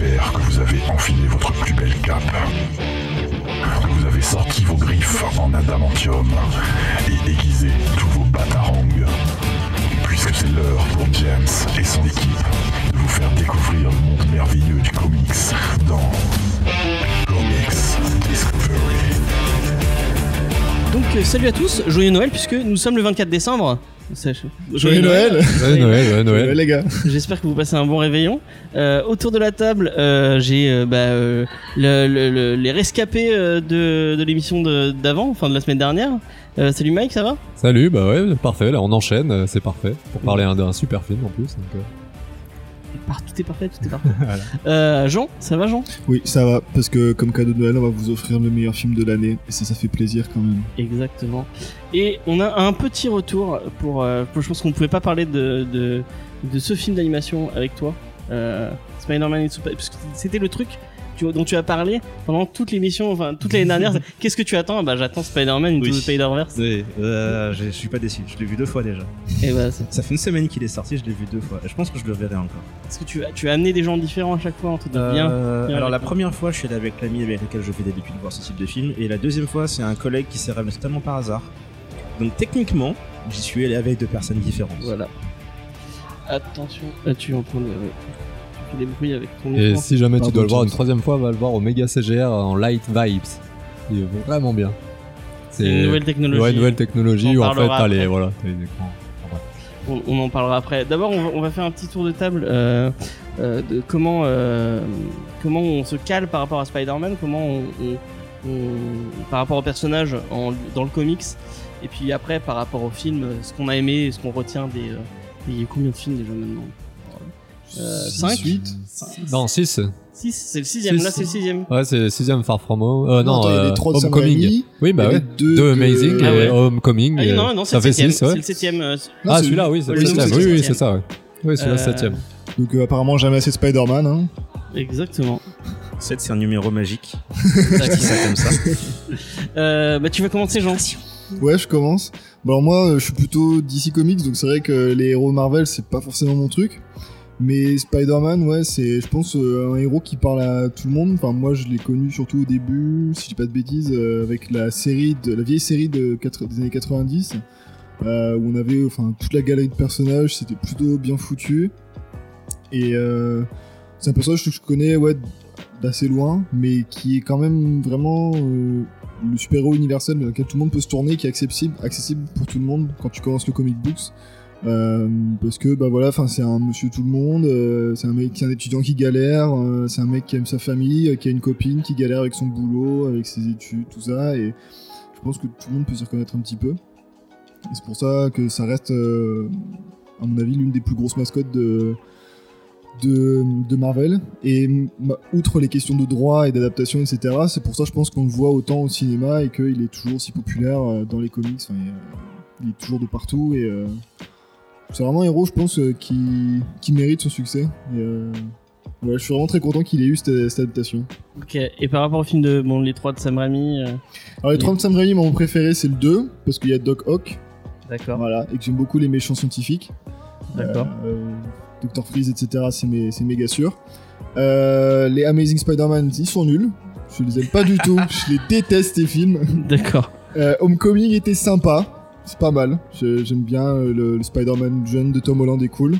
Que vous avez enfilé votre plus belle cape, que vous avez sorti vos griffes en adamantium et aiguisé tous vos batarangs, puisque c'est l'heure pour James et son équipe de vous faire découvrir le monde merveilleux du comics dans Comics Discovery. Donc euh, salut à tous, joyeux Noël puisque nous sommes le 24 décembre. C'est- Joyeux Noël Noël, ouais, Noël. Les gars. J'espère que vous passez un bon réveillon. Euh, autour de la table, euh, j'ai euh, bah, euh, le- le- le- les rescapés euh, de, de l'émission d'avant, enfin de la semaine dernière. Euh, salut Mike, ça va? Salut, bah ouais, parfait, là on enchaîne, c'est parfait. Pour parler d'un- super film en plus. donc, euh, Tout est parfait, tout est parfait. Euh, Jean, ça va Jean? Oui, ça va, parce que comme cadeau de Noël, on va vous offrir le meilleur film de l'année, et ça, ça fait plaisir quand même. Exactement. Et on a un petit retour pour. euh, pour- je pense qu'on ne pouvait pas parler de, de, de ce film d'animation avec toi. Euh, Spider-Man Into Spider- parce que c'était le truc tu- dont tu as parlé pendant toute l'émission, enfin toute l'année dernière. Qu'est-ce que tu attends? Bah j'attends Spider-Man Into Oui. the Spider-Verse. Oui, euh, je suis pas déçu. Je l'ai vu deux fois déjà. Et bah, Ça fait une semaine qu'il est sorti, je l'ai vu deux fois. Et je pense que je le verrai encore. parce que tu as, tu as amené des gens différents à chaque fois, entre de bien. Euh, bien alors la toi. première fois, je suis allé avec l'ami avec lequel je fais d'habitude voir ce type de film. Et la deuxième fois, c'est un collègue qui s'est ramené totalement par hasard. Donc techniquement, j'y suis allé avec deux personnes différentes. Voilà. Attention, Ah, tu entends des, des bruits avec ton Et si jamais tu Pardon, dois le voir James. une troisième fois, va le voir au Mega CGR en Light Vibes. Il est vraiment bien. C'est une nouvelle technologie. Ouais, nouvelle technologie On où en fait parlera t'as les, après. voilà, t'as les écrans. On, on en parlera après. D'abord, on, va- on va faire un petit tour de table euh, euh, de comment, euh, comment on se cale par rapport à Spider-Man, comment on, on- on- par rapport au personnage en- dans le comics, et puis après par rapport au film, ce qu'on a aimé, et ce qu'on retient des. euh, il y a combien de films déjà maintenant? 5 Suite. Non, 6. 6 C'est le sixième, Six. là c'est le sixième. Ouais, c'est le sixième Far From Home. Euh, non, attends, il y a euh, les trois de Sam Homecoming. Raimi, Oui, bah ouais. les deux Deux de- Amazing Ah et ouais. Homecoming. Ah et non, non, c'est ça le fait septième. 6, C'est ouais. le septième. euh, Non, Ah, c'est- celui-là, oui, c'est le le septième. septième. Oui, oui, septième. c'est ça, ouais. Oui, celui-là, c'est Euh, le septième. Donc euh, apparemment jamais assez de Spider-Man. Hein. Exactement. 7, c'est un numéro magique. Ça comme ça. Euh, bah, tu vas commencer, Jean? Ouais, je commence. Bon, alors moi, euh, je suis plutôt DC Comics, donc c'est vrai que les héros Marvel, c'est pas forcément mon truc. Mais Spider-Man, ouais, c'est, je pense, euh, un héros qui parle à tout le monde. Enfin, moi, je l'ai connu surtout au début, si je dis pas de bêtises, euh, avec la série, de, la vieille série des années 90, euh, où on avait, enfin, toute la galerie de personnages, c'était plutôt bien foutu. Et c'est un personnage que je connais, ouais, d'assez loin, mais qui est quand même vraiment le super-héros universel dans lequel tout le monde peut se tourner, qui est accessible, accessible pour tout le monde quand tu commences le comic books. Euh, parce que bah voilà, enfin c'est un monsieur tout le monde, euh, c'est un mec, un étudiant qui galère, euh, c'est un mec qui aime sa famille, qui a une copine qui galère avec son boulot, avec ses études, tout ça, et je pense que tout le monde peut s'y reconnaître un petit peu. Et c'est pour ça que ça reste, à mon avis, l'une des plus grosses mascottes de, Marvel. Et ma- outre les questions de droit et d'adaptation, etc., c'est pour ça, je pense qu'on le voit autant au cinéma et qu'il est toujours aussi populaire dans les comics. Il, est, il est toujours de partout et c'est vraiment un héros, je pense, euh, qui, qui mérite son succès. Et, euh, je suis vraiment très content qu'il ait eu cette, cette adaptation. Ok. Et par rapport au film de bon, les trois de Sam Raimi, euh, Alors, les trois de Sam Raimi, mon préféré, c'est le 2, parce qu'il y a Doc Ock, d'accord, voilà, et que j'aime beaucoup les méchants scientifiques. d'accord. Euh, Dr. Freeze, etc., c'est mé- c'est méga sûr. Les Amazing Spider-Man, ils sont nuls. Je les aime pas du tout. Je les déteste, ces films. D'accord. Homecoming était sympa. C'est pas mal. J'aime bien euh, le, le Spider-Man jeune de Tom Holland est cool.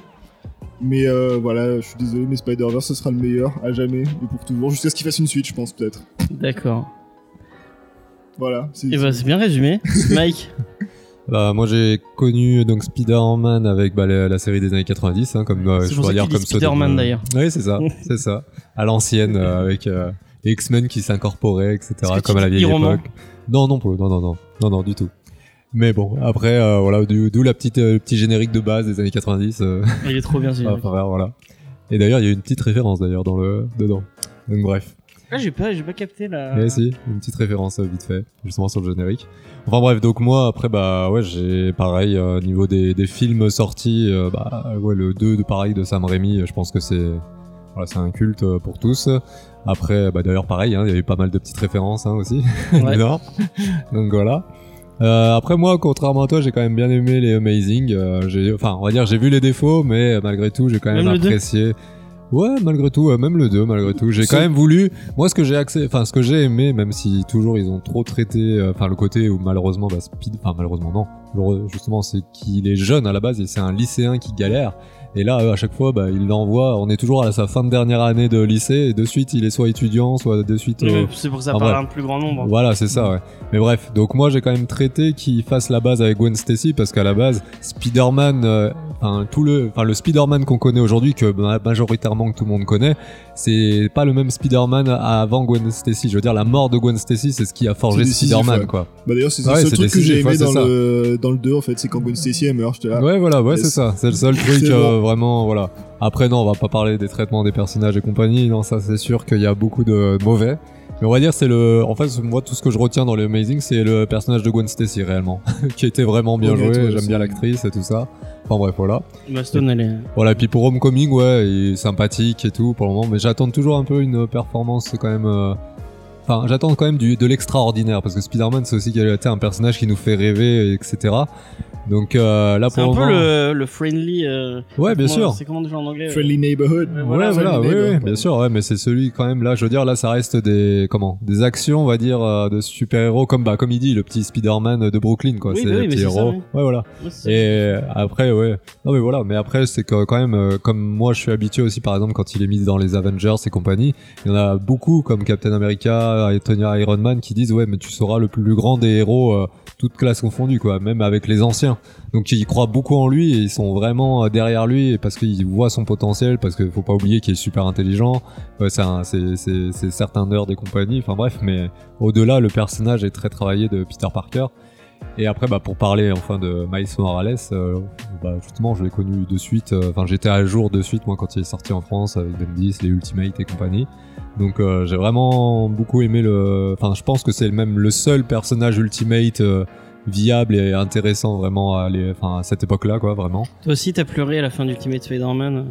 Mais euh, voilà, je suis désolé, mais Spider-Verse, ce sera le meilleur à jamais et pour toujours. Jusqu'à ce qu'il fasse une suite, je pense, peut-être. D'accord. Voilà. c'est- Et bah c'est bien résumé. Mike. Bah, moi j'ai connu donc Spider-Man avec bah, la, la série des années 90, hein, comme euh, je pourrais dire comme Spider-Man, d'ailleurs. Oui, c'est ça, c'est ça. À l'ancienne, euh, avec euh, les X-Men qui s'incorporaient, etc. Comme à la vieille époque. Non, non, pas- non, non, non, non, non, du tout. Mais bon, après, euh, voilà, d'où la petite, euh, le petit générique de base des années 90. Euh, Il est trop bien ce générique. travers, voilà. Et d'ailleurs, il y a une petite référence d'ailleurs dans le dedans. Donc bref. Ah, j'ai pas, j'ai pas capté la. Mais si, une petite référence euh, vite fait, justement sur le générique. Enfin bref, donc moi après bah ouais j'ai pareil euh, au niveau des, des films sortis, euh, bah ouais le 2 de pareil de Sam Raimi, je pense que c'est voilà c'est un culte pour tous. Après bah d'ailleurs pareil, hein, il y a eu pas mal de petites références hein, aussi, Ouais. donc voilà. Euh, après moi, contrairement à toi, j'ai quand même bien aimé les Amazing. Euh, j'ai, enfin, on va dire, j'ai vu les défauts, mais malgré tout, j'ai quand même, apprécié. Ouais, malgré tout, même le 2, malgré tout. J'ai quand même voulu. Moi, ce que j'ai accès, enfin, ce que j'ai aimé, même si toujours ils ont trop traité, euh, enfin, le côté où malheureusement, bah, Speed, enfin, malheureusement, non. Justement, c'est qu'il est jeune à la base et c'est un lycéen qui galère. Et là, euh, à chaque fois, bah, il l'envoie. On est toujours à sa fin de dernière année de lycée et de suite, il est soit étudiant, soit de suite. Oui, euh, C'est pour que ça en parle à un plus grand nombre. Voilà, c'est ça, ouais. Mais bref, donc moi j'ai quand même traité qu'il fasse la base avec Gwen Stacy parce qu'à la base, Spider-Man, euh, enfin tout le, enfin le Spider-Man qu'on connaît aujourd'hui, que ma- majoritairement que tout le monde connaît, c'est pas le même Spider-Man avant Gwen Stacy. Je veux dire, la mort de Gwen Stacy, c'est ce qui a forgé Spider-Man, ouais. quoi. Bah d'ailleurs, c'est le Ouais, seul truc que j'ai aimé ouais, dans, le, dans le 2, en fait, c'est quand Gwen Stacy elle meurt, là. Ouais, voilà, ouais, c'est ça. C'est le seul truc euh, bon. vraiment, voilà. Après, non, on va pas parler des traitements des personnages et compagnie. Non, ça, c'est sûr qu'il y a beaucoup de mauvais. Mais on va dire, c'est le. En fait, moi, tout ce que je retiens dans le Amazing, c'est le personnage de Gwen Stacy réellement, qui était vraiment bien joué. J'aime bien l'actrice et tout ça. Enfin bref, voilà. Emma Stone, elle est. Voilà, et puis pour Homecoming, ouais, il est sympathique et tout pour le moment, mais j'attends toujours un peu une performance quand même. euh, Enfin, j'attends quand même du, de l'extraordinaire parce que Spider-Man, c'est aussi qu'il a été un personnage qui nous fait rêver, etc. Donc euh, là, C'est pour un le peu le, le friendly. euh, Ouais, bien comment- sûr. C'est comment déjà en anglais euh, Friendly Neighborhood. Ouais, Ouais, voilà, oui, bien sûr, ouais, mais c'est celui quand même là, je veux dire, là, ça reste des, comment, des actions, on va dire, euh, de super-héros, comme, bah, comme il dit, le petit Spider-Man de Brooklyn, quoi, Oui, c'est bah oui, le mais petit c'est ça, héros. oui. Ouais, voilà. Et après, ouais. Non, mais voilà. Mais après, c'est que quand même, comme moi, je suis habitué aussi, par exemple, quand il est mis dans les Avengers et compagnie, il y en a beaucoup, comme Captain America et Tony Iron Man, qui disent, ouais, mais tu seras le plus grand des héros, euh, toutes classes confondues, quoi, même avec les anciens. Donc, ils croient beaucoup en lui et ils sont vraiment euh, derrière lui parce qu'ils voient son potentiel, parce qu'il faut pas oublier qu'il est super intelligent. C'est certains nerds des compagnies. Enfin, bref, mais au-delà, le personnage est très travaillé de Peter Parker. Et après, bah, pour parler enfin de Miles Morales, euh, bah, justement, je l'ai connu de suite. euh, Enfin, j'étais à jour de suite moi quand il est sorti en France avec Bendis, les Ultimate et compagnie. Donc, j'ai vraiment beaucoup aimé le. Enfin, je pense que c'est même le seul personnage Ultimate viable et intéressant vraiment à, enfin, à cette époque-là, quoi, vraiment. Toi aussi, t'as pleuré à la fin d'Ultimate Spider-Man. euh,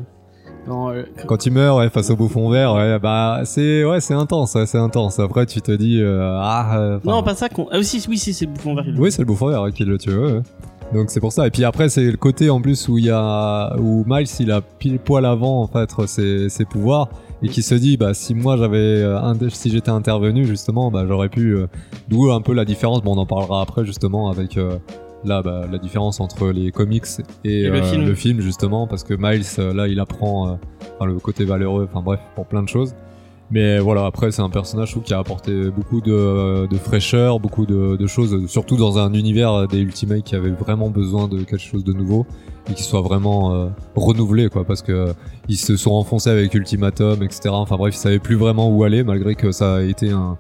Quand, euh, quand- Quand il meurt, ouais, face au bouffon vert, ouais, bah, c'est, ouais, c'est intense, ouais, c'est intense. Après, tu te dis, euh, ah, euh, Non, pas ça. Ah, aussi, oui, si, c'est le bouffon vert. Oui, c'est le bouffon vert qui le tue. Donc c'est pour ça. Et puis après, c'est le côté en plus où il y a où Miles il a pile poil avant en fait ses, ses pouvoirs et qui se dit bah si moi j'avais euh, si j'étais intervenu justement bah j'aurais pu euh, d'où un peu la différence. Bon, on en parlera après justement avec euh, là bah, la différence entre les comics et, Et le euh, film. justement parce que Miles euh, là il apprend euh, enfin, le côté valeureux. Enfin bref pour plein de choses. Mais voilà, après, c'est un personnage qui a apporté beaucoup de, de fraîcheur, beaucoup de, de choses, surtout dans un univers des Ultimates qui avait vraiment besoin de quelque chose de nouveau et qui soit vraiment euh, renouvelé, quoi, parce que euh, ils se sont enfoncés avec Ultimatum, etc. Enfin bref, ils savaient plus vraiment où aller, malgré que ça a été un,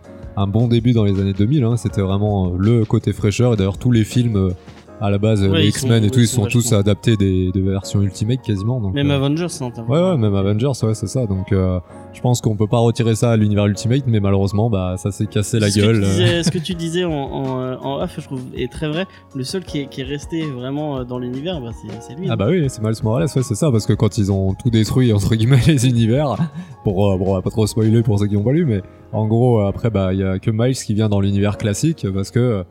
bon début dans les années 2000. Hein, C'était vraiment euh, le côté fraîcheur, et d'ailleurs, tous les films. À la base, Ouais, les X-Men et tout, ils sont tous adaptés des, des versions Ultimate quasiment. Donc, Même euh, Avengers, non, t'as Ouais, ouais, même Avengers, ouais, c'est ça. Donc, euh, je pense qu'on peut pas retirer ça à l'univers Ultimate, mais malheureusement, bah, ça s'est cassé la ce gueule. Que tu euh. disais, ce que tu disais en, en, euh, en off, je trouve, est très vrai. Le seul qui est, qui est resté vraiment euh, dans l'univers, bah, c'est lui. Ah bah oui, c'est Miles Morales, ouais, c'est ça, parce que quand ils ont tout détruit, entre guillemets, les univers, pour, euh, bon, on va pas trop spoiler pour ceux qui ont pas lu, mais en gros, après, bah, il y a que Miles qui vient dans l'univers classique, parce que,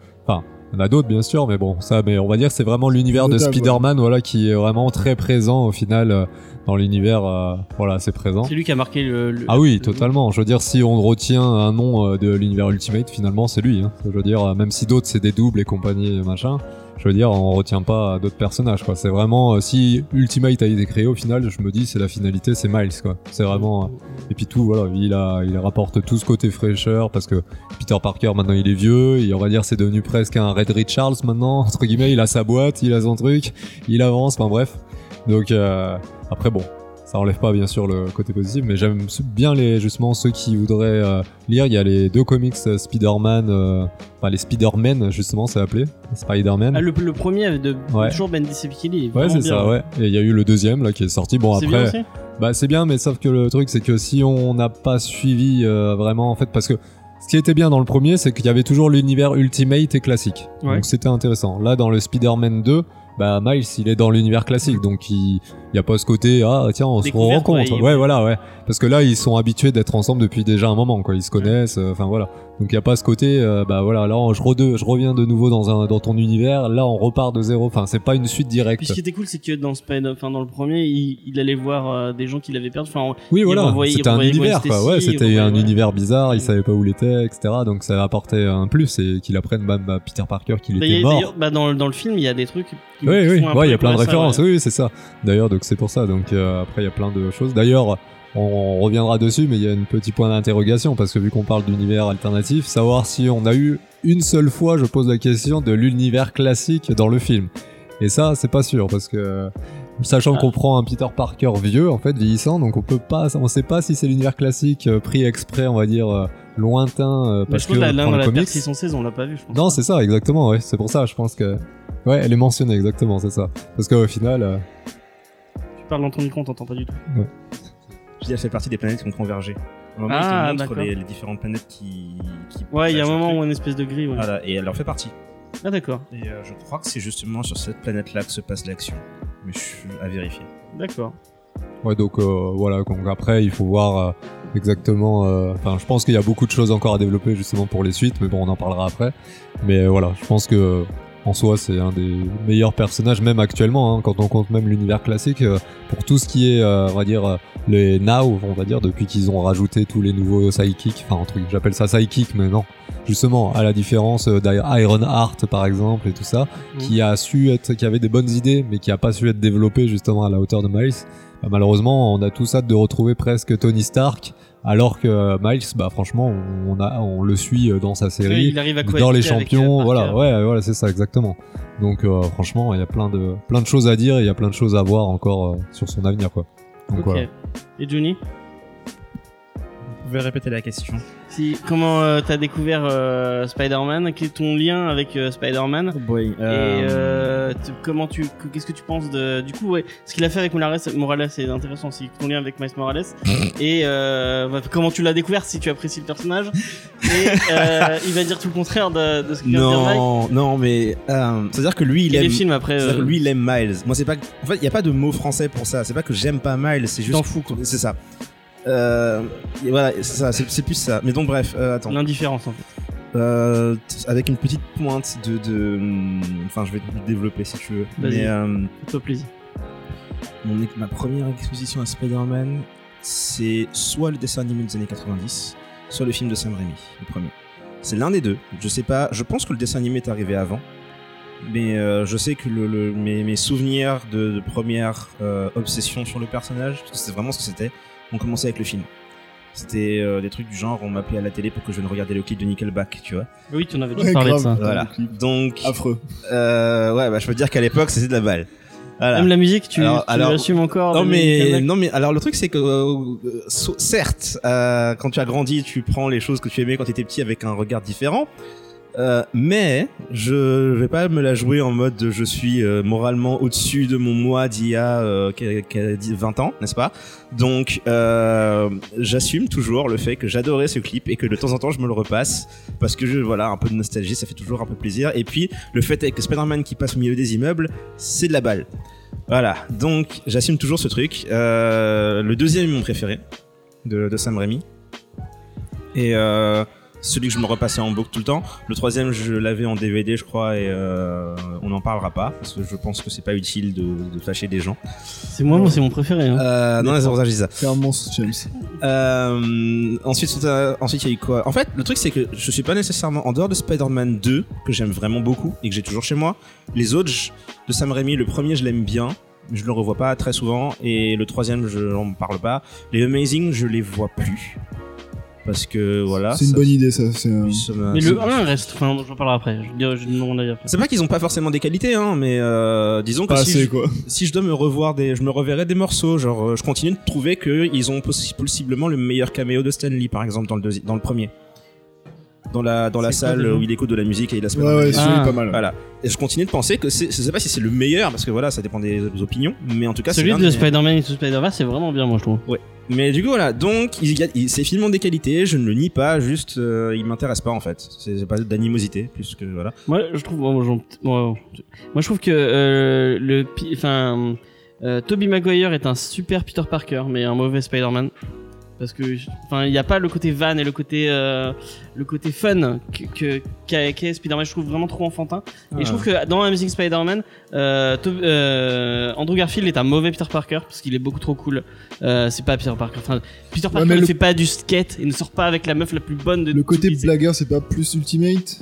il y en a d'autres, bien sûr, mais bon, ça, mais on va dire que c'est vraiment l'univers de Spider-Man, voilà, qui est vraiment très présent, au final, euh, dans l'univers, euh, voilà, c'est présent. C'est lui qui a marqué le. le- Ah oui, le- totalement. Je veux dire, si on retient un nom euh, de l'univers Ultimate, finalement, c'est lui. Hein. Je veux dire, euh, même si d'autres c'est des doubles et compagnie, machin. Je veux dire, on retient pas d'autres personnages, quoi. C'est vraiment, euh, si Ultimate a été créé, au final, je me dis, c'est la finalité, c'est Miles, quoi. C'est vraiment. euh, Et puis tout, voilà, il a, il rapporte tout ce côté fraîcheur parce que Peter Parker maintenant il est vieux, et on va dire c'est devenu presque un Red Richards maintenant entre guillemets. Il a sa boîte, il a son truc, il avance, enfin bref. Donc euh, après bon, ça enlève pas bien sûr le côté positif, mais j'aime bien les justement ceux qui voudraient euh, lire. Il y a les deux comics euh, Spider-Man, euh, enfin les Spider-Man justement c'est appelé Spider-Man. Ah, le, le premier avait de, Ouais. toujours il est Ouais, c'est ça, ouais. Et il y a eu le deuxième là qui est sorti. Bon C'est après, bien aussi bah c'est bien, mais sauf que le truc c'est que si on n'a pas suivi euh, vraiment en fait, parce que ce qui était bien dans le premier, c'est qu'il y avait toujours l'univers Ultimate et classique. Ouais. Donc c'était intéressant. Là dans le Spider-Man 2, bah Miles il est dans l'univers classique, donc il il y a pas ce côté ah tiens on se rencontre. ouais, Ouais, il- voilà ouais. Parce que là ils sont habitués d'être ensemble depuis déjà un moment quoi. Ils se connaissent. euh, Enfin voilà. Donc il y a pas ce côté euh, bah voilà là on- je, rede- je reviens de nouveau dans un dans ton univers. Là on repart de zéro. Enfin c'est pas une suite directe. Puis ce qui était cool, c'est que dans Spider, enfin dans le premier, il, il allait voir euh, des gens qu'il avait perdus. Enfin, Oui, Il voilà, c'était un univers, quoi. Ouais, c'était un univers bizarre, il Mm. savait pas où il était, etc. Donc ça apportait un plus et qu'il apprenne même à Peter Parker qu'il était d'ailleurs, mort. bah, dans, dans le film, il y a des trucs. Qui, Oui, qui oui, ouais, il y a plein de références, ouais. oui, oui, c'est ça. D'ailleurs, donc c'est pour ça. Donc euh, après, il y a plein de choses. D'ailleurs, on, reviendra dessus, mais il y a un petit point d'interrogation parce que vu qu'on parle d'univers alternatif, savoir si on a eu une seule fois, je pose la question de l'univers classique dans le film. Et ça, c'est pas sûr parce que sachant Ah. qu'on prend un Peter Parker vieux, en fait, vieillissant, donc on peut pas, on sait pas si c'est l'univers classique euh, pris exprès, on va dire euh, lointain, euh, Mais parce je que là, dans la comics. Terre 616, on l'a pas vu, je pense. Non, c'est ça, exactement, ouais. C'est pour ça, je pense que. Ouais, elle est mentionnée, exactement, c'est ça. Parce qu'au final. Parles dans ton micro, on t'entend pas du tout. Je dis, elle fait partie des planètes qui ont convergé. Moment Ah, d'accord. les, les différentes planètes qui. qui Ouais, il y a un moment où une espèce de gris, ouais. Voilà, et elle en fait partie. Ah, d'accord, Et euh, je crois que c'est justement sur cette planète-là que se passe l'action. Mais je suis à vérifier. d'accord. Ouais, donc euh, voilà, donc après, il faut voir euh, exactement. euh, Enfin, je pense qu'il y a beaucoup de choses encore à développer justement pour les suites, mais bon, on en parlera après. Mais euh, voilà, je pense que. En soi, c'est un des meilleurs personnages, même actuellement, hein, quand on compte même l'univers classique, euh, pour tout ce qui est, euh, on va dire, euh, les now, on va dire, depuis qu'ils ont rajouté tous les nouveaux sidekicks, enfin, un truc, j'appelle ça sidekick, mais non, justement, à la différence d'Iron Heart, par exemple, et tout ça, Mhm. qui a su être, qui avait des bonnes idées, mais qui a pas su être développé justement à la hauteur de Miles. Bah, malheureusement, on a tous hâte de retrouver presque Tony Stark, alors que euh, Miles, bah franchement, on, a, on le suit euh, dans sa série, il arrive à dans les avec, champions, euh, voilà, ouais, voilà, c'est ça exactement. Donc euh, franchement, il y a plein de, plein de choses à dire, et il y a plein de choses à voir encore euh, sur son avenir, quoi. Donc. Et Johnny? Pouvez répéter la question si, Comment euh, t'as découvert euh, Spider-Man? Quel est ton lien avec euh, Spider-Man? Boy. Et euh, tu- comment tu, que- qu'est-ce que tu penses de, du coup, ouais, ce qu'il a fait avec Morales, Morales c'est intéressant aussi, ton lien avec Miles Morales. et euh, bah, comment tu l'as découvert si tu apprécies le personnage? Et euh, il va dire tout le contraire de, de ce que vient de dire Mike. Non, non, mais euh, c'est-à-dire que lui, il Et les aime. films après. c'est-à-dire que euh, lui, il aime Miles. Moi, c'est pas. En fait, il y a pas de mot français pour ça. C'est pas que j'aime pas Miles. C'est tu t'en juste. fous quoi. C'est ça. Euh, et voilà, c'est ça. C'est c'est plus ça. Mais donc, bref. euh, attends. L'indifférence en fait. Euh, t- avec une petite pointe de. de, hum, Enfin, je vais te développer si tu veux. Vas-y. Mais euh, Fais-toi plaisir. mon, ma première exposition à Spider-Man, c'est soit le dessin animé des années 90, soit le film de Sam Raimi, le premier. C'est l'un des deux. Je sais pas. Je pense que le dessin animé est arrivé avant. Mais euh, je sais que le, le- mes, mes souvenirs de, de première euh, obsession sur le personnage, parce que c'est vraiment ce que c'était, ont commencé avec le film. C'était euh, des trucs du genre, on m'appelait à la télé pour que je ne regardais le clip de Nickelback, tu vois. Oui, tu en avais Ouais, déjà parlé de ça. Voilà. Donc, Affreux. euh, ouais, bah, je peux dire qu'à l'époque, c'était de la balle. Voilà. Même la musique, tu, Alors- tu alors- l'assumes encore. Non mais non mais alors le truc c'est que euh, euh, so- certes euh, quand tu as grandi tu prends les choses que tu aimais quand tu étais petit avec un regard différent euh, mais je vais pas me la jouer en mode de je suis euh, moralement au-dessus de mon moi d'il y a euh, qu'à- qu'à 10 20 ans n'est-ce pas? Donc euh, j'assume toujours le fait que j'adorais ce clip et que de temps en temps je me le repasse parce que voilà un peu de nostalgie ça fait toujours un peu plaisir et puis le fait avec Spider-Man qui passe au milieu des immeubles c'est de la balle voilà, donc j'assume toujours ce truc. Euh, le deuxième est mon préféré de, de Sam Raimi. Et euh, celui que je me repassais en boucle tout le temps. Le troisième, je l'avais en DVD, je crois, et euh, on n'en parlera pas parce que je pense que c'est pas utile de, de fâcher des gens. C'est moi, c'est mon préféré. Hein. Euh, non, c'est pour ça que je dis ça. C'est un monstre, James. Euh, ensuite, euh, ensuite, il y a eu quoi? En fait, le truc, c'est que je suis pas nécessairement en dehors de Spider-Man 2, que j'aime vraiment beaucoup et que j'ai toujours chez moi. Les autres, je- de Sam Raimi, le premier, je l'aime bien. Je le revois pas très souvent. Et le troisième, je n'en parle pas. Les Amazing, je les vois plus. Parce que voilà. c'est une ça- bonne idée, ça. C'est un- ça Mais le 1 reste. Enfin, j'en parlerai après. Je dirai je dis mon avis après. C'est pas qu'ils ont pas forcément des qualités, hein, mais euh, disons que Pas si assez, je, quoi. si je dois me revoir des, je me reverrai des morceaux. Genre, euh, je continue de trouver que ils ont possi- possiblement le meilleur caméo de Stanley, par exemple, dans le dans le premier, dans la dans la salle où il écoute de la musique et il a Ouais, ouais, Ah. est pas mal. Voilà. Et je continue de penser que c'est, je sais pas si c'est le meilleur parce que voilà, ça dépend des, des opinions, mais en tout cas, Celui de des- Spider-Man et tout Spider-Verse, c'est vraiment bien, moi je trouve. Mais du coup, voilà. Donc, il il- ces films ont des qualités. Je ne le nie pas. Juste, euh, ils m'intéressent pas en fait. C'est, c'est pas d'animosité, plus que voilà. Moi, je trouve, moi, je trouve que euh, le, enfin, euh, Tobey Maguire est un super Peter Parker, mais un mauvais Spider-Man. Parce que, enfin, il n'y a pas le côté van et le côté, euh, le côté fun que, qu'est Spider-Man. Je trouve vraiment trop enfantin. Et je trouve que dans Amazing Spider-Man, euh, euh, Andrew Garfield est un mauvais Peter Parker parce qu'il est beaucoup trop cool. Euh, c'est pas Peter Parker. Enfin, Peter Parker ne le- fait pas du skate et ne sort pas avec la meuf la plus bonne de Le côté blagueur, c'est pas plus Ultimate?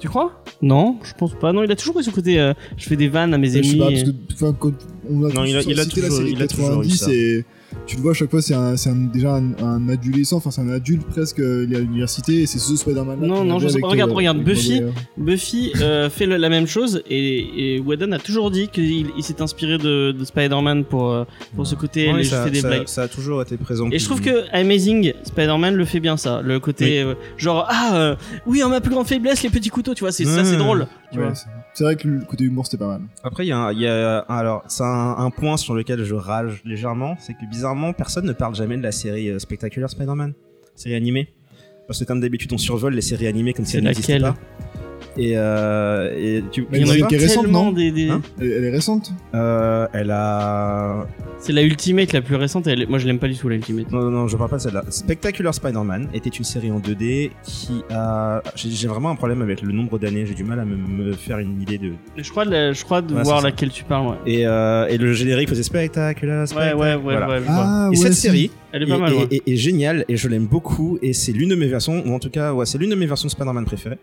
Tu crois? Non, je pense pas. Non, il a toujours eu ce côté. euh, je fais des vannes à mes Je sais ennemis. pas, et- parce que enfin, quand on a Non, il a- il toujours- il a toujours eu 90 ça. et tu le vois à chaque fois, c'est un, c'est un- déjà un, un adolescent, enfin c'est un adulte presque, euh, il est à l'université et c'est ce Spider-Man. Non, non, je sais pas. Regarde, euh, regarde, Buffy. Buffy euh, fait le- la même chose et, et Whedon a toujours dit qu'il il s'est inspiré de, de Spider-Man pour, pour ce côté. Ouais, ça, fait des ça- blagues. ça a toujours été présent. Et je trouve que Amazing Spider-Man le fait bien ça, le côté euh, genre ah euh, oui on ma plus grande faiblesse les petits couteaux tu vois c'est ça c'est drôle tu Ouais, vois. C'est- vrai que le côté humour c'était pas mal. Après, il y a, un- il y a un- alors c'est un, un point sur lequel je rage légèrement, c'est que bizarrement, personne ne parle jamais de la série euh, Spectacular Spider-Man, série animée, parce que comme d'habitude, on survole les séries animées comme si elles n'existaient pas. Et, euh, et tu, Il y en a une qui est récente, tellement non des, des- Hein Elle, elle est récente euh, elle a c'est la Ultimate la plus récente elle moi je l'aime pas du tout la Ultimate. Non, non, non, je parle pas de celle-là. Spectacular Spider-Man était une série en 2D qui a. J'ai vraiment un problème avec le nombre d'années, j'ai du mal à me, me faire une idée de. Je crois de, la- je crois de Ouais, voir laquelle tu parles ouais. Et, euh, et le générique faisait Spectacular, Ouais Spectacular. ouais ouais, Voilà. ouais. Ah Et cette série Elle est mal géniale et je l'aime beaucoup et c'est l'une de mes versions, ou en tout cas, ouais, c'est l'une de mes versions de Spider-Man préférées.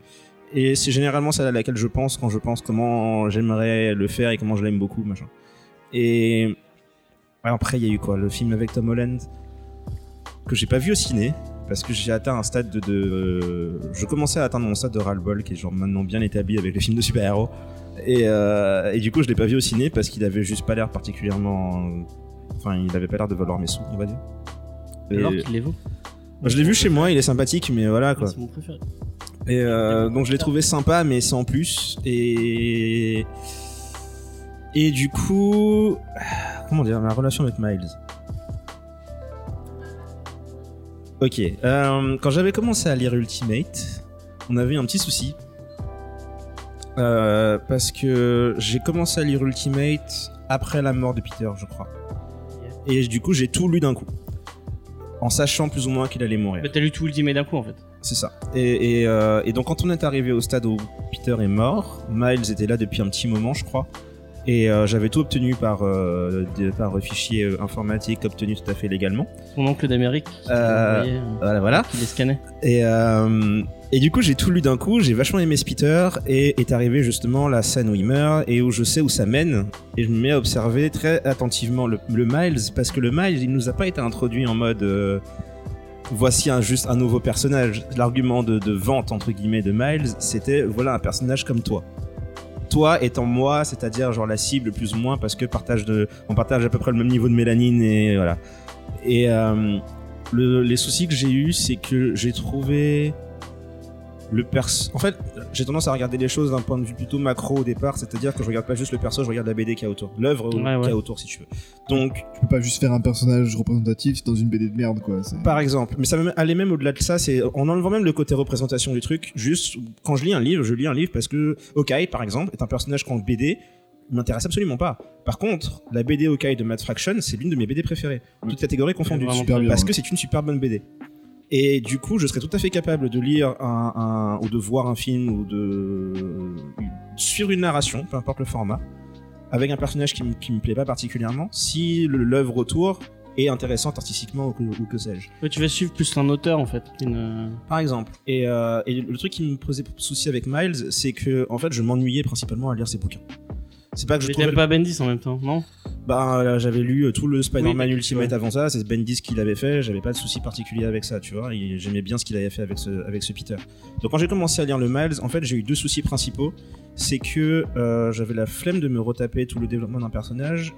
Et c'est généralement celle à laquelle je pense quand je pense comment j'aimerais le faire et comment je l'aime beaucoup, machin. Et après, il y a eu quoi? Le film avec Tom Holland que j'ai pas vu au ciné parce que j'ai atteint un stade de, de- euh, je commençais à atteindre mon stade de ras-le-bol qui est genre maintenant bien établi avec les films de super-héros et, euh, et du coup je l'ai pas vu au ciné parce qu'il avait juste pas l'air particulièrement enfin il avait pas l'air de valoir mes sous on va dire et- Alors qu'il les vaut. Bah, je l'ai vu chez moi il est sympathique mais voilà quoi C'est mon préféré. Et euh, donc je l'ai trouvé sympa mais sans plus. Et du coup comment dire ma relation avec Miles. Ok euh, quand j'avais commencé à lire Ultimate on avait un petit souci. Euh, parce que j'ai commencé à lire Ultimate après la mort de Peter je crois. Et du coup j'ai tout lu d'un coup. En sachant plus ou moins qu'il allait mourir. Mais t'as lu tout Ultimate d'un coup en fait. C'est ça. Et, et, euh, et donc quand on est arrivé au stade où Peter est mort, Miles était là depuis un petit moment, je crois. Et euh, j'avais tout obtenu par, euh, de- par fichier euh, informatique obtenu tout à fait légalement. Son oncle d'Amérique Voilà, voilà. qui les scannait. Et, et du coup, j'ai tout lu d'un coup, j'ai vachement aimé Peter, et est arrivé justement la scène où il meurt, et où je sais où ça mène, et je me mets à observer très attentivement le, le Miles, parce que le Miles, il nous a pas été introduit en mode... Voici un, juste un nouveau personnage. L'argument de, de vente, entre guillemets, de Miles, c'était voilà un personnage comme toi. Toi étant moi, c'est-à-dire genre la cible plus ou moins, parce que partage de, on partage à peu près le même niveau de mélanine, et voilà. Et euh, le- les soucis que j'ai eu, c'est que j'ai trouvé le perso. En fait, j'ai tendance à regarder les choses d'un point de vue plutôt macro au départ, c'est-à-dire que je regarde pas juste le perso, je regarde la BD qu'il y a autour, l'œuvre Ouais, qu'il y a autour, si tu veux. Donc, Tu peux pas juste faire un personnage représentatif dans une BD de merde quoi. par exemple, mais ça va aller même au-delà de ça, c'est en enlevant même le côté représentation du truc. Juste quand je lis un livre, je lis un livre parce que Hawkeye, par exemple, est un personnage qu'en BD m'intéresse absolument pas. Par contre, la BD Hawkeye de Matt Fraction, c'est l'une de mes BD préférées, toutes catégories confondues. Bien. parce ouais. que c'est une super bonne BD. Et du coup, je serais tout à fait capable de lire un, un- ou de voir un film ou de suivre une narration, peu importe le format, avec un personnage qui, qui me plaît pas particulièrement, si l'œuvre autour est intéressante artistiquement ou que, ou que sais-je. Ouais, tu vas suivre plus un auteur en fait. qu'une- Par exemple. Et, euh, et le truc qui me posait souci avec Miles, c'est que en fait, je m'ennuyais principalement à lire ses bouquins. C'est pas que je trouvais pas Bendis en même temps, non? Bah, j'avais lu euh, tout le Spider-Man Oui, Ultimate ouais. avant ça, c'est Bendis qui l'avait fait, j'avais pas de souci particulier avec ça, tu vois, et j'aimais bien ce qu'il avait fait avec ce, avec ce Peter. Donc quand j'ai commencé à lire le Miles, en fait j'ai eu deux soucis principaux, c'est que euh, j'avais la flemme de me retaper tout le développement d'un personnage,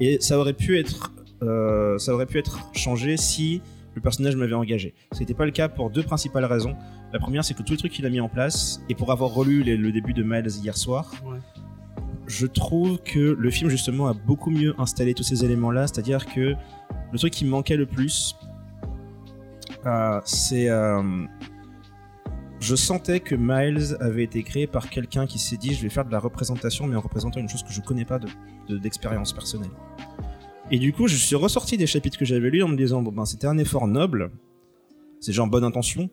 et ça aurait pu être, euh, ça aurait pu être changé si le personnage m'avait engagé. Ce n'était pas le cas pour deux principales raisons. La première, c'est que tous les trucs qu'il a mis en place, et pour avoir relu les- le début de Miles hier soir, Ouais. Je trouve que le film justement a beaucoup mieux installé tous ces éléments-là, c'est-à-dire que le truc qui me manquait le plus, euh, c'est... euh, je sentais que Miles avait été créé par quelqu'un qui s'est dit je vais faire de la représentation mais en représentant une chose que je connais pas de- de- d'expérience personnelle. Et du coup, je suis ressorti des chapitres que j'avais lus en me disant bon ben c'était un effort noble, c'est genre bonne intention,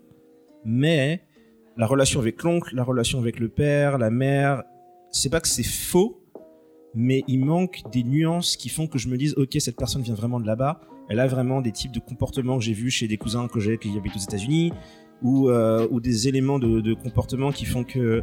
mais la relation avec l'oncle, la relation avec le père, la mère, c'est pas que c'est faux, mais il manque des nuances qui font que je me dise ok cette personne vient vraiment de là-bas, elle a vraiment des types de comportements que j'ai vus chez des cousins que j'ai qui habitent aux États-Unis ou euh, ou des éléments de, de comportement qui font que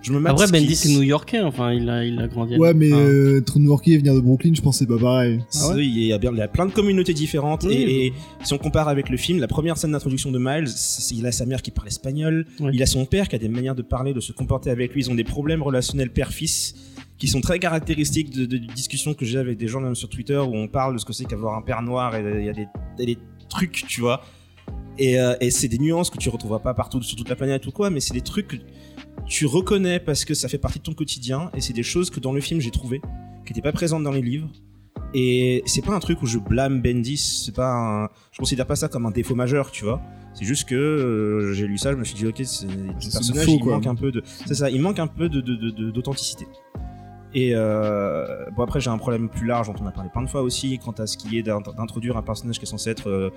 je me Après, Bendy, c'est new-yorkais, enfin, il a, il a grandi Ouais, mais enfin, euh, être new-yorkais et venir de Brooklyn, je pense que c'est pas pareil. Ah ouais il y, a bien, il y a plein de communautés différentes Oui. et, et si on compare avec le film, la première scène d'introduction de Miles, il a sa mère qui parle espagnol, il a son père qui a des manières de parler, de se comporter avec lui, ils ont des problèmes relationnels père-fils qui sont très caractéristiques de, de discussions que j'ai avec des gens même sur Twitter où on parle de ce que c'est qu'avoir un père noir et il y a des, trucs, tu vois. Et, euh, et c'est des nuances que tu retrouveras pas partout sur toute la planète ou quoi, mais c'est des trucs que tu reconnais parce que ça fait partie de ton quotidien et c'est des choses que dans le film j'ai trouvé qui n'étaient pas présentes dans les livres. Et c'est pas un truc où je blâme Bendis, c'est pas un... je considère pas ça comme un défaut majeur, tu vois. C'est juste que euh, j'ai lu ça, je me suis dit ok, c'est personnage, faux, il manque un peu de, c'est ça, il manque un peu de de- de- de- d'authenticité. Et euh, bon après j'ai un problème plus large dont on a parlé plein de fois aussi quant à ce qui est d'int- d'introduire un personnage qui est censé être euh,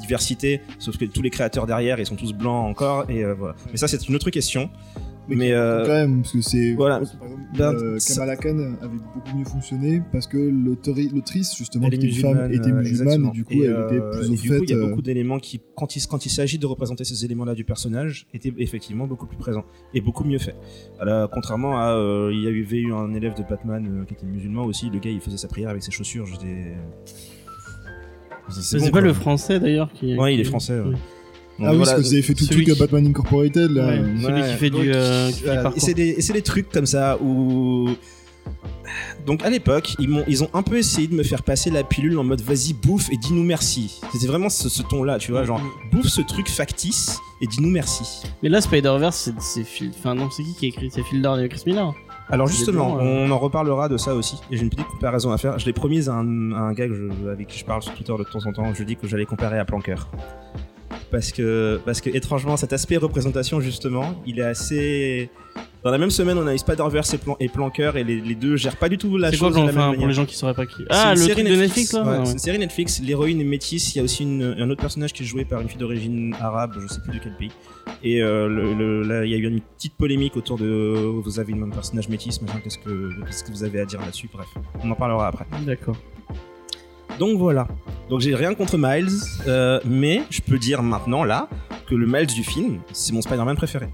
diversité, sauf que tous les créateurs derrière ils sont tous blancs encore et euh, voilà. Mais ça c'est une autre question. Mais euh, Quand même, parce que c'est. voilà. Par exemple, Ben, euh, Kamala Khan avait beaucoup mieux fonctionné parce que l'autrice, justement, qui était une femme, musulmane, était musulmane et du coup, Et, elle était plus au du fait. coup, il y a beaucoup d'éléments qui, quand il, quand il s'agit de représenter ces éléments-là du personnage, étaient effectivement beaucoup plus présents et beaucoup mieux faits. Alors, contrairement à, euh, il y avait eu un élève de Batman qui était musulman aussi, le gars il faisait sa prière avec ses chaussures, j'étais. C'est bon, pas quoi. le français d'ailleurs qui. Ouais, il est français. ouais. Oui. Donc, Ah oui, voilà. parce que vous avez fait tout le truc à Batman Incorporated là. Ouais. euh, Celui qui fait du, donc, euh, du et c'est des, et c'est des trucs comme ça où. Donc à l'époque, ils, m'ont, ils ont un peu essayé de me faire passer la pilule en mode vas-y bouffe et dis-nous merci. C'était vraiment ce, ce ton-là, tu vois, genre bouffe ce truc factice et dis-nous merci. Mais là, Spider-Verse, c'est- c'est Phil. Enfin, non, c'est qui qui a écrit? C'est Phil Lord et Chris Miller. Alors justement, blancs, euh. on en reparlera de ça aussi. Et j'ai une petite comparaison à faire. Je l'ai promise à un, à un gars que je- avec qui je parle sur Twitter de temps en temps. Je lui dis que j'allais comparer à Planqueur. Parce que, parce que étrangement, cet aspect représentation justement, il est assez. Dans la même semaine, on a eu Spider-Verse et, Plan et Planqueur et les, les deux gèrent pas du tout la C'est quoi chose de la même enfin, pour manière. les gens qui sauraient pas qui C'est Ah, une le série truc de Netflix là ouais, ouais. C'est une série Netflix. L'héroïne est métisse. Il y a aussi une- un autre personnage qui est joué par une fille d'origine arabe, je sais plus de quel pays. Et euh, le- le- là, il y a eu une petite polémique autour de vous avez un personnage métis, machin. Qu'est-ce que qu'est-ce que vous avez à dire là-dessus? Bref, on en parlera après. D'accord. Donc voilà. Donc j'ai rien contre Miles, euh, mais je peux dire maintenant là que le Miles du film, c'est mon Spider-Man préféré.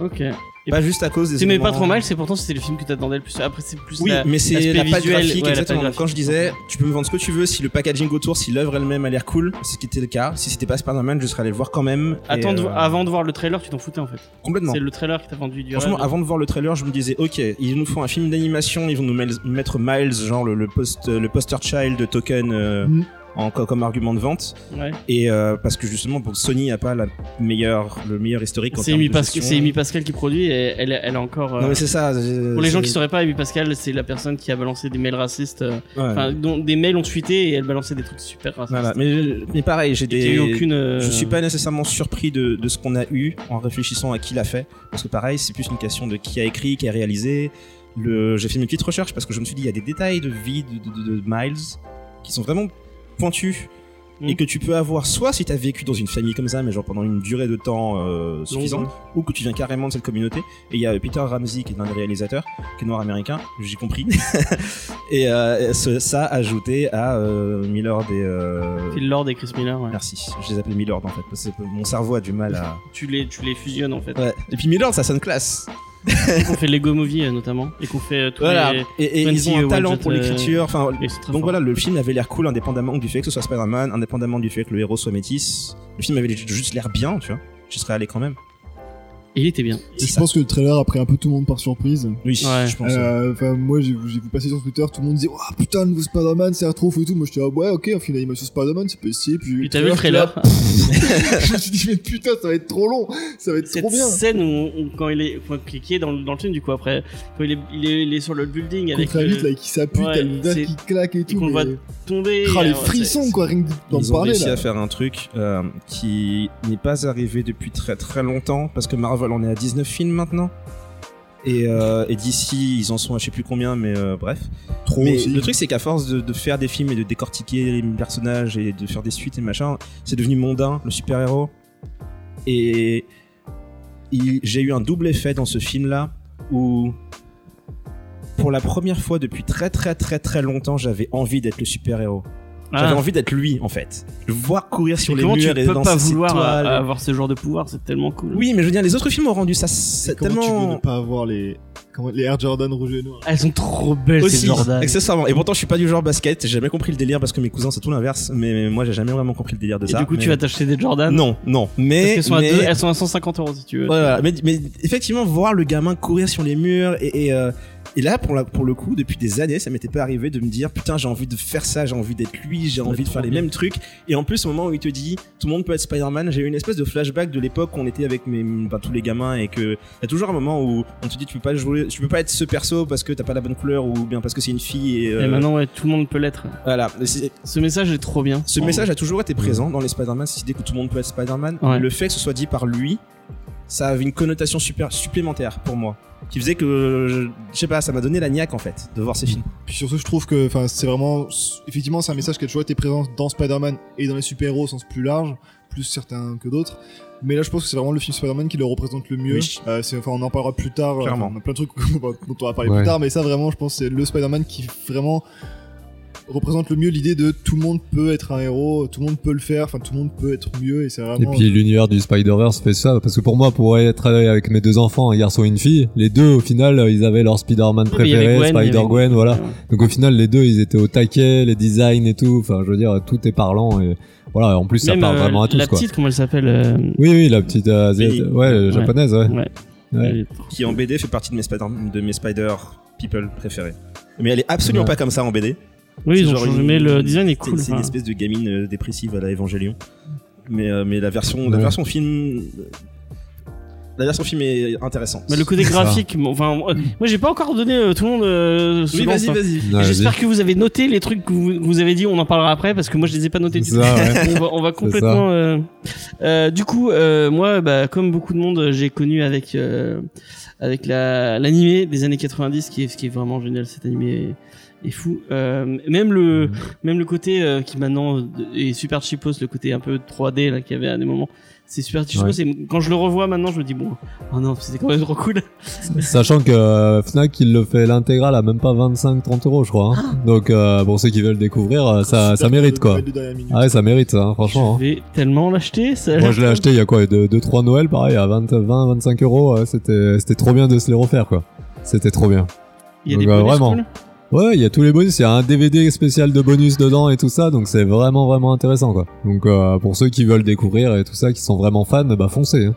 Ok. Et Pas juste à cause des. T'aimais pas trop mal, c'est pourtant c'était le film que t'attendais le plus. Après, c'est plus. Oui, la- mais c'est la patte visuel, graphique, ouais, la exactement. patte Quand je disais, tu peux me vendre ce que tu veux si le packaging autour, si l'œuvre elle-même a l'air cool, c'est ce qui était le cas. Si c'était pas Spider-Man, je serais allé le voir quand même. Attends, de- euh, avant de voir le trailer, tu t'en foutais en fait. Complètement. C'est le trailer qui t'a vendu du Franchement, rêve. avant de voir le trailer, je me disais, ok, ils nous font un film d'animation, ils vont nous mettre Miles, genre le, le, post, le poster child de Token euh, Mm. En, co- comme argument de vente. Ouais. Et euh, parce que justement, pour Sony a pas la meilleure, le meilleur historique. C'est Amy, Pascal, Amy Pascal qui produit et elle, elle a encore. euh, Non mais c'est ça. pour les gens qui sauraient pas, Amy Pascal, c'est la personne qui a balancé des mails racistes. euh, dont des mails ont tweeté et elle balançait des trucs super racistes. Voilà. Mais, mais pareil, j'ai des. aucune. Je suis pas nécessairement surpris de, de ce qu'on a eu en réfléchissant à qui l'a fait. Parce que pareil, c'est plus une question de qui a écrit, qui a réalisé. Le... J'ai fait une petite recherche parce que je me suis dit, il y a des détails de vie de- de Miles qui sont vraiment pointus. Mm. Et que tu peux avoir soit si t'as vécu dans une famille comme ça, mais genre pendant une durée de temps euh, suffisante, ou que tu viens carrément de cette communauté. Et il y a Peter Ramsey qui est l'un des réalisateurs, qui est noir américain, j'ai compris. et euh, ce- ça ajouté à euh, des. euh, Phil Lord et Chris Miller. ouais. Merci, je les appelle Millard en fait, parce que mon cerveau a du mal à. Tu les, tu les fusionnes en fait. Ouais. Et puis Millard, ça sonne classe. On fait Lego Movie euh, notamment et qu'on fait euh, tous Voilà. les. Et, et 20 ils ont un talent pour euh, l'écriture. Enfin, donc voilà, le film avait l'air cool indépendamment du fait que ce soit Spider-Man, indépendamment du fait que le héros soit métis. Le film avait juste l'air bien, tu vois. J'y serais allé quand même. Et il était bien. Je ça. pense que le trailer a pris un peu tout le monde par surprise. Oui, Ouais. je pense. Euh, Enfin, moi, j'ai vu passer sur Twitter, tout le monde disait, oh putain, le nouveau Spider-Man, c'est trop fou et tout. Moi, je dis, ah ouais, ok, on fait une animation Spider-Man, c'est pas essayer. Puis, t'as vu le trailer je me suis dit, mais putain, ça va être trop long, ça va être Cette trop bien. scène où, où quand il est, faut cliquer dans, le- dans le film du coup après, quand il est, il est, il est sur le building avec Contre la le- là, qui s'appuie, Ouais, t'as le c'est- qui claque et tout. qu'on le mais- voit tomber. Ah, les frissons, quoi, rien que d'en Ils ont parler, réussi là. à faire un truc euh, qui n'est pas arrivé depuis très très longtemps parce que Marvel en est à 19 films maintenant. Et, euh, et d'ici, ils en sont à je sais plus combien, mais euh, bref. Trop mais aussi. le truc, c'est qu'à force de, de faire des films et de décortiquer les personnages et de faire des suites et machin, c'est devenu mondain, le super-héros. Et j'ai eu un double effet dans ce film-là où, pour la première fois depuis très très très très longtemps, j'avais envie d'être le super-héros. J'avais Ah. envie d'être lui, en fait. Le voir courir sur Mais les murs et peux dans pas vouloir étoiles. avoir ce genre de pouvoir C'est tellement cool. Oui, mais je veux dire, les autres films ont rendu ça c'est Comment tu veux tellement ne pas avoir les, comment, les Air Jordan rouge et noir Elles sont trop belles ces aussi Jordan. accessoirement. Et pourtant, je suis pas du genre basket. J'ai jamais compris le délire parce que mes cousins c'est tout l'inverse. Mais moi, j'ai jamais vraiment compris le délire de Et ça. du coup, mais- tu vas t'acheter des Jordan Non, non. Mais, qu'elles sont, à mais- deux- elles sont à 150 euros si tu veux. Voilà, mais, mais effectivement, voir le gamin courir sur les murs et, et, euh, et là, pour, la, pour le coup, depuis des années, ça m'était pas arrivé de me dire putain, j'ai envie de faire ça, j'ai envie d'être lui, j'ai envie de faire les mêmes trucs. Et en plus, au moment où il te dit tout le monde peut être Spider-Man, j'ai eu une espèce de flashback de l'époque où on était avec mes, bah, tous les gamins et que y a toujours un moment où on te dit tu peux pas jouer, tu peux pas être ce perso parce que t'as pas la bonne couleur ou bien parce que c'est une fille et, euh, Et maintenant, ouais, tout le monde peut l'être. voilà. Ce message est trop bien. ce message a toujours été présent dans les Spider-Man, cette idée que tout le monde peut être Spider-Man. Ouais. Le fait que ce soit dit par lui, ça avait une connotation super supplémentaire pour moi. Qui faisait que, je, je sais pas, ça m'a donné la niaque en fait, de voir ces films. Puis sur ce, je trouve que, enfin, c'est vraiment, effectivement, c'est un message qui a toujours été présent dans Spider-Man et dans les super-héros au sens plus large, plus certains que d'autres. Mais là, je pense que c'est vraiment le film Spider-Man qui le représente le mieux. Oui. Euh, enfin, on en parlera plus tard. Clairement. Enfin, on a plein de trucs dont on va parler Ouais. plus tard, mais ça, vraiment, je pense que c'est le Spider-Man qui vraiment représente le mieux l'idée de tout le monde peut être un héros, tout le monde peut le faire, enfin, tout le monde peut être mieux, et c'est Et vraiment. puis l'univers du Spider-Verse fait ça, parce que pour moi, pour être avec mes deux enfants, un garçon et une fille, les deux, au final, ils avaient leur Spider-Man préféré, avait- Spider-Gwen, voilà. Donc au final, les deux, ils étaient au taquet, les designs et tout, enfin, je veux dire, tout est parlant, et voilà, en plus, ça Même, parle euh, vraiment à tous, La quoi. petite, comment elle s'appelle euh, Oui, oui, la petite, euh, ouais, euh, japonaise, ouais. Ouais. Qui en BD fait partie de mes Spider, de mes Spider People préférés. Mais elle est absolument Ouais. pas comme ça en BD. Oui, ils ont genre changé, une- mais le design est cool. C'est une espèce de gamine euh, dépressive à la Evangelion. Mais, euh, mais la version, la version film. La version film est intéressante. Mais le côté graphique, bon, enfin, moi moi, j'ai pas encore donné euh, tout le monde. euh, ce Oui, vas-y, vas-y. Ouais. J'espère que vous avez noté les trucs que vous, avez dit. On en parlera après parce que moi je les ai pas notés du C'est tout. ça, ouais. on va, on va complètement. euh, euh, du coup, euh, moi, bah, comme beaucoup de monde, j'ai connu avec euh, avec la l'animé des années 90, qui est ce qui est vraiment génial. Cet animé est, est fou. Euh, même le même le côté euh, qui maintenant est super cheapos, le côté un peu 3D là qu'il y avait à des moments. C'est super cheapos. Ouais. Et quand je le revois maintenant, je me dis bon, oh non, c'était quand même trop cool. Sachant que euh, Fnac, il le fait l'intégrale à même pas 25-30 euros, je crois. hein. Donc, euh, pour ceux qui veulent découvrir, euh, ça, ça mérite, quoi. Ah ouais, ça mérite, ça, hein, franchement. hein. Je vais tellement l'acheter. Moi, je l'ai acheté il y a quoi 2-3 Noël, pareil, à 20-25 euros. C'était c'était trop bien de se les refaire, quoi. C'était trop bien. Il y a des euh, vraiment. cool. Ouais, il y a tous les bonus. Il y a un DVD spécial de bonus dedans et tout ça. Donc, c'est vraiment, vraiment intéressant, quoi. Donc, euh, pour ceux qui veulent découvrir et tout ça, qui sont vraiment fans, bah, foncez. hein.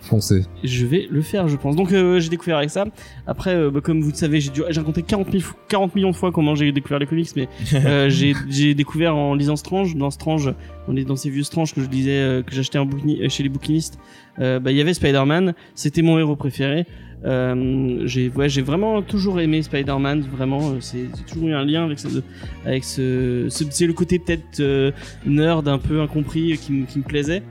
Foncez. Je vais le faire, je pense. Donc euh, j'ai découvert avec ça. Après, euh, bah, comme vous le savez, j'ai dû- j'ai raconté 40, 000 fo- 40 millions de fois comment j'ai découvert les comics, mais euh, j'ai j'ai découvert en lisant Strange. Dans Strange, on est dans ces vieux Strange que je lisais, euh, que j'achetais bouquini- euh, chez les bouquinistes. Euh, bah, Il y avait Spider-Man, c'était mon héros préféré. Euh, j'ai ouais, j'ai vraiment toujours aimé Spider-Man, vraiment. euh, C'est toujours eu un lien avec ce, avec ce, ce- c'est le côté peut-être euh, nerd un peu incompris qui, me- plaisait.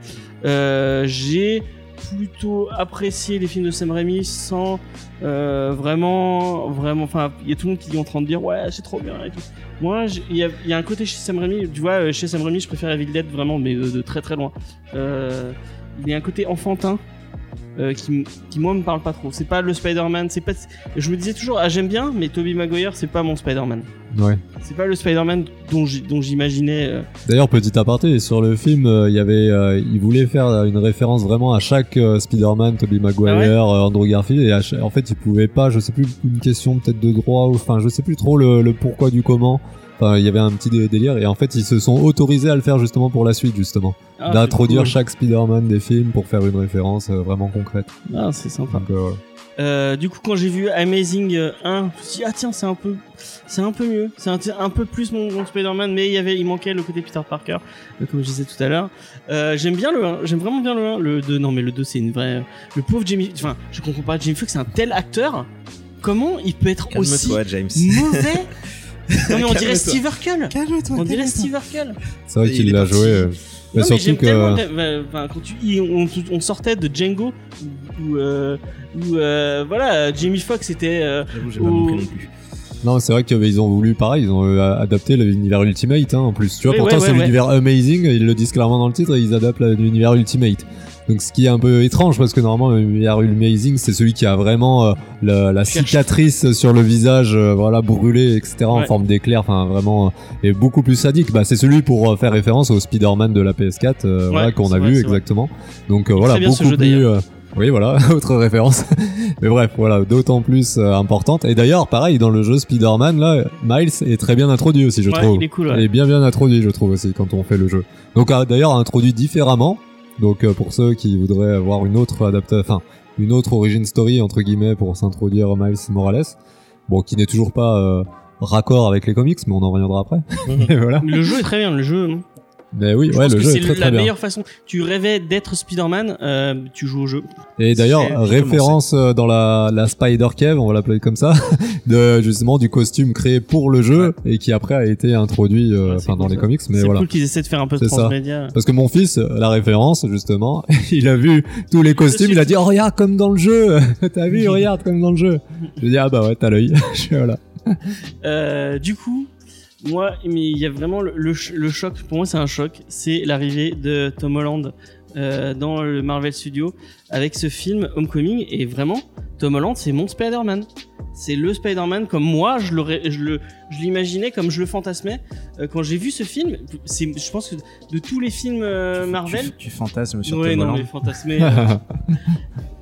J'ai plutôt apprécié les films de Sam Raimi sans vraiment vraiment enfin il y a tout le monde qui est en train de dire ouais c'est trop bien et tout moi il y a, un côté chez Sam Raimi tu vois chez Sam Raimi je préfère Evil Dead vraiment mais de, très très loin il y a un côté enfantin euh, qui, qui moi me parle pas trop. C'est pas le Spider-Man c'est pas je me disais toujours ah j'aime bien mais Tobey Maguire c'est pas mon Spider-Man. Ouais. c'est pas le Spider-Man dont j'imaginais euh, D'ailleurs, petit aparté, sur le film, euh, il y avait, il voulait faire une référence vraiment à chaque Spider-Man, Tobey Maguire, Ah ouais Andrew Garfield, et en fait, il pouvait pas, je sais plus, une question peut-être de droit, ou enfin, je sais plus trop le, le pourquoi du comment, Enfin, il y avait un petit dé- délire et en fait, ils se sont autorisés à le faire justement pour la suite, justement, Ah, d'introduire cool. chaque Spider-Man des films pour faire une référence euh, vraiment concrète. Ah, c'est sympa. Donc, euh, Euh, du coup, quand j'ai vu Amazing euh, 1, je me suis dit, ah tiens, c'est un peu, c'est un peu mieux. C'est un, un peu plus mon, mon Spider-Man, mais il y avait, il manquait le côté Peter Parker, comme je disais tout à l'heure. Euh, j'aime bien le 1, j'aime vraiment bien le 1. Le 2, non, mais le 2, c'est une vraie. Le pauvre Jamie, enfin, je comprends pas, Jamie Foxx, c'est un tel acteur. Comment il peut être aussi James. mauvais Non, mais on dirait. Steve Urkel. On dirait Steve Urkel. c'est vrai Il qu'il l'a joué. euh, mais Non, mais surtout que. euh, Enfin, quand tu, on, on sortait de Django, où, euh, où euh, voilà, Jamie Foxx était. euh, J'avoue, j'ai pas compris non plus. Non, c'est vrai qu'ils ont voulu, pareil, ils ont euh, adapté l'univers Ultimate, hein, en plus. Tu vois, Oui, pourtant ouais, c'est ouais, l'univers Amazing, ils le disent clairement dans le titre, et ils adaptent l'univers Ultimate. Donc ce qui est un peu étrange, parce que normalement l'univers Amazing, c'est celui qui a vraiment euh, la, la cicatrice sur le visage, euh, voilà, brûlée, etc., en Ouais. forme d'éclair, enfin vraiment, euh, et beaucoup plus sadique. Bah, c'est celui pour euh, faire référence au Spider-Man de la PS4, euh, Ouais, voilà, qu'on a vrai, vu vrai. exactement. Donc euh, Il est voilà, beaucoup jeu, plus... euh, oui, voilà, autre référence. Mais bref, voilà, d'autant plus euh, importante. Et d'ailleurs, pareil, dans le jeu Spider-Man, là, Miles est très bien introduit aussi, je Ouais, trouve. il est cool, ouais. est bien bien introduit, je trouve aussi, quand on fait le jeu. Donc, euh, d'ailleurs, introduit différemment. Donc, euh, pour ceux qui voudraient avoir une autre adaptation, enfin, une autre origin story, entre guillemets, pour s'introduire Miles Morales. Bon, qui n'est toujours pas euh, raccord avec les comics, mais on en reviendra après. Voilà. Le jeu est très bien, le jeu. Mais oui, Je ouais, pense le que jeu c'est est très la très bien. meilleure façon. Tu rêvais d'être Spider-Man, euh, tu joues au jeu. Et d'ailleurs, C'est- référence euh, dans la, la Spider Cave, on va l'appeler comme ça, de justement du costume créé pour le jeu et qui après a été introduit euh, Ouais, c'est dans les comics. Mais C'est voilà. cool qu'ils essaient de faire un peu de C'est ça. transmédia. Parce que mon fils, la référence justement, il a vu tous les costumes, il a dit oh regarde comme dans le jeu, t'as vu regarde comme dans le jeu. Je dis ah bah ouais t'as l'œil. Voilà. Euh, du coup, moi, mais il y a vraiment le, le ch- le choc. Pour moi, c'est un choc. C'est l'arrivée de Tom Holland euh, dans le Marvel Studio avec ce film Homecoming. Et vraiment, Tom Holland, c'est mon Spider-Man. C'est le Spider-Man comme moi, je le, l'imaginais comme je le fantasmais Euh, quand j'ai vu ce film. C'est, je pense que de tous les films euh, Marvel, Tu, tu fantasmes sur ouais, Tom non, Holland. mais fantasmé.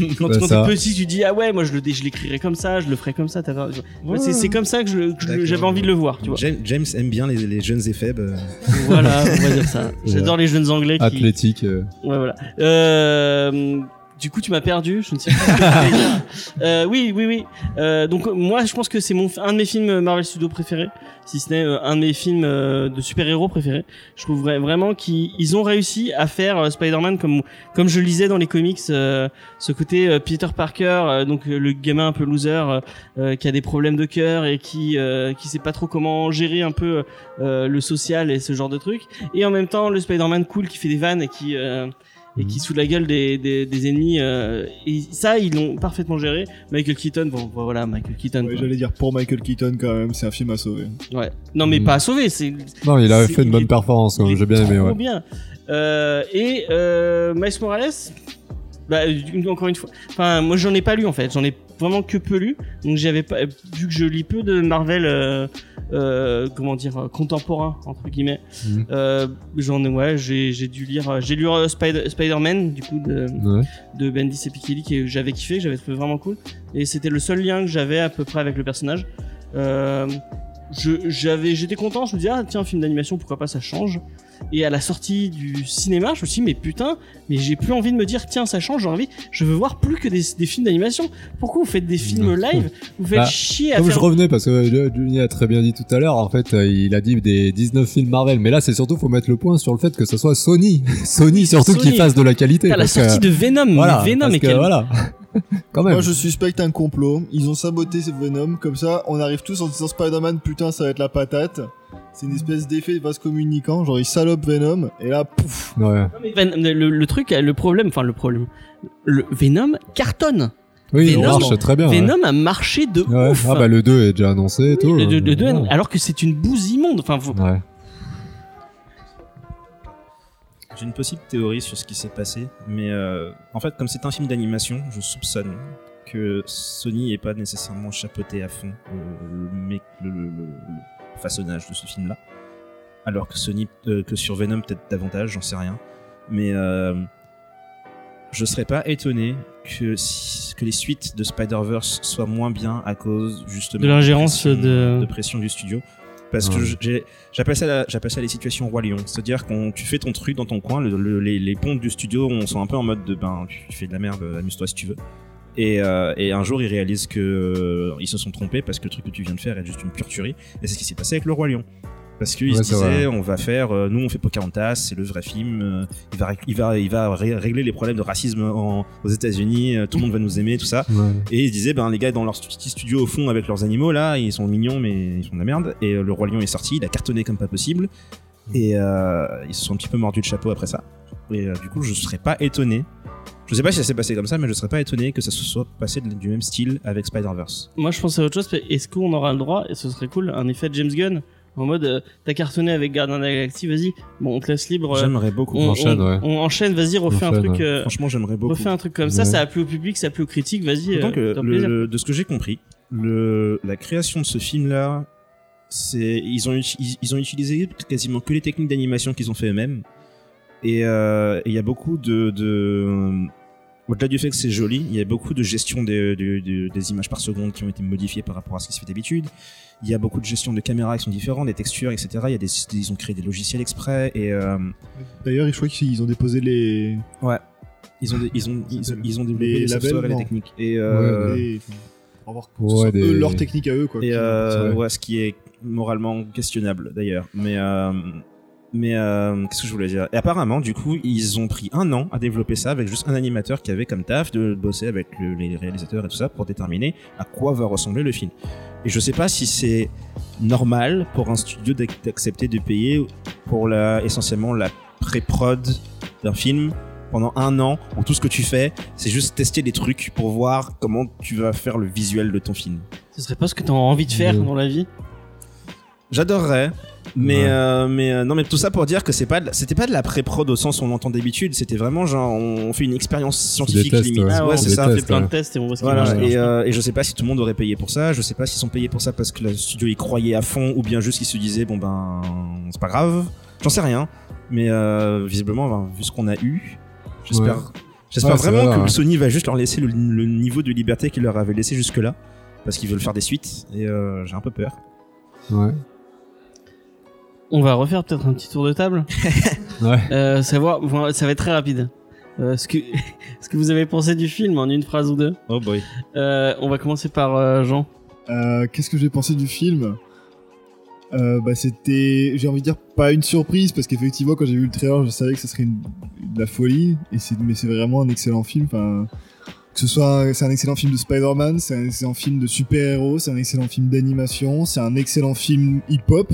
euh, quand Ouais, quand t'es petit, tu dis ah ouais, moi je le, je l'écrirais comme ça, je le ferais comme ça. Ouais. C'est, c'est comme ça que, j'avais envie de le voir, tu vois. James, James aime bien les, les jeunes et faibles. Voilà, on va dire ça. J'adore les jeunes anglais qui. Athlétique. euh. Ouais, voilà. Euh, du coup, tu m'as perdu. Je ne sais pas ce que dire. Euh, oui, oui, oui. Euh, donc moi, je pense que c'est mon un de mes films Marvel Studios préférés, si ce n'est euh, un de mes films euh, de super-héros préférés. Je trouve vra- vraiment qu'ils ils ont réussi à faire euh, Spider-Man comme comme je lisais dans les comics, euh, ce côté euh, Peter Parker, euh, donc euh, le gamin un peu loser euh, euh, qui a des problèmes de cœur et qui euh, qui sait pas trop comment gérer un peu euh, le social et ce genre de trucs et en même temps le Spider-Man cool qui fait des vannes et qui et qui fout de la gueule des, des, des ennemis euh, et ça ils l'ont parfaitement géré Michael Keaton bon voilà Michael Keaton Ouais. J'allais dire pour Michael Keaton quand même, c'est un film à sauver. ouais non mais Mm. pas à sauver c'est Non, il avait C'est- fait une bonne est- performance. J'ai bien aimé. trop Ouais. bien euh, et euh, Miles Morales bah, encore une fois enfin moi j'en ai pas lu en fait j'en ai vraiment que peu lu donc j'avais pas vu que je lis peu de Marvel euh, euh, comment dire euh, contemporain entre guillemets Mhm. euh, j'en ai ouais j'ai j'ai dû lire euh, j'ai lu euh, Spider- Spider-Man du coup de Ouais. de Bendis et Pikeli que j'avais kiffé, que j'avais trouvé vraiment cool. Et c'était le seul lien que j'avais à peu près avec le personnage. Euh, je, j'avais, j'étais content, je me disais, ah tiens, film d'animation, pourquoi pas, ça change. Et à la sortie du cinéma, je me suis dit, mais putain, mais j'ai plus envie de me dire, tiens, ça change, j'ai envie, je veux voir plus que des, des films d'animation. Pourquoi vous faites des films live Vous faites Bah, chier à Comme je faire. revenais, parce que euh, Johnny a très bien dit tout à l'heure, en fait, euh, il a dit des 19 films Marvel, mais là, c'est surtout, faut mettre le point sur le fait que ce soit Sony. Sony, surtout, qui fasse de la qualité. Putain, la que- sortie de Venom, voilà, Venom et que, quel... voilà. Quand même. Moi je suspecte un complot. Ils ont saboté ces Venom, comme ça on arrive tous en disant Spider-Man, putain ça va être la patate. C'est une espèce d'effet vase communicant, genre ils salopent Venom, et là pouf Ouais. Non, mais Ven- le, le truc, le problème, enfin le problème, le Venom cartonne. Oui, il Venom- marche très bien. ouais. Venom a marché de Ouais. ouf. Ah bah le 2 est déjà annoncé et tout. Le- alors que c'est une bouse immonde. Enfin, Ouais. J'ai une possible théorie sur ce qui s'est passé, mais euh, en fait, comme c'est un film d'animation, je soupçonne que Sony n'est pas nécessairement chapeauté à fond euh, le, mec- le- le- le- le façonnage de ce film-là. Alors que Sony, euh, que sur Venom, peut-être davantage, j'en sais rien. Mais euh, je serais pas étonné que, si- que les suites de Spider-Verse soient moins bien à cause justement De l'ingérence de- de pression du studio. Parce que Ouais. j'appelle ça, la- j'appelle ça les situations roi lion. C'est-à-dire quand tu fais ton truc dans ton coin, le- le- les, les pontes du studio on sont un peu en mode de ben tu fais de la merde, amuse-toi si tu veux. Et, euh, et un jour ils réalisent que euh, ils se sont trompés parce que le truc que tu viens de faire est juste une pure tuerie. Et c'est ce qui s'est passé avec le roi lion. Parce qu'ils Ouais, se disaient, on va faire, euh, nous on fait Pocahontas, c'est le vrai film, euh, il va, il va, il va ré- régler les problèmes de racisme en- aux États-Unis, tout le monde va nous aimer, tout ça. Ouais. Et ils se disaient, ben les gars dans leur petit studio au fond avec leurs animaux là, ils sont mignons mais ils sont de la merde. Et le roi lion est sorti, il a cartonné comme pas possible. Et ils se sont un petit peu mordus le chapeau après ça. Et du coup, je serais pas étonné. Je sais pas si ça s'est passé comme ça, mais je serais pas étonné que ça se soit passé de- du même style avec Spider-Verse. Moi, je pense à autre chose. Est-ce qu'on aura le droit, et ce serait cool, un effet James Gunn en mode euh, t'as cartonné avec Gardien de la Galaxie, vas-y, bon, on te laisse libre. euh, J'aimerais beaucoup. on, enchaîne, on- ouais. on enchaîne, vas-y, refais un truc. ouais. euh, Franchement, j'aimerais beaucoup. refais un truc comme ça, Ouais. ça a plu au public, ça a plu aux critiques, vas-y. Euh, de ce que j'ai compris, le, la création de ce film-là, c'est ils ont ils ont utilisé quasiment que les techniques d'animation qu'ils ont fait eux-mêmes. Et euh, et il y a beaucoup de, de au-delà du fait que c'est joli, il y a beaucoup de gestion des, des, images par seconde qui ont été modifiées par rapport à ce qui se fait d'habitude. Il y a beaucoup de gestion de caméras qui sont différentes, des textures, etc. Il y a des, ils ont créé des logiciels exprès et euh, D'ailleurs, je crois qu'ils ont déposé les. ils ont des- ils ont ils ont, ils ont développé Les les, labels, softwares et les techniques. Et euh, les- pour avoir que Ouais, ce des- eux, leur technique à eux, quoi. Et qui- euh, ouais. ouais, ce qui est moralement questionnable d'ailleurs. Mais euh, mais euh, qu'est-ce que je voulais dire? Et apparemment, du coup, ils ont pris un an à développer ça avec juste un animateur qui avait comme taf de bosser avec le- les réalisateurs et tout ça pour déterminer à quoi va ressembler le film. Et je sais pas si c'est normal pour un studio d'ac- d'accepter de payer pour la essentiellement la pré-prod d'un film pendant un an où tout ce que tu fais c'est juste tester des trucs pour voir comment tu vas faire le visuel de ton film. Ce serait pas ce que t'as envie de faire Ouais. dans la vie? J'adorerais. Mais Ouais. euh, mais euh, non mais tout ça pour dire que c'est pas de- c'était pas de la pré-prod au sens où on l'entend d'habitude c'était vraiment genre on fait une expérience scientifique tests, limite ouais. Ah ouais, on c'est ça fait tests, plein de ouais. tests et on voit ce qui voilà marche, et, euh, et je sais pas si tout le monde aurait payé pour ça je sais pas s'ils sont payés pour ça parce que le studio y croyait à fond ou bien juste qu'ils se disaient bon ben c'est pas grave j'en sais rien mais euh, visiblement ben, vu ce qu'on a eu j'espère j'espère Ouais, vraiment vrai, que ouais. Sony va juste leur laisser le, le niveau de liberté qu'il leur avait laissé jusque là parce qu'ils veulent faire des suites et euh, j'ai un peu peur Ouais. On va refaire peut-être un petit tour de table. Ouais. Euh, savoir, bon, ça va être très rapide. Euh, ce que, ce que vous avez pensé du film en une phrase ou deux. oh boy Euh, on va commencer par euh, Jean. Euh, Qu'est-ce que j'ai pensé du film? Euh, bah c'était j'ai envie de dire pas une surprise parce qu'effectivement quand j'ai vu le trailer je savais que ce serait une, de la folie et c'est mais c'est vraiment un excellent film enfin que ce soit un- c'est un excellent film de Spider-Man c'est un excellent film de super-héros c'est un excellent film d'animation c'est un excellent film hip-hop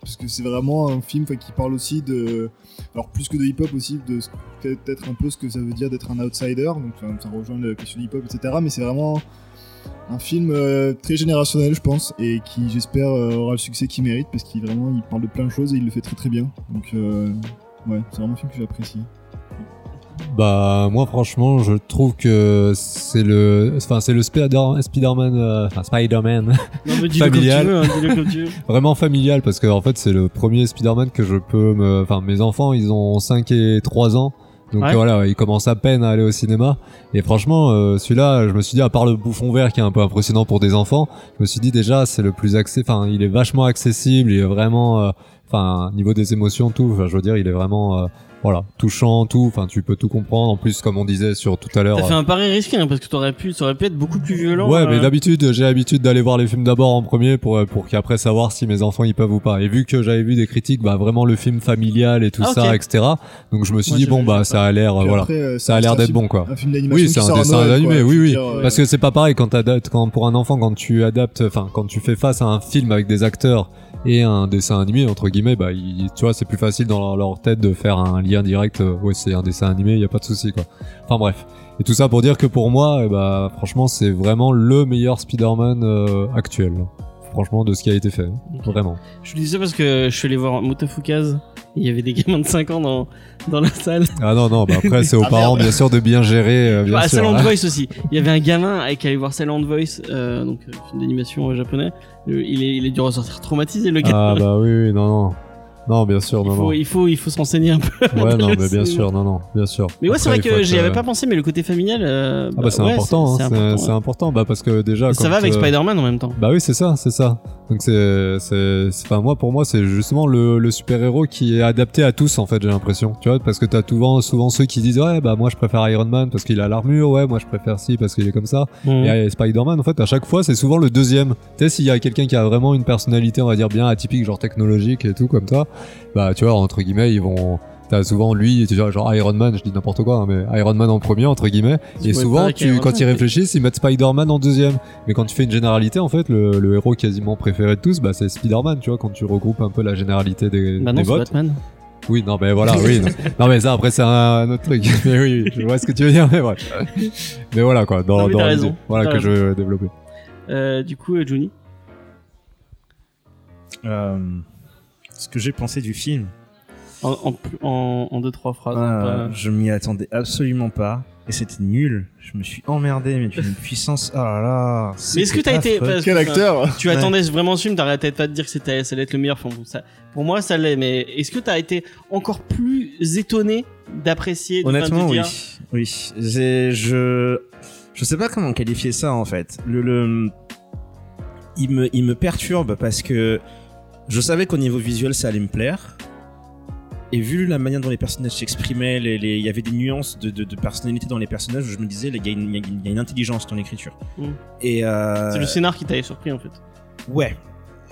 parce que c'est vraiment un film qui parle aussi de alors plus que de hip-hop aussi de peut-être un peu ce que ça veut dire d'être un outsider donc ça rejoint la question du hip-hop etc mais c'est vraiment un film euh, très générationnel, je pense, et qui, j'espère, euh, aura le succès qu'il mérite parce qu'il vraiment, il parle de plein de choses et il le fait très très bien. Donc, euh, ouais, c'est vraiment un film que j'apprécie. Bah moi franchement je trouve que c'est le enfin c'est le Spider Spider-Man euh, enfin Spider-Man comme tu Familial. veux, hein, dis-le comme tu veux. vraiment familial parce que en fait c'est le premier Spider-Man que je peux me enfin mes enfants ils ont 5 et 3 ans donc Ouais. voilà ils commencent à peine à aller au cinéma et franchement euh, celui-là je me suis dit à part le bouffon vert qui est un peu impressionnant pour des enfants je me suis dit déjà c'est le plus accès enfin il est vachement accessible il est vraiment euh, enfin niveau des émotions tout je veux dire il est vraiment euh, voilà touchant tout enfin tu peux tout comprendre en plus comme on disait sur tout à l'heure T'as fait un pari risqué hein, parce que t'aurais pu, ça aurait pu être beaucoup plus violent. Ouais, mais euh, d'habitude, j'ai l'habitude d'aller voir les films d'abord en premier pour euh, pour qu'après savoir si mes enfants y peuvent ou pas. Et vu que j'avais vu des critiques, bah vraiment le film familial et tout Ah, ça, etc. Donc je me suis Moi, dit bon bah ça a l'air, euh, voilà, après, euh, ça a l'air d'être bon quoi. Un film d'animation Oui, c'est un dessin Noël, animé, quoi, oui, oui. dire, euh, Parce que c'est pas pareil quand t'adaptes, quand pour un enfant, quand tu adaptes, enfin quand tu fais face à un film avec des acteurs et un dessin animé entre guillemets, bah il- tu vois c'est plus facile dans leur, leur tête de faire un lien direct. euh, ouais, c'est un dessin animé, y a pas de souci quoi. Enfin bref. Et tout ça pour dire que pour moi, eh bah franchement c'est vraiment le meilleur Spider-Man euh, actuel. Franchement de ce qui a été fait, vraiment. Je dis ça parce que je suis allé voir Mutafukaz. Il y avait des gamins de 5 ans dans, dans la salle. Ah non non, bah après c'est aux Ah, parents merde. bien sûr de bien gérer, euh, bien Bah, sûr. Silent hein. Voice aussi. Il y avait un gamin qui allait voir Silent Voice, euh, donc euh, film d'animation euh, japonais. Il, est, il est dû ressortir traumatisé le gars. Ah bah oui, oui non non. Non, bien sûr, Il non, faut, non. il faut, il faut se renseigner un peu. Ouais, non, mais bien sûr, non, non, bien sûr. Mais ouais, c'est vrai il que j'y avais euh, pas pensé, mais le côté familial. euh, Ah bah c'est ouais, important, hein, c'est important, c'est ouais. important, bah parce que déjà. Ça va avec euh, Spider-Man en même temps. Bah oui, c'est ça, c'est ça. Donc c'est, c'est, enfin moi pour moi c'est justement le, le super héros qui est adapté à tous en fait j'ai l'impression, tu vois, parce que t'as souvent souvent ceux qui disent ouais bah moi je préfère Iron Man parce qu'il a l'armure, ouais moi je préfère si parce qu'il est comme ça. Mhm. Et Spider-Man en fait à chaque fois c'est souvent le deuxième. Tu sais s'il y a quelqu'un qui a vraiment une personnalité on va dire bien atypique genre technologique et tout comme ça, bah tu vois entre guillemets ils vont T'as souvent lui, tu vois, genre Iron Man, je dis n'importe quoi, hein, mais Iron Man en premier, entre guillemets. Et souvent, tu, quand ils réfléchissent, ils mettent Spider-Man en deuxième. Mais quand tu fais une généralité, en fait, le, le héros quasiment préféré de tous, bah, c'est Spider-Man, tu vois, quand tu regroupes un peu la généralité des, Bah des non, c'est votes. Batman. Oui, non, mais voilà, oui. non. non, mais ça, après, c'est un autre truc. Mais oui, je vois ce que tu veux dire, mais voilà. Mais voilà, quoi, dans, Non, dans raison, Voilà que je veux développer. Euh, du coup, euh, Johnny? Euh, ce que j'ai pensé du film, En, en, plus- en, en deux, trois phrases. euh, pas- je m'y attendais absolument pas. Et c'était nul. Je me suis emmerdé, mais d'une puissance. Oh là là. Mais est-ce que t'as été. parce Quel que, acteur Tu Ouais. attendais vraiment ce film, t'arrêtais pas de dire que c'était, ça allait être le meilleur film. Ça, pour moi, ça l'est, mais est-ce que t'as été encore plus étonné d'apprécier Honnêtement, oui. Oui. Je. Je sais pas comment qualifier ça en fait. Le. le... Il, me, il me perturbe parce que je savais qu'au niveau visuel ça allait me plaire. Et vu la manière dont les personnages s'exprimaient, il y avait des nuances de, de, de personnalité dans les personnages, je me disais, il y, a une- y y a intelligence dans l'écriture. Mm. Et euh, C'est le scénar qui t'avait surpris en fait. Ouais.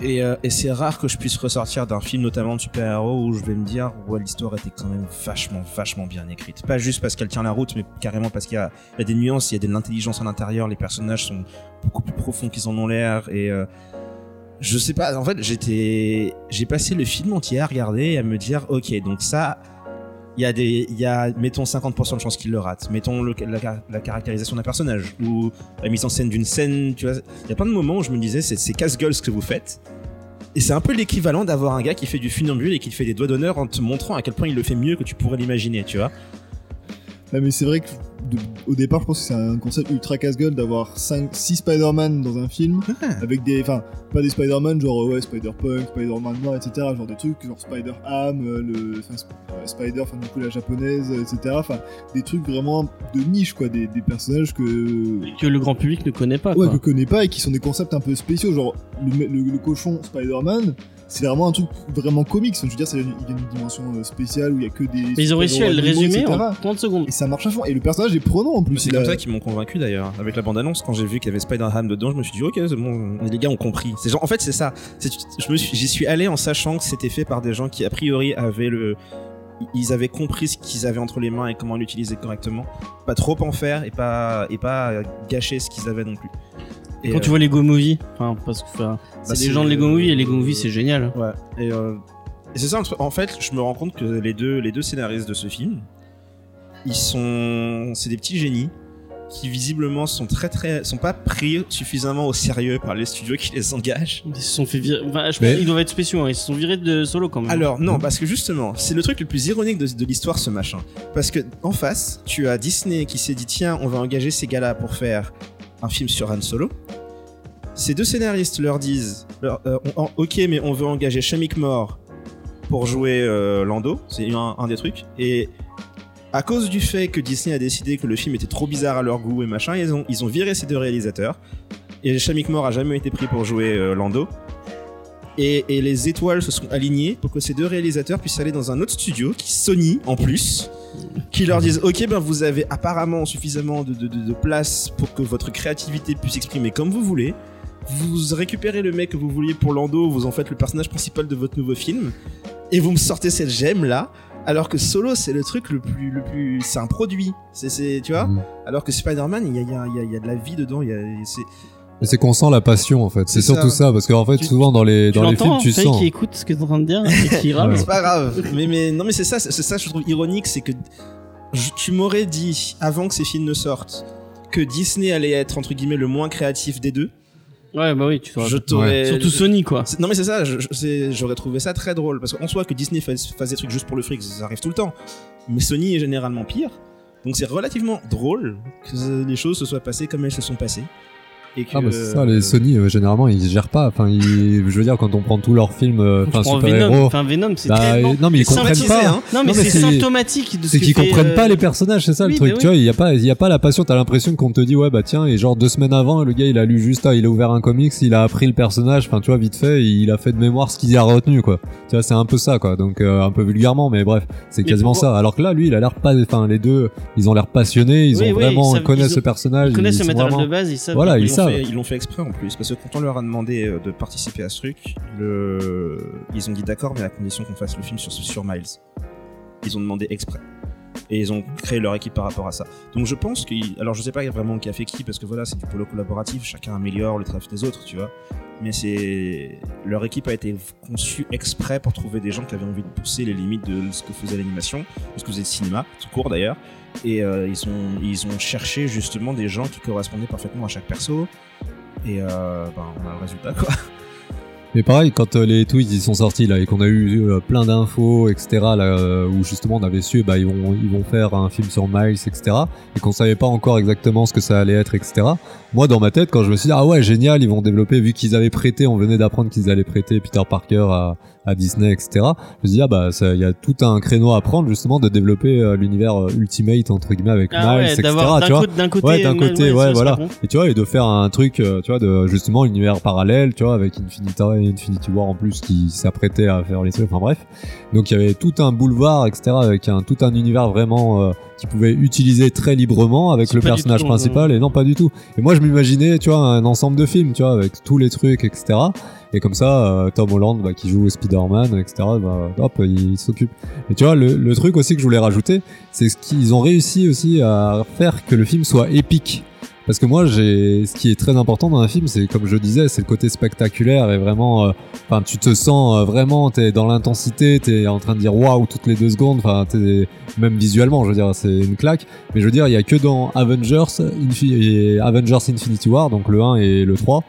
Et, euh, et c'est rare que je puisse ressortir d'un film, notamment de super-héros, où je vais me dire, ouais, l'histoire était quand même vachement, vachement bien écrite. Pas juste parce qu'elle tient la route, mais carrément parce qu'il y a, il y a des nuances, il y a de l'intelligence à l'intérieur, les personnages sont beaucoup plus profonds qu'ils en ont l'air, et euh, je sais pas, en fait, j'étais, j'ai passé le film entier à regarder et à me dire, ok, donc ça, il y a des, il y a, mettons 50% de chances qu'il le rate, mettons la, caractérisation d'un personnage, ou la mise en scène d'une scène, tu vois, il y a plein de moments où je me disais, c'est, casse-gueule ce que vous faites. Et c'est un peu l'équivalent d'avoir un gars qui fait du funambule et qui fait des doigts d'honneur en te montrant à quel point il le fait mieux que tu pourrais l'imaginer, tu vois. Non, mais c'est vrai que de- au départ, je pense que c'est un concept ultra casse-gueule d'avoir 6 Spider-Man dans un film avec des. Enfin, pas des Spider-Man genre ouais, Spider-Punk, Spider-Man noir, etc. Genre des trucs genre Spider-Ham, euh, le. Enfin, euh, Spider, enfin, du coup, la japonaise, euh, etc. Enfin, des trucs vraiment de niche, quoi. Des, des personnages que. Que le grand public ne connaît pas. Ouais, quoi. que connaît pas et qui sont des concepts un peu spéciaux. Genre, le, le- le cochon Spider-Man, c'est vraiment un truc vraiment comique. Je veux dire, il y a une dimension euh, spéciale où il y a que des. Mais ils ont réussi à le résumer en 30 secondes. Et ça marche à fond. Et le personnage est prenant en plus. C'est comme a- ça qu'ils m'ont convaincu d'ailleurs. Avec la bande-annonce, quand j'ai vu qu'il y avait Spider-Ham dedans, je me suis dit, ok, bon, les gars ont compris. C'est genre, en fait, c'est ça. J'y suis allé en sachant que c'était fait par des gens qui, a priori, avaient le. Ils avaient compris ce qu'ils avaient entre les mains et comment l'utiliser correctement. Pas trop en faire et pas, et pas gâcher ce qu'ils avaient non plus. Et, Quand euh, tu vois Lego Movie, enfin, parce que enfin, c'est Bah, des c'est- gens de Lego Movie et Lego Movie c'est génial. Ouais. Et, euh, et c'est ça, en fait, je me rends compte que les deux, les deux scénaristes de ce film, ils sont, c'est des petits génies qui visiblement sont très très, sont pas pris suffisamment au sérieux par les studios qui les engagent. Ils se sont fait virer. Enfin, je Mais- pense qu'ils doivent être spéciaux, hein. ils se sont virés de solo quand même. Alors non, parce que justement, c'est le truc le plus ironique de, de l'histoire ce machin. Parce que en face, tu as Disney qui s'est dit tiens, on va engager ces gars-là pour faire un film sur Han Solo. Ces deux scénaristes leur disent euh, ok, mais on veut engager Shamik Moore pour jouer euh, Lando, c'est un, des trucs. Et à cause du fait que Disney a décidé que le film était trop bizarre à leur goût et machin, ils ont, ils ont viré ces deux réalisateurs. Et Shamik Moore a jamais été pris pour jouer euh, Lando. Et, et les étoiles se sont alignées pour que ces deux réalisateurs puissent aller dans un autre studio, qui Sony en plus, qui leur disent Ok, ben vous avez apparemment suffisamment de, de- de- de place pour que votre créativité puisse s'exprimer comme vous voulez. Vous récupérez le mec que vous vouliez pour Lando, vous en faites le personnage principal de votre nouveau film, et vous me sortez cette gemme là. Alors que Solo, c'est le truc le plus, le plus, c'est un produit. C'est, c'est, tu vois. Mhm. Alors que Spider-Man, il y a, il y, a, il y a- il y a de la vie dedans. Il y a, c'est, Mais c'est qu'on sent la passion en fait. C'est surtout ça. ça, parce qu'en fait Tu- souvent dans les tu dans les films tu sens. qui écoute ce que t'es en train de dire et qui râle. Ouais. C'est pas grave. mais, mais non, mais c'est ça, c'est ça que je trouve ironique, c'est que je- tu m'aurais dit avant que ces films ne sortent que Disney allait être entre guillemets le moins créatif des deux. Ouais, bah oui, tu Je t'aurais. Surtout Sony quoi. Non mais c'est ça, j'aurais trouvé ça très drôle parce qu'en soi que Disney fasse, fasse des trucs juste pour le fric, ça arrive tout le temps. Mais Sony est généralement pire. Donc c'est relativement drôle que les choses se soient passées comme elles se sont passées. Et que, Ah bah c'est ça, euh, les Sony euh, généralement ils gèrent pas. Enfin, ils- je veux dire quand on prend tous leurs films, euh, enfin super Venom, héros, enfin Venom, c'est bah, tellement. non mais ils comprennent pas. hein. Non, mais c'est symptomatique de ce C'est qu'ils comprennent euh, pas les personnages, c'est ça oui, le truc. Tu vois, il y a pas, il y a pas la passion. T'as l'impression qu'on te dit ouais bah tiens et genre deux semaines avant le gars il a lu juste, ah, il a ouvert un comics, il a appris le personnage. Enfin tu vois vite fait, il a fait de mémoire ce qu'il a retenu quoi. Tu vois c'est un peu ça quoi. Donc euh, un peu vulgairement mais bref c'est quasiment ça. Alors que là lui il a l'air pas, enfin les deux ils ont l'air passionnés, ils ont vraiment connaissent ce personnage. Ils connaissent le matériel de base, ils savent. Voilà, ils l'ont fait, ils l'ont fait exprès en plus parce que quand on leur a demandé euh, de participer à ce truc, le... ils ont dit d'accord, mais à condition qu'on fasse le film sur, sur Miles. Ils ont demandé exprès. Et ils ont créé leur équipe par rapport à ça. Donc je pense que. Alors je sais pas vraiment qui a fait qui, parce que voilà, c'est du polo collaboratif, chacun améliore le travail des autres, tu vois. Mais c'est. Leur équipe a été conçue exprès pour trouver des gens qui avaient envie de pousser les limites de ce que faisait l'animation, de ce que faisait le cinéma, tout court d'ailleurs. Et euh, ils, ont cherché justement des gens qui correspondaient parfaitement à chaque perso. Et euh, ben, on a le résultat quoi. Mais pareil, quand euh, les tweets ils sont sortis là et qu'on a eu euh, plein d'infos, etc. Là, euh, où justement on avait su, bah ils vont ils vont faire un film sur Miles, etc. Et qu'on savait pas encore exactement ce que ça allait être, etc. Moi dans ma tête, quand je me suis dit ah ouais génial, ils vont développer vu qu'ils avaient prêté, on venait d'apprendre qu'ils allaient prêter Peter Parker à, à Disney, etc. Je me dit ah bah il y a tout un créneau à prendre justement de développer euh, l'univers euh, Ultimate entre guillemets avec Ah Miles, ouais, etc. Tu vois. d'un côté, d'un côté, Ouais, d'un côté, ouais, voilà. Et tu vois, et de faire un truc, euh, tu vois, de justement univers parallèle, tu vois, avec Infinity, Infinity War en plus qui s'apprêtait à faire les trucs. Enfin bref, donc il y avait tout un boulevard, etc., avec un tout un univers vraiment euh, qui pouvait utiliser très librement avec le personnage tout, principal. Et non, pas du tout. Et moi, je m'imaginais, tu vois, un ensemble de films, tu vois, avec tous les trucs, etc. Et comme ça, euh, Tom Holland, bah, qui joue Spider-Man, etc., bah, hop, il, il s'occupe. Et tu vois, le, le truc aussi que je voulais rajouter, c'est ce qu'ils ont réussi aussi à faire que le film soit épique. Parce que moi, j'ai, ce qui est très important dans un film, c'est comme je disais, c'est le côté spectaculaire et vraiment, euh, enfin, tu te sens euh, vraiment, t'es dans l'intensité, t'es en train de dire waouh toutes les deux secondes, enfin, t'es même visuellement, je veux dire, c'est une claque. Mais je veux dire, il y a que dans Avengers, Avengers Infinity War, donc le 1 et le 3.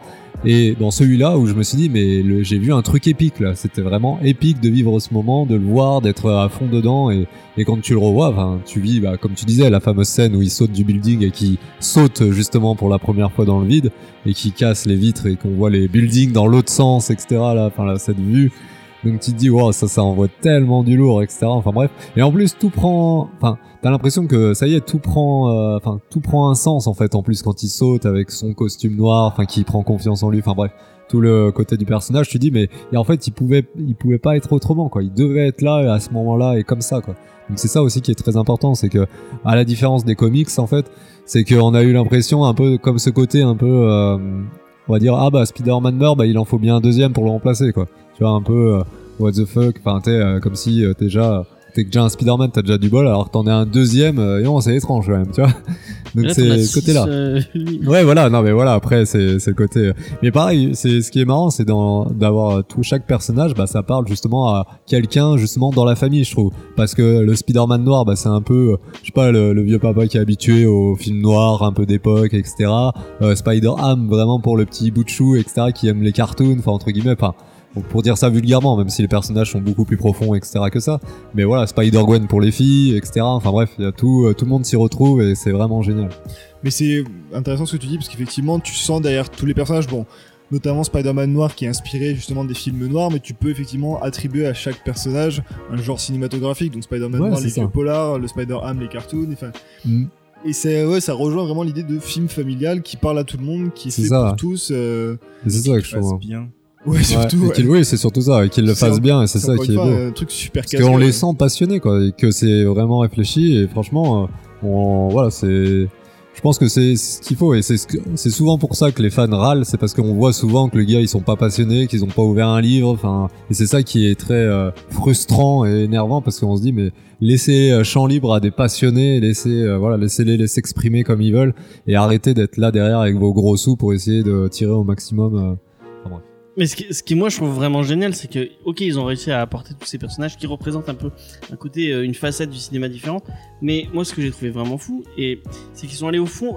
Et dans celui-là où je me suis dit mais j'ai vu un truc épique là, c'était vraiment épique de vivre ce moment, de le voir, d'être à fond dedans. Et, et quand tu le revois, tu vis bah, comme tu disais la fameuse scène où il saute du building et qui saute justement pour la première fois dans le vide et qui casse les vitres et qu'on voit les buildings dans l'autre sens etc là, enfin là, cette vue donc tu te dis wow ça ça envoie tellement du lourd etc enfin bref. Et en plus tout prend enfin t'as l'impression que ça y est tout prend euh, enfin tout prend un sens en fait en plus quand il saute avec son costume noir enfin qui prend confiance en lui. Enfin bref. Tout le côté du personnage tu dis mais et en fait il pouvait il pouvait pas être autrement quoi. Il devait être là à ce moment là et comme ça quoi. Donc c'est ça aussi qui est très important c'est que à la différence des comics en fait c'est qu'on a eu l'impression un peu comme ce côté un peu euh, on va dire ah bah Spider-Man meurt bah il en faut bien un deuxième pour le remplacer quoi tu vois un peu euh, what the fuck enfin t'es euh, comme si euh, t'es déjà t'es déjà un Spider-Man t'as déjà du bol alors que t'en es un deuxième et non c'est étrange quand même tu vois donc Là, c'est ce côté là six, euh, lui. Ouais, voilà, non, mais voilà, après, c'est, c'est le côté. Mais pareil, c'est, ce qui est marrant, c'est dans, d'avoir tout, chaque personnage, bah, ça parle justement à quelqu'un, justement, dans la famille, je trouve. Parce que le Spider-Man noir, bah, c'est un peu, je sais pas, le, le vieux papa qui est habitué aux films noirs, un peu d'époque, etc. Euh, Spider-Ham, vraiment pour le petit bout de chou, etc., qui aime les cartoons, enfin, entre guillemets, enfin, donc, pour dire ça vulgairement, même si les personnages sont beaucoup plus profonds, etc. que ça. Mais voilà, Spider-Gwen pour les filles, etc. Enfin bref, y a tout, euh, tout le monde s'y retrouve et c'est vraiment génial. Mais c'est intéressant ce que tu dis parce qu'effectivement, tu sens derrière tous les personnages, bon, notamment Spider-Man noir qui est inspiré justement des films noirs, mais tu peux effectivement attribuer à chaque personnage un genre cinématographique. Donc Spider-Man Ouais, noir, les vieux polars, le Spider-Ham, les cartoons, enfin. Mm. Et c'est ouais, ça rejoint vraiment l'idée de film familial qui parle à tout le monde, qui est C'est fait ça. pour tous. euh, C'est ça que je trouve. bien. Ouais, surtout. Ouais, oui, c'est surtout ça, et qu'il le C'est fasse un- bien, et c'est ça qui est beau. un truc super Parce qu'on les sent passionnés, quoi, et que c'est vraiment réfléchi, et franchement, euh, on, voilà, c'est. Je pense que c'est ce qu'il faut, et c'est ce souvent pour ça que les fans râlent, c'est parce qu'on voit souvent que les gars ils sont pas passionnés, qu'ils ont pas ouvert un livre, enfin, et c'est ça qui est très euh, frustrant et énervant parce qu'on se dit mais laissez euh, champ libre à des passionnés, laissez euh, voilà, laissez-les les s'exprimer comme ils veulent, et arrêtez d'être là derrière avec vos gros sous pour essayer de tirer au maximum. Mais ce qui, ce qui, moi je trouve vraiment génial, c'est que ok ils ont réussi à apporter tous ces personnages qui représentent un peu un côté, euh, une facette du cinéma différent. Mais moi ce que j'ai trouvé vraiment fou, et c'est qu'ils sont allés au fond,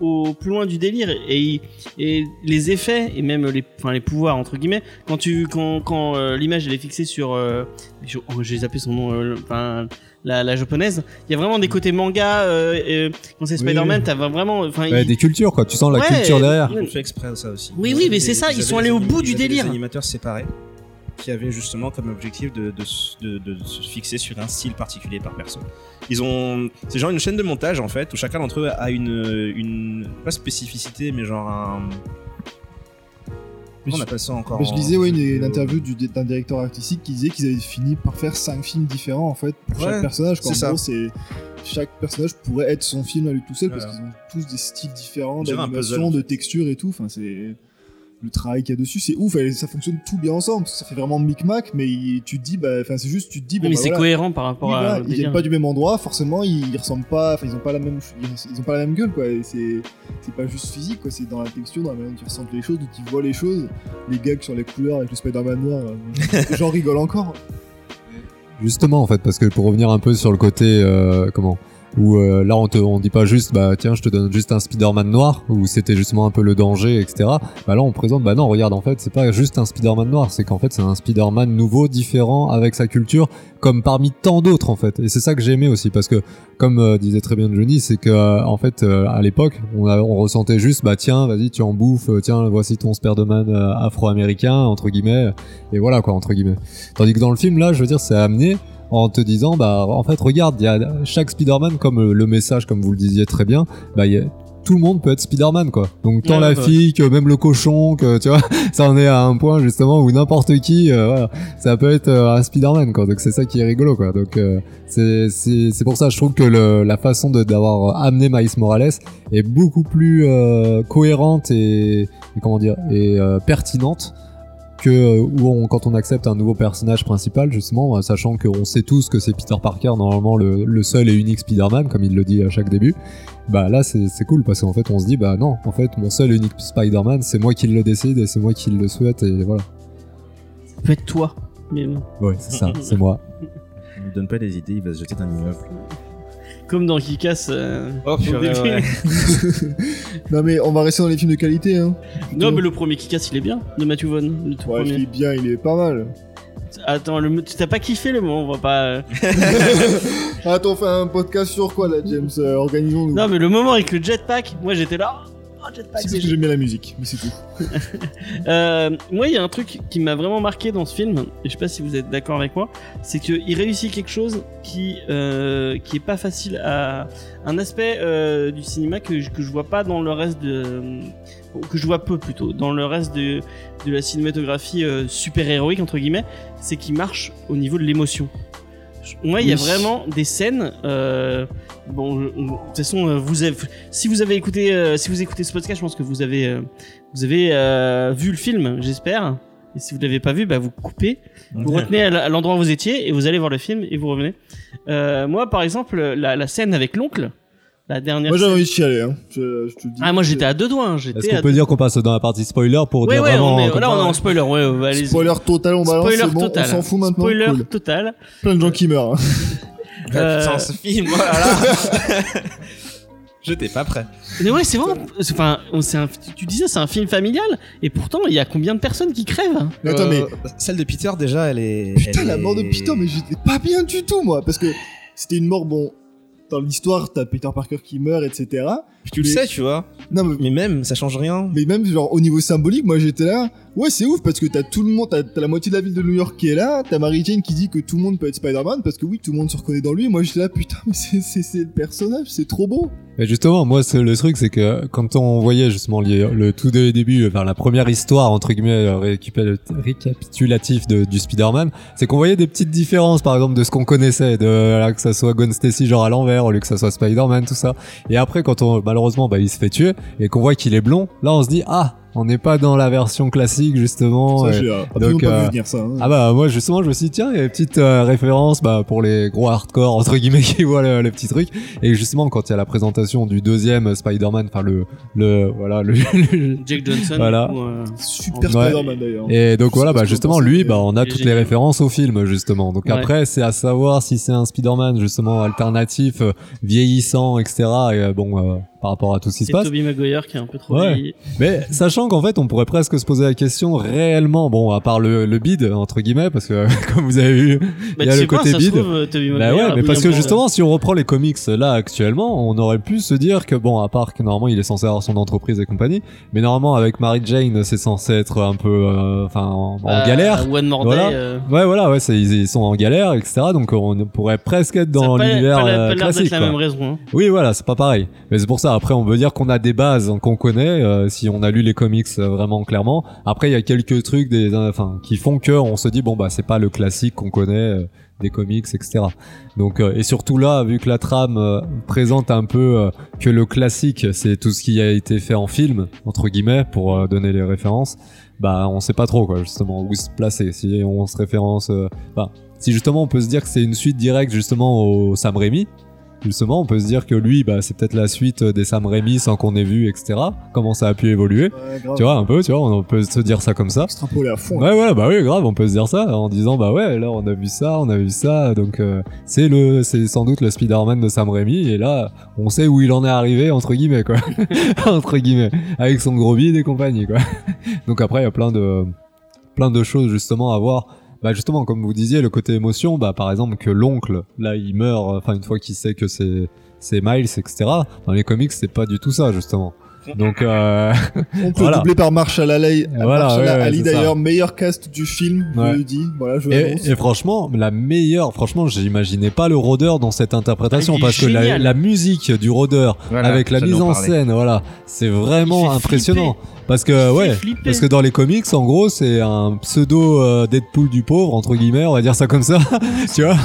au, au plus loin du délire et, et les effets et même les, enfin les pouvoirs entre guillemets. Quand tu, quand, quand euh, l'image elle est fixée sur, euh, je- oh, j'ai zappé son nom, euh, enfin la, la japonaise. Il y a vraiment des côtés manga. Euh, et quand c'est Spider-Man, oui. t'as vraiment, enfin Ouais, il- des cultures, quoi. Tu sens la Ouais, culture derrière. Ils ont fait exprès de ça aussi. Oui, oui, mais c'est ça, ils sont allés au bout du délire. Des animateurs séparés qui avaient justement comme objectif de, de, s- de- de se fixer sur un style particulier par perso. Ils ont, c'est genre une chaîne de montage en fait où chacun d'entre eux a une, une pas spécificité mais genre un. Mais on je- appelle ça encore Bah, je lisais ouais, une, interview du- d'un directeur artistique qui disait qu'ils avaient fini par faire cinq films différents en fait pour Ouais, chaque personnage. quoi. En ça. gros, c'est chaque personnage pourrait être son film à lui tout seul parce qu'ils ont tous des styles différents d'animation, de texture et tout. Enfin, c'est le travail qu'il y a dessus, c'est ouf. et ça fonctionne tout bien ensemble. parce que Ça fait vraiment micmac, mais il- tu te dis, bah, enfin, c'est juste, tu te dis, bon, mais bah, c'est voilà. cohérent par rapport Oui, à. ils viennent pas du même endroit, forcément ils, ils ressemblent pas, enfin ils ont pas la même, ils, ils ont pas la même gueule quoi. C'est c'est pas juste physique quoi, c'est dans la texture, dans la manière dont ils ressentent les choses, dont ils voient les choses. Les gags sur les couleurs avec le Spider-Man noir, euh, j'en rigole encore. Justement, en fait, parce que pour revenir un peu sur le côté, euh, comment? Où euh, là on te on dit pas juste bah tiens je te donne juste un Spider-Man noir où c'était justement un peu le danger etc bah là on présente bah non regarde en fait c'est pas juste un Spider-Man noir c'est qu'en fait c'est un Spider-Man nouveau différent avec sa culture comme parmi tant d'autres en fait. Et c'est ça que j'ai aimé aussi parce que comme euh, disait très bien Johnny c'est que euh, en fait à l'époque on, on ressentait juste bah tiens vas-y tu en bouffes tiens voici ton Spider-Man afro-américain entre guillemets et voilà quoi entre guillemets. Tandis que dans le film là je veux dire c'est amené en te disant bah en fait regarde il y a chaque Spider-Man comme euh, le message comme vous le disiez très bien bah il y a tout le monde peut être Spider-Man quoi. Donc tant Ouais, la fille que même le cochon que tu vois ça en est à un point justement où n'importe qui euh, voilà, ça peut être euh, un Spider-Man quoi. Donc c'est ça qui est rigolo quoi. Donc euh, c'est c'est c'est pour ça je trouve que le, la façon d'avoir amené Miles Morales est beaucoup plus euh, cohérente et, et comment dire et euh, pertinente que euh, où on, quand on accepte un nouveau personnage principal justement euh, sachant qu'on sait tous que c'est Peter Parker normalement le, le seul et unique Spider-Man comme il le dit à chaque début bah là c'est c'est cool parce qu'en fait on se dit bah non en fait mon seul et unique Spider-Man c'est moi qui le décide et c'est moi qui le souhaite et voilà Ça peut être toi. Mais non. ouais c'est ça c'est moi Il nous donne pas des idées, il va se jeter d'un immeuble. Comme dans Kikas. Euh, Oh, purée, ouais. non mais on va rester dans les films de qualité hein. non, mais le premier Kikas, il est bien, de Matthew Vaughn. Le tout Ouais, il premier. est bien, il est pas mal. Attends, le... t'as pas kiffé le moment, on va pas. euh, Attends, on fait un podcast sur quoi là, James Euh, Organisons-nous. Non, mais le moment avec le jetpack, moi j'étais là. Oh, jetpack, c'est parce que j'aime bien la musique, mais c'est tout. Euh, moi, il y a un truc qui m'a vraiment marqué dans ce film, et je sais pas si vous êtes d'accord avec moi, c'est qu'il réussit quelque chose qui euh, qui est pas facile à un aspect euh, du cinéma que je, que je vois pas dans le reste de que je vois peu plutôt dans le reste de de la cinématographie euh, super héroïque entre guillemets, c'est qu'il marche au niveau de l'émotion. Moi, il y a vraiment des scènes. Euh, bon, de toute façon, euh, vous avez, si vous avez écouté, euh, si vous écoutez ce podcast, je pense que vous avez, euh, vous avez euh, vu le film, j'espère. Et si vous l'avez pas vu, bah vous coupez, vous retenez à l'endroit où vous étiez et vous allez voir le film et vous revenez. Euh, moi, par exemple, la, la scène avec l'oncle, la dernière. Moi j'avais scène- envie de chialer, hein. Je, je te le dis. Ah, moi j'étais à deux doigts. hein, est-ce qu'on à peut deux- dire qu'on passe dans la partie spoiler pour Ouais, dire ouais, vraiment on est, comme là on est en spoiler. Ouais, ouais, allez-y. Spoiler total, on balance, Spoiler c'est bon, total. on s'en fout maintenant. Spoiler Cool. total. Plein de gens qui meurent. hein. Euh, Putain, ce film, oh là là. J'étais pas prêt. Mais ouais, c'est vraiment. c'est- Enfin, on- c'est un- tu disais, c'est un film familial, et pourtant, il y a combien de personnes qui crèvent Mais attends, mais Euh, Celle de Peter, déjà, elle est. putain, elle la mort de est- Peter, mais j'étais pas bien du tout, moi. Parce que c'était une mort, bon. Dans l'histoire, t'as Peter Parker qui meurt, etc. Tu le mais- sais, tu vois. Non, mais, Mais même, ça change rien. mais même, genre, au niveau symbolique, moi j'étais là. Ouais, c'est ouf parce que t'as tout le monde, t'as la moitié de la ville de New York qui est là. T'as Mary Jane qui dit que tout le monde peut être Spider-Man parce que oui, tout le monde se reconnaît dans lui. Et moi j'étais là, putain, mais c'est- c'est c'est le personnage, c'est trop beau. Et justement, moi, c'est le truc, c'est que quand on voyait justement le, le tout dé- début, enfin la première histoire entre guillemets euh, récapitulatif de, du Spider-Man, c'est qu'on voyait des petites différences, par exemple, de ce qu'on connaissait, de là, que ça soit Gwen Stacy genre à l'envers, au lieu que ça soit Spider-Man, tout ça. Et après, quand on malheureusement, bah, il se fait tuer et qu'on voit qu'il est blond, là, on se dit ah. On n'est pas dans la version classique justement. Ça, et- j'ai euh, donc, pas euh, vu venir ça. hein. Ah bah moi justement je me suis dit tiens il y a une petite euh, référence bah, pour les gros hardcore entre guillemets qui voient le, le petit truc et justement quand il y a la présentation du deuxième Spider-Man enfin le le voilà le, le- Jake Johnson. Voilà. ou, euh, Super Ouais. Spider-Man d'ailleurs. et donc voilà bah justement lui bah on a toutes les génial. références au film justement donc Ouais. après c'est à savoir si c'est un Spider-Man justement alternatif vieillissant etc et bon euh, par rapport à tout ce qui se C'est passe Tobey Maguire qui est un peu trop Ouais. vieilli. Mais sachant qu'en fait, on pourrait presque se poser la question réellement, bon, à part le, le bid entre guillemets, parce que comme vous avez vu, Bah, il y a le côté ça se bid. trouve, Tobey Bah ouais, mais parce que justement, si on reprend les comics là actuellement, on aurait pu se dire que bon, à part que normalement il est censé avoir son entreprise et compagnie, mais normalement avec Mary Jane, c'est censé être un peu, euh, enfin, en, Euh, galère. One More Voilà. Day. euh, Ouais, voilà, ouais, ils, sont en galère, etc. Donc on pourrait presque être dans l'univers euh, classique. la quoi. même raison. hein. Oui, voilà, c'est pas pareil. Mais c'est pour ça. Après, on veut dire qu'on a des bases qu'on connaît, si on a lu les comics euh, vraiment clairement. Après, il y a quelques trucs, des, euh, enfin, qui font que on se dit bon bah c'est pas le classique qu'on connaît euh, des comics, etc. Donc et surtout là, vu que la trame présente un peu que le classique, c'est tout ce qui a été fait en film entre guillemets pour donner les références. Bah, on sait pas trop quoi, justement où se placer. Si on se référence, si justement on peut se dire que c'est une suite directe justement au Sam Raimi, justement, on peut se dire que lui, bah, c'est peut-être la suite des Sam Raimi sans qu'on ait vu, etc. Comment ça a pu évoluer. Ouais. Tu vois, un peu, tu vois, on peut se dire ça comme ça. Extrapolé à fond. Ouais, ouais, bah oui, grave, on peut se dire ça en disant, bah ouais, là, on a vu ça, on a vu ça, donc euh, c'est le, c'est sans doute le Spider-Man de Sam Raimi, et là, on sait où il en est arrivé, entre guillemets, quoi. entre guillemets, avec son gros bide et compagnie, quoi. donc après, il y a plein de, plein de choses, justement, à voir. Bah justement, comme vous disiez, le côté émotion, bah par exemple que l'oncle, là, il meurt, enfin une fois qu'il sait que c'est c'est Miles, etc. Dans les comics, c'est pas du tout ça, justement. Donc, euh, On peut Voilà. doubler par Marshall Ali. Voilà, Marshall ouais, ouais, Ali c'est ça. d'ailleurs, meilleur cast du film, Ouais. je le dis. Voilà, je Et, et franchement, la meilleure, franchement, j'imaginais pas le rôdeur dans cette interprétation Ah, parce que la, musique du rôdeur Voilà, avec la mise en scène, voilà, c'est vraiment impressionnant. flipper. Parce que ouais, flipper. parce que dans les comics, en gros, c'est un pseudo euh, Deadpool du pauvre entre guillemets, on va dire ça comme ça, tu vois.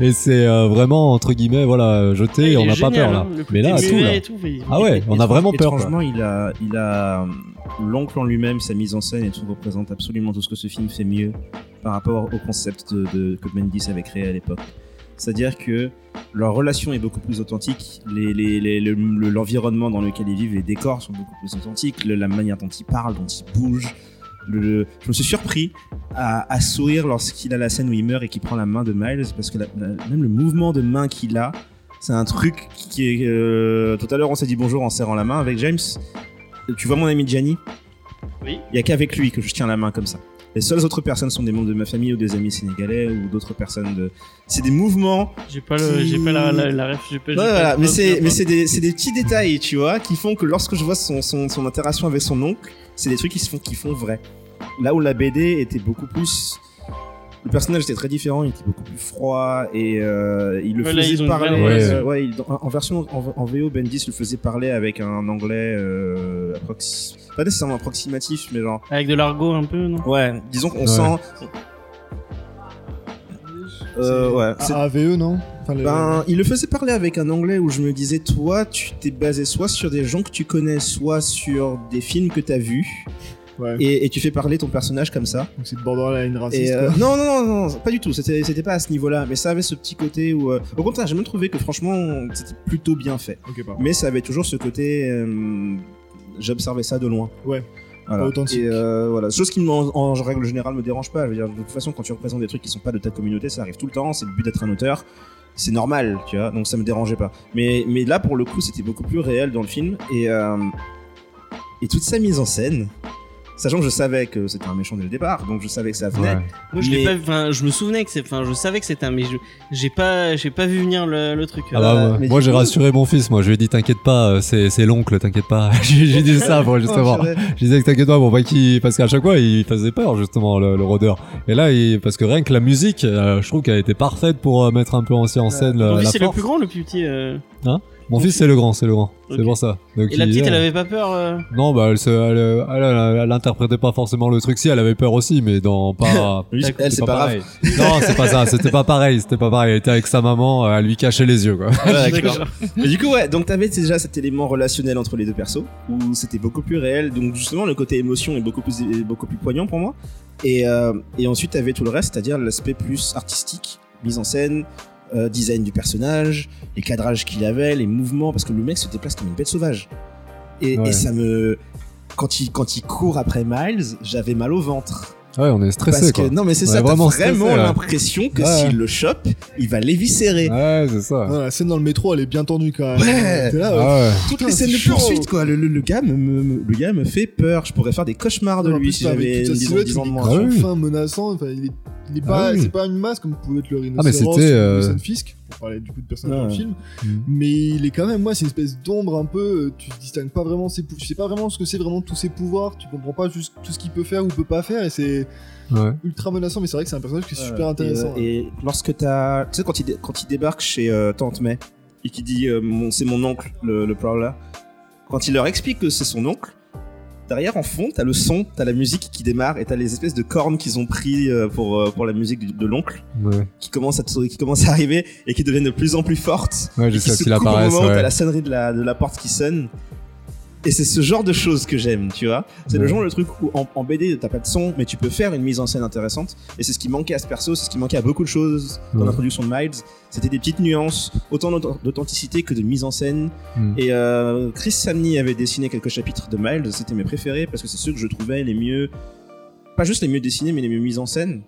Et c'est euh, vraiment entre guillemets, voilà, jeté, on n'a pas peur là. hein, Mais là, tout là. et tout, il- Ah ouais, on a vraiment peur. Franchement, il a, il a l'oncle en lui-même, sa mise en scène et tout représente absolument tout ce que ce film fait mieux par rapport au concept de, de- que Bendis avait créé à l'époque. C'est-à-dire que leur relation est beaucoup plus authentique, le- l'environnement dans lequel ils vivent, les décors sont beaucoup plus authentiques, le- la manière dont ils parlent, dont ils bougent. Le, je me suis surpris à, à sourire lorsqu'il a la scène où il meurt et qu'il prend la main de Miles, parce que la- la- même le mouvement de main qu'il a, c'est un truc qui est. euh, tout à l'heure, on s'est dit bonjour en serrant la main avec James. Tu vois mon ami Gianni? Oui. Il y a qu'avec lui que je tiens la main comme ça. Les seules autres personnes sont des membres de ma famille ou des amis sénégalais ou d'autres personnes de. C'est des mouvements. J'ai pas le, j'ai pas la, la, la ref, j'ai pas. Voilà. Mais c'est, mais c'est des, c'est des petits détails, tu vois, qui font que lorsque je vois son, son, son interaction avec son oncle, c'est des trucs qui se font, qui font vrai. Là où la BD était beaucoup plus. Le personnage était très différent, il était beaucoup plus froid et euh, il le faisait parler. vraie euh, ouais, il- en, en version en, en VO, Bendis le faisait parler avec un anglais euh, pas nécessairement approximatif, mais genre Avec de l'argot un peu, non? Ouais, disons qu'on Ouais. sent. Euh, C'est ouais, c'est- AVE, non? Enfin, le- ben, il le faisait parler avec un anglais où je me disais, toi, tu t'es basé soit sur des gens que tu connais, soit sur des films que t'as vus, ouais. et, et tu fais parler ton personnage comme ça. Donc c'est borderline Et raciste. euh, non, non, non, non, pas du tout. C'était, c'était pas à ce niveau-là, mais ça avait ce petit côté où, euh, au contraire, j'ai même trouvé que franchement, c'était plutôt bien fait. Ok, pas. Mais ça avait toujours ce côté, euh, j'observais ça de loin. Ouais. Voilà. Pas authentique. Et euh, voilà, chose qui en, en règle générale me dérange pas. Je veux dire, de toute façon, quand tu représentes des trucs qui sont pas de ta communauté, ça arrive tout le temps. C'est le but d'être un auteur. C'est normal, tu vois. Donc ça me dérangeait pas. Mais, mais là, pour le coup, c'était beaucoup plus réel dans le film. Et, euh, et toute sa mise en scène, sachant que je savais que c'était un méchant dès le départ, donc je savais que ça venait. Ouais. Moi, je l'ai pas, vu- enfin, je me souvenais que c'est, enfin, je savais que c'était un, mais je- j'ai pas, j'ai pas vu venir le, le truc. Ah bah, Euh, moi, moi, j'ai coup- rassuré mon fils, moi je lui ai dit t'inquiète pas, euh, c'est c'est l'oncle, t'inquiète pas. j'ai j'ai dit ça pour justement. Oh. Je disais que t'inquiète pas, bon pas qu'il parce qu'à chaque fois il faisait peur justement le, le rôdeur. Et là il, parce que rien que la musique, euh, je trouve qu'elle était parfaite pour euh, mettre un peu aussi en scène Donc, euh, lui, la c'est le plus grand, le plus petit. euh, Mon fils, c'est le grand, c'est le grand. C'est pour ça. Donc, Et la il- petite, elle avait pas peur euh Non, bah, elle, se, elle, euh, elle, elle- elle interprétait pas forcément le truc. Si, elle avait peur aussi, mais dans pas. D'accord, elle, c'est pas grave. pareil. non, c'est pas ça. C'était pas pareil. C'était pas pareil. Elle était avec sa maman, euh, elle lui cachait les yeux, quoi. Ouais, d'accord. Mais du coup, ouais, donc t'avais déjà cet élément relationnel entre les deux persos, où c'était beaucoup plus réel, donc justement le côté émotion est beaucoup plus, beaucoup plus poignant pour moi. Et, euh, et ensuite t'avais tout le reste, c'est-à-dire l'aspect plus artistique, mise en scène, euh, design du personnage, les cadrages qu'il avait, les mouvements, parce que le mec se déplace comme une bête sauvage. Et, Ouais. et ça me... Quand il, quand il court après Miles, j'avais mal au ventre. Ouais, on est stressé, Parce quoi. que, non mais c'est ça, t'as vraiment vraiment, là. l'impression que Ouais. s'il le chope, il va l'éviscérer. Ouais, c'est ça. Ouais, la scène dans le métro, elle est bien tendue quand même. Ouais. T'es là, Ah ouais. ouais. toutes Putain, les scènes de poursuite quoi le, le, le gars me, le gars me fait peur je pourrais faire des cauchemars de lui si avec j'avais toute sa 10 ans, silhouette, 10 ans de il est moins Ah oui. fin, menaçant. Enfin, il est, il est pas, Ah oui. c'est pas une masse comme pouvait être le Ah, mais rhinocéros c'était, ou euh, Wilson Fisk, pour parler du coup de personnage Ah, dans le film. Mm. Mais il est quand même, moi, c'est une espèce d'ombre un peu. euh, Tu distingues pas vraiment ses, tu sais pas vraiment ce que c'est vraiment tous ses pouvoirs. Tu comprends pas juste tout ce qu'il peut faire ou peut pas faire, et c'est Ouais. ultra menaçant. Mais c'est vrai que c'est un personnage qui est super Euh, intéressant. et, euh, et lorsque t'as tu sais quand il, dé- quand il débarque chez euh, Tante May et qui dit euh, mon- c'est mon oncle le, le Prowler quand il leur explique que c'est son oncle derrière en fond t'as le son t'as la musique qui démarre et t'as les espèces de cornes qu'ils ont pris euh, pour euh, pour la musique de l'oncle Ouais. qui commencent à qui commencent à arriver et qui deviennent de plus en plus fortes Ouais, jusqu'à ce qu'il coupent au apparaisse. moment où t'as la sonnerie de la, de la porte qui sonne. Et c'est ce genre de choses que j'aime, tu vois. C'est le genre de truc où en, en BD t'as pas de son, mais tu peux faire une mise en scène intéressante. Et c'est ce qui manquait à ce perso, c'est ce qui manquait à beaucoup de choses dans Ouais. l'introduction de Miles. C'était des petites nuances, autant d'auth- d'authenticité que de mise en scène. Mm. Et euh, Chris Samney avait dessiné quelques chapitres de Miles, c'était mes préférés parce que c'est ceux que je trouvais les mieux, pas juste les mieux dessinés, mais les mieux mis en scène.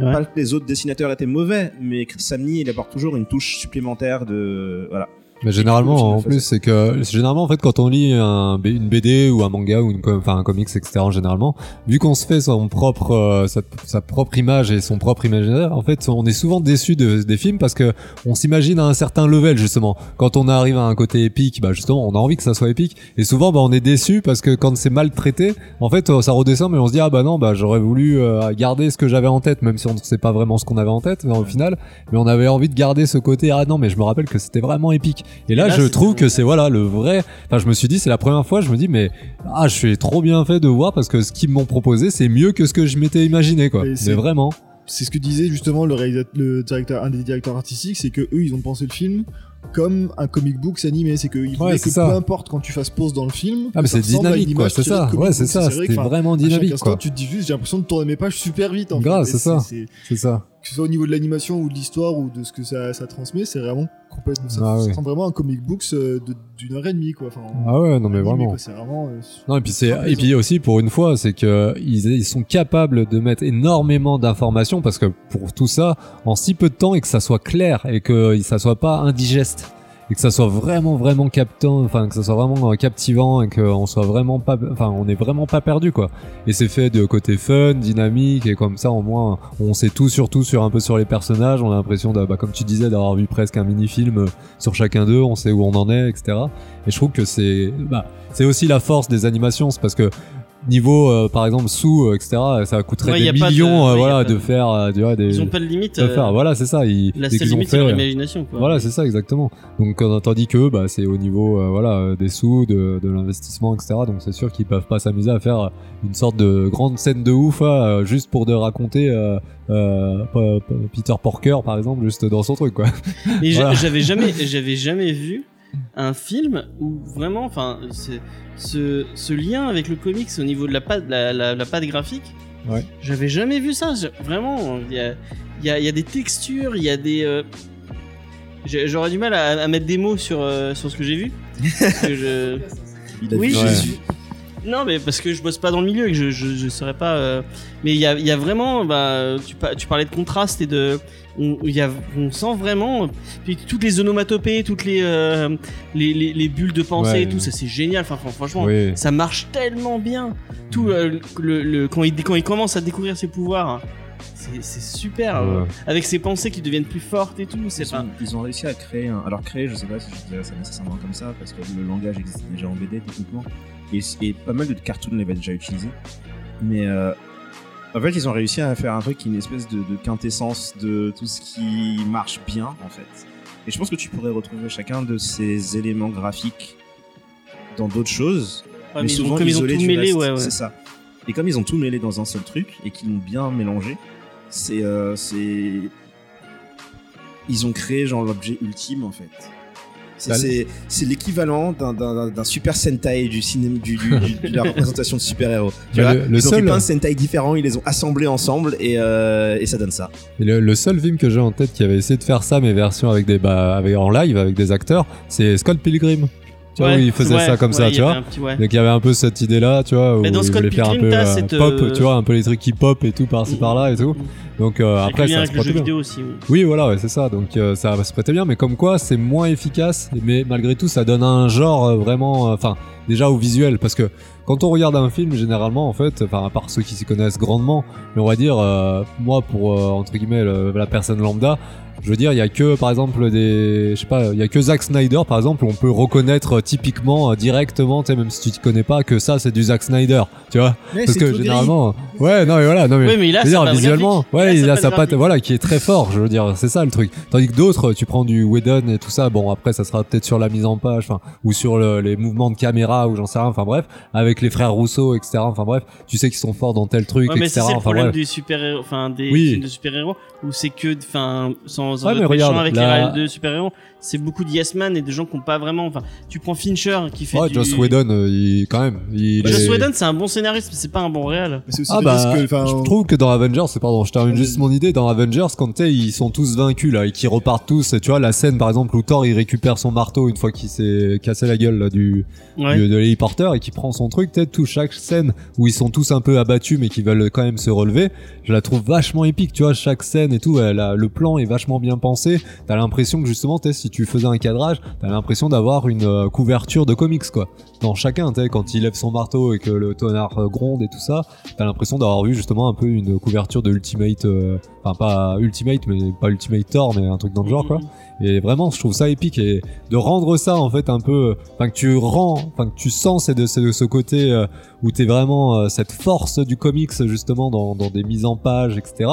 Ouais. Pas que les autres dessinateurs étaient mauvais, mais Chris Samney il apporte toujours une touche supplémentaire de voilà. Mais généralement, en plus, c'est que généralement, en fait, quand on lit un, une BD ou un manga ou une, enfin un comics, etc. Généralement, vu qu'on se fait son propre, euh, sa, sa propre image et son propre imaginaire, en fait, on est souvent déçu de, des films parce que on s'imagine à un certain level justement. Quand on arrive à un côté épique, bah justement, on a envie que ça soit épique. Et souvent, bah on est déçu parce que quand c'est mal traité, en fait, euh, ça redescend, mais on se dit ah bah non, bah j'aurais voulu euh, garder ce que j'avais en tête, même si on ne sait pas vraiment ce qu'on avait en tête au final mais on avait envie de garder ce côté ah non mais je me rappelle que c'était vraiment épique et là, je c'est- trouve que c'est voilà le vrai enfin je me suis dit c'est la première fois je me dis mais ah je suis trop bien fait de voir parce que ce qu'ils m'ont proposé c'est mieux que ce que je m'étais imaginé quoi c'est- vraiment c'est ce que disait justement le, réalisateur, le directeur, un des directeurs artistiques, c'est que eux, ils ont pensé le film comme un comic book animé. C'est voulaient c'est que ça. peu importe quand tu fasses pause dans le film. ah mais que c'est dynamique quoi c'est ça ouais c'est ça vrai que, enfin, vraiment dynamique instant, quoi tu te dis juste, j'ai l'impression de tourner mes pages super vite. En Grave, c'est ça. c'est- c'est ça que ce soit au niveau de l'animation ou de l'histoire ou de ce que ça, ça transmet, c'est vraiment complètement. Ça, Ah ça ressemble vraiment un comic books euh, de- d'une heure et demie, quoi. Enfin, ah ouais non mais animé, vraiment quoi. C'est vraiment. euh, Non et puis c'est et puis aussi pour une fois c'est que ils, ils sont capables de mettre énormément d'informations parce que pour tout ça en si peu de temps et que ça soit clair et que ça soit pas indigeste et que ça soit vraiment vraiment captant enfin que ça soit vraiment euh, captivant et qu'on soit vraiment pas enfin on est vraiment pas perdu quoi. Et c'est fait de côté fun dynamique et comme ça au moins on sait tout surtout sur un peu sur les personnages. On a l'impression bah, comme tu disais d'avoir vu presque un mini film sur chacun d'eux. On sait où on en est etc et je trouve que c'est bah, c'est aussi la force des animations, c'est parce que niveau euh, par exemple sous euh, etc ça coûterait Ouais, des pas de- millions euh, ouais, voilà de de- faire euh, vois, des Ils ont pas de limite. de euh, faire voilà c'est ça ils, La seule ont limite, c'est leur imagination. Quoi. voilà c'est ça exactement donc tandis que bah c'est au niveau euh, voilà des sous de, de l'investissement etc donc c'est sûr qu'ils peuvent pas s'amuser à faire une sorte de grande scène de ouf euh, juste pour de raconter euh, euh, Peter Porker par exemple juste dans son truc quoi Et j'a- Voilà. j'avais jamais, j'avais jamais vu un film où vraiment, enfin, ce, ce lien avec le comics au niveau de la patte, la, la, la patte graphique. Ouais. J'avais jamais vu ça. je- Vraiment, il y a, il y, a, il y a des textures, il y a des. euh, J'aurais du mal à, à mettre des mots sur, euh, sur ce que j'ai vu. Parce que je... Il a Oui, vu Ouais. Jésus. Non, mais parce que je bosse pas dans le milieu et que je, je, je saurais pas. euh, Mais il y a, il y a vraiment. Bah, tu, pa- tu parlais de contraste et de. On, il y a, on sent vraiment. Puis toutes les onomatopées, toutes les, euh, les, les, les bulles de pensée Ouais. et tout, ça c'est génial. Enfin, fran- franchement, oui ça marche tellement bien. Tout euh, le, le- quand, il, quand il commence à découvrir ses pouvoirs, c'est super. euh, avec ses pensées qui deviennent plus fortes et tout. C'est Ils pas. ont, ils ont réussi à créer un... Alors créer, je sais pas si je dirais ça nécessairement comme ça, parce que le langage existe déjà en BD techniquement, et, et pas mal de cartoons l'avaient déjà utilisé. Mais euh, en fait, ils ont réussi à faire un truc qui est une espèce de, de quintessence de tout ce qui marche bien, en fait. Et je pense que tu pourrais retrouver chacun de ces éléments graphiques dans d'autres choses, Ouais, mais, mais ils ont- souvent comme ils ont tout du mêlé, reste. ouais, ouais. C'est ça. Et comme ils ont tout mêlé dans un seul truc et qu'ils l'ont bien mélangé, c'est euh, c'est ils ont créé genre l'objet ultime en fait. C'est- l'équivalent d'un- super Sentai du cinéma du, du- du- de la représentation de super héros. Tu vois, le- le seul- plein de Sentai différents, ils les ont assemblés ensemble et, euh, et ça donne ça. Et le, le seul film que j'ai en tête qui avait essayé de faire ça, mais version avec des, bah, avec, en live, avec des acteurs, c'est Scott Pilgrim. Tu vois, Ouais, où il faisait ouais, ça comme ouais, ça, tu vois. petit-. Donc il y avait un peu cette idée-là, tu vois, où dans il voulait faire un peu euh, pop, euh, tu vois, un peu les trucs qui pop et tout par-ci par-là et tout. Donc euh, après ça se prêtait bien. vidéo aussi. oui. Oui, voilà, ouais, c'est ça. Donc euh, ça se prêtait bien, mais comme quoi c'est moins efficace, mais malgré tout ça donne un genre vraiment, enfin déjà au visuel, parce que quand on regarde un film, généralement en fait, enfin à part ceux qui s'y connaissent grandement, mais on va dire euh, moi pour euh, entre guillemets le- la personne lambda. Je veux dire, il y a que par exemple des, je sais pas, il y a que Zack Snyder par exemple, où on peut reconnaître euh, typiquement euh, directement, tu sais, même si tu ne connais pas, que ça c'est du Zack Snyder, tu vois, parce que généralement, ouais, non mais voilà, non mais Oui, mais il a je veux sa dire, patte visuellement, graphique. ouais, il a sa patte, voilà, qui est très fort, je veux dire, c'est ça le truc. Tandis que d'autres, tu prends du Whedon et tout ça, bon, après, ça sera peut-être sur la mise en page, enfin, ou sur le- les mouvements de caméra, ou j'en sais rien, enfin bref, avec les frères Rousseau, etc., enfin bref, tu sais qu'ils sont forts dans tel truc, Ouais, mais etc., ça, c'est le enfin problème bref. du super enfin des Oui. films de super-héros où c'est que enfin sans Ouais, regarde, avec là- les de super-héros, c'est beaucoup de yes man et des gens qui ont pas vraiment enfin tu prends Fincher qui fait Ouais, du Joss Whedon, euh, il, quand même, il Joss est- Whedon, c'est un bon scénariste, mais c'est pas un bon réel. Ah bah, que, je trouve que dans Avengers, c'est pardon, je termine juste mon idée, dans Avengers, quand tu sais, ils sont tous vaincus là, et qu'ils repartent tous, et tu vois, la scène par exemple où Thor il récupère son marteau une fois qu'il s'est cassé la gueule là, du, Ouais. du- de l'héliporteur et qui prend son truc, peut-être tout chaque scène où ils sont tous un peu abattus mais qui veulent quand même se relever, je la trouve vachement épique, tu vois, chaque scène et tout, elle a- le plan est vachement bien pensé, t'as l'impression que justement, tu sais, si tu faisais un cadrage, t'as l'impression d'avoir une euh, couverture de comics quoi. Dans chacun, tu sais, quand il lève son marteau et que le tonnerre euh, gronde et tout ça, t'as l'impression d'avoir vu justement un peu une couverture de Ultimate, euh, enfin pas Ultimate, mais pas Ultimate Thor, mais un truc dans le genre quoi. Et vraiment, je trouve ça épique et de rendre ça en fait un peu, enfin que tu rends, enfin que tu sens c'est de, de ce côté euh, où t'es vraiment euh, cette force du comics justement dans, dans des mises en page, etc.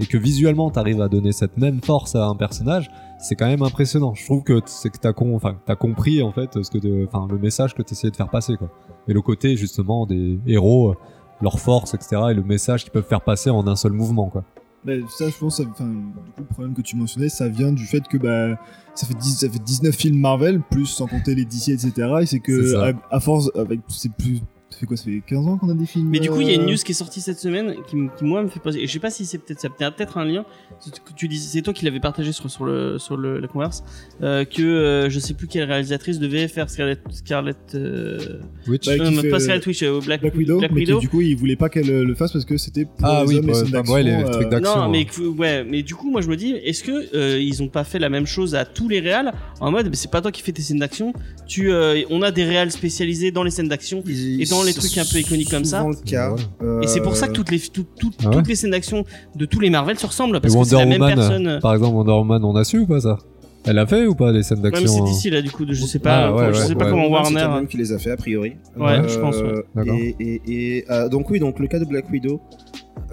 Et que visuellement t'arrives à donner cette même force à un personnage, c'est quand même impressionnant. Je trouve que c'est que t'as con, enfin t'as compris en fait ce que, enfin le message que t'essayais de faire passer quoi. Et le côté justement des héros, leur force, etc. Et le message qu'ils peuvent faire passer en un seul mouvement quoi. bah, ça, je pense, enfin, du coup, le problème que tu mentionnais, ça vient du fait que bah, ça, fait 10 ça fait 19 films Marvel, plus sans compter les DC, etc. Et c'est que, à, à force, avec c'est plus. Ça fait quoi Ça fait 15 ans qu'on a des films Mais du coup, il y a une euh, news qui est sortie cette semaine qui, moi me fait poser. Et je sais pas si c'est peut-être ça a peut-être un lien. Tu dis, c'est toi qui l'avais partagé sur sur le sur le la converse euh, que euh, je sais plus quelle réalisatrice devait faire Scarlett Scarlett euh, Witch. Bah, euh, qui fait, pas Scarlett Witch, euh, Black, Black Widow, mais qui, du coup, il voulait pas qu'elle le fasse parce que c'était pour Ah les oui, hommes et ouais, les euh, trucs d'action. Non, hein. mais ouais, mais du coup, moi je me dis, est-ce que euh, ils ont pas fait la même chose à tous les réals en mode, mais c'est pas toi qui fais tes scènes d'action, tu, euh, on a des réals spécialisés dans les scènes d'action. Et dans les trucs un peu iconiques comme ça. souvent le cas. Et c'est pour ça que Euh, toutes les tout- tout- Ah ouais toutes les scènes d'action de tous les Marvel se ressemblent Et parce que c'est Wonder la même Woman, personne. par exemple, Wonder Woman, on a su ou pas ça? Elle a fait ou pas les scènes Ouais, mais d'action c'est hein? d'ici là du coup, de- je sais pas, Ah, ouais, je ouais, sais pas ouais. comment Woman, C'est Warner. elle-même qui les a fait a priori. Ouais, je pense, ouais. Et, et, et, euh, donc oui, donc le cas de Black Widow.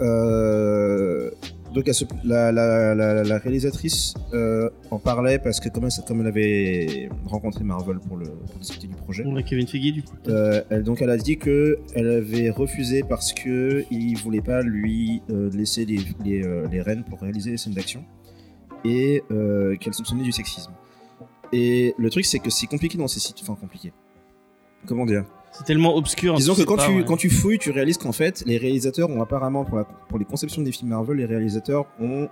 euh, donc la, la, la, la réalisatrice euh, en parlait parce que comme elle, comme elle avait rencontré Marvel pour, le, pour discuter du projet, On a Kevin Feige du coup. euh, elle, donc elle a dit que elle avait refusé parce que il voulait pas lui euh, laisser les, les, les rênes pour réaliser les scènes d'action et qu'elle soupçonnait du sexisme. Et le truc c'est que c'est compliqué dans ces sites, enfin compliqué. Comment dire? C'est tellement obscur. Disons que quand pas, tu ouais. quand tu fouilles, tu réalises qu'en fait les réalisateurs ont apparemment pour la, pour les conceptions des films Marvel, les réalisateurs ont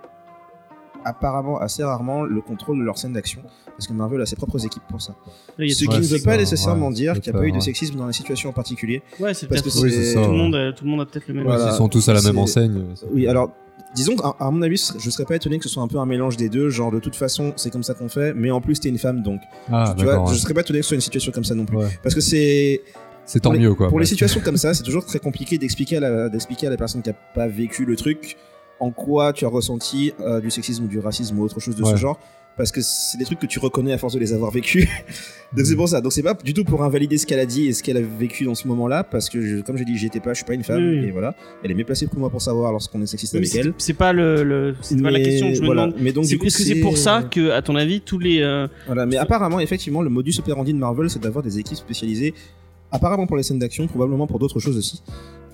apparemment assez rarement le contrôle de leur scène d'action parce que Marvel a ses propres équipes pour ça. Ce qui Ouais, ne veut pas ça, nécessairement ouais, dire qu'il n'y a pas eu de ouais. sexisme dans la situation en particulier. Ouais, c'est parce que Oui, c'est ça, tout le ouais. monde, a- tout le monde a peut-être le même. Voilà. Ils sont tous à la même enseigne. Oui, alors disons qu'à à mon avis, je serais pas étonné que ce soit un peu un mélange des deux, genre de toute façon c'est comme ça qu'on fait, mais en plus t'es une femme donc. Ah, tu vois, d'accord. je ouais. serais pas étonné que ce soit une situation comme ça non plus. Ouais. Parce que c'est C'est tant pour les- mieux, quoi. Pour les situations comme ça, c'est toujours très compliqué d'expliquer à la, d'expliquer à la personne qui a pas vécu le truc en quoi tu as ressenti euh, du sexisme ou du racisme ou autre chose de ce genre. parce que c'est des trucs que tu reconnais à force de les avoir vécus. Donc c'est pour ça. Donc c'est pas du tout pour invalider ce qu'elle a dit et ce qu'elle a vécu dans ce moment-là, parce que je- comme je dis, j'y étais pas, je suis pas une femme, Oui, oui. et voilà. Elle est mieux placée que moi pour savoir lorsqu'on est sexiste avec elle. c'est pas le, le c'est pas la question que je me voilà. demande. Mais donc C'est- du coup, Est-ce que c'est pour ça que, à ton avis, tous les euh, Voilà, mais apparemment, effectivement, le modus operandi de Marvel, c'est d'avoir des équipes spécialisées, apparemment pour les scènes d'action, probablement pour d'autres choses aussi.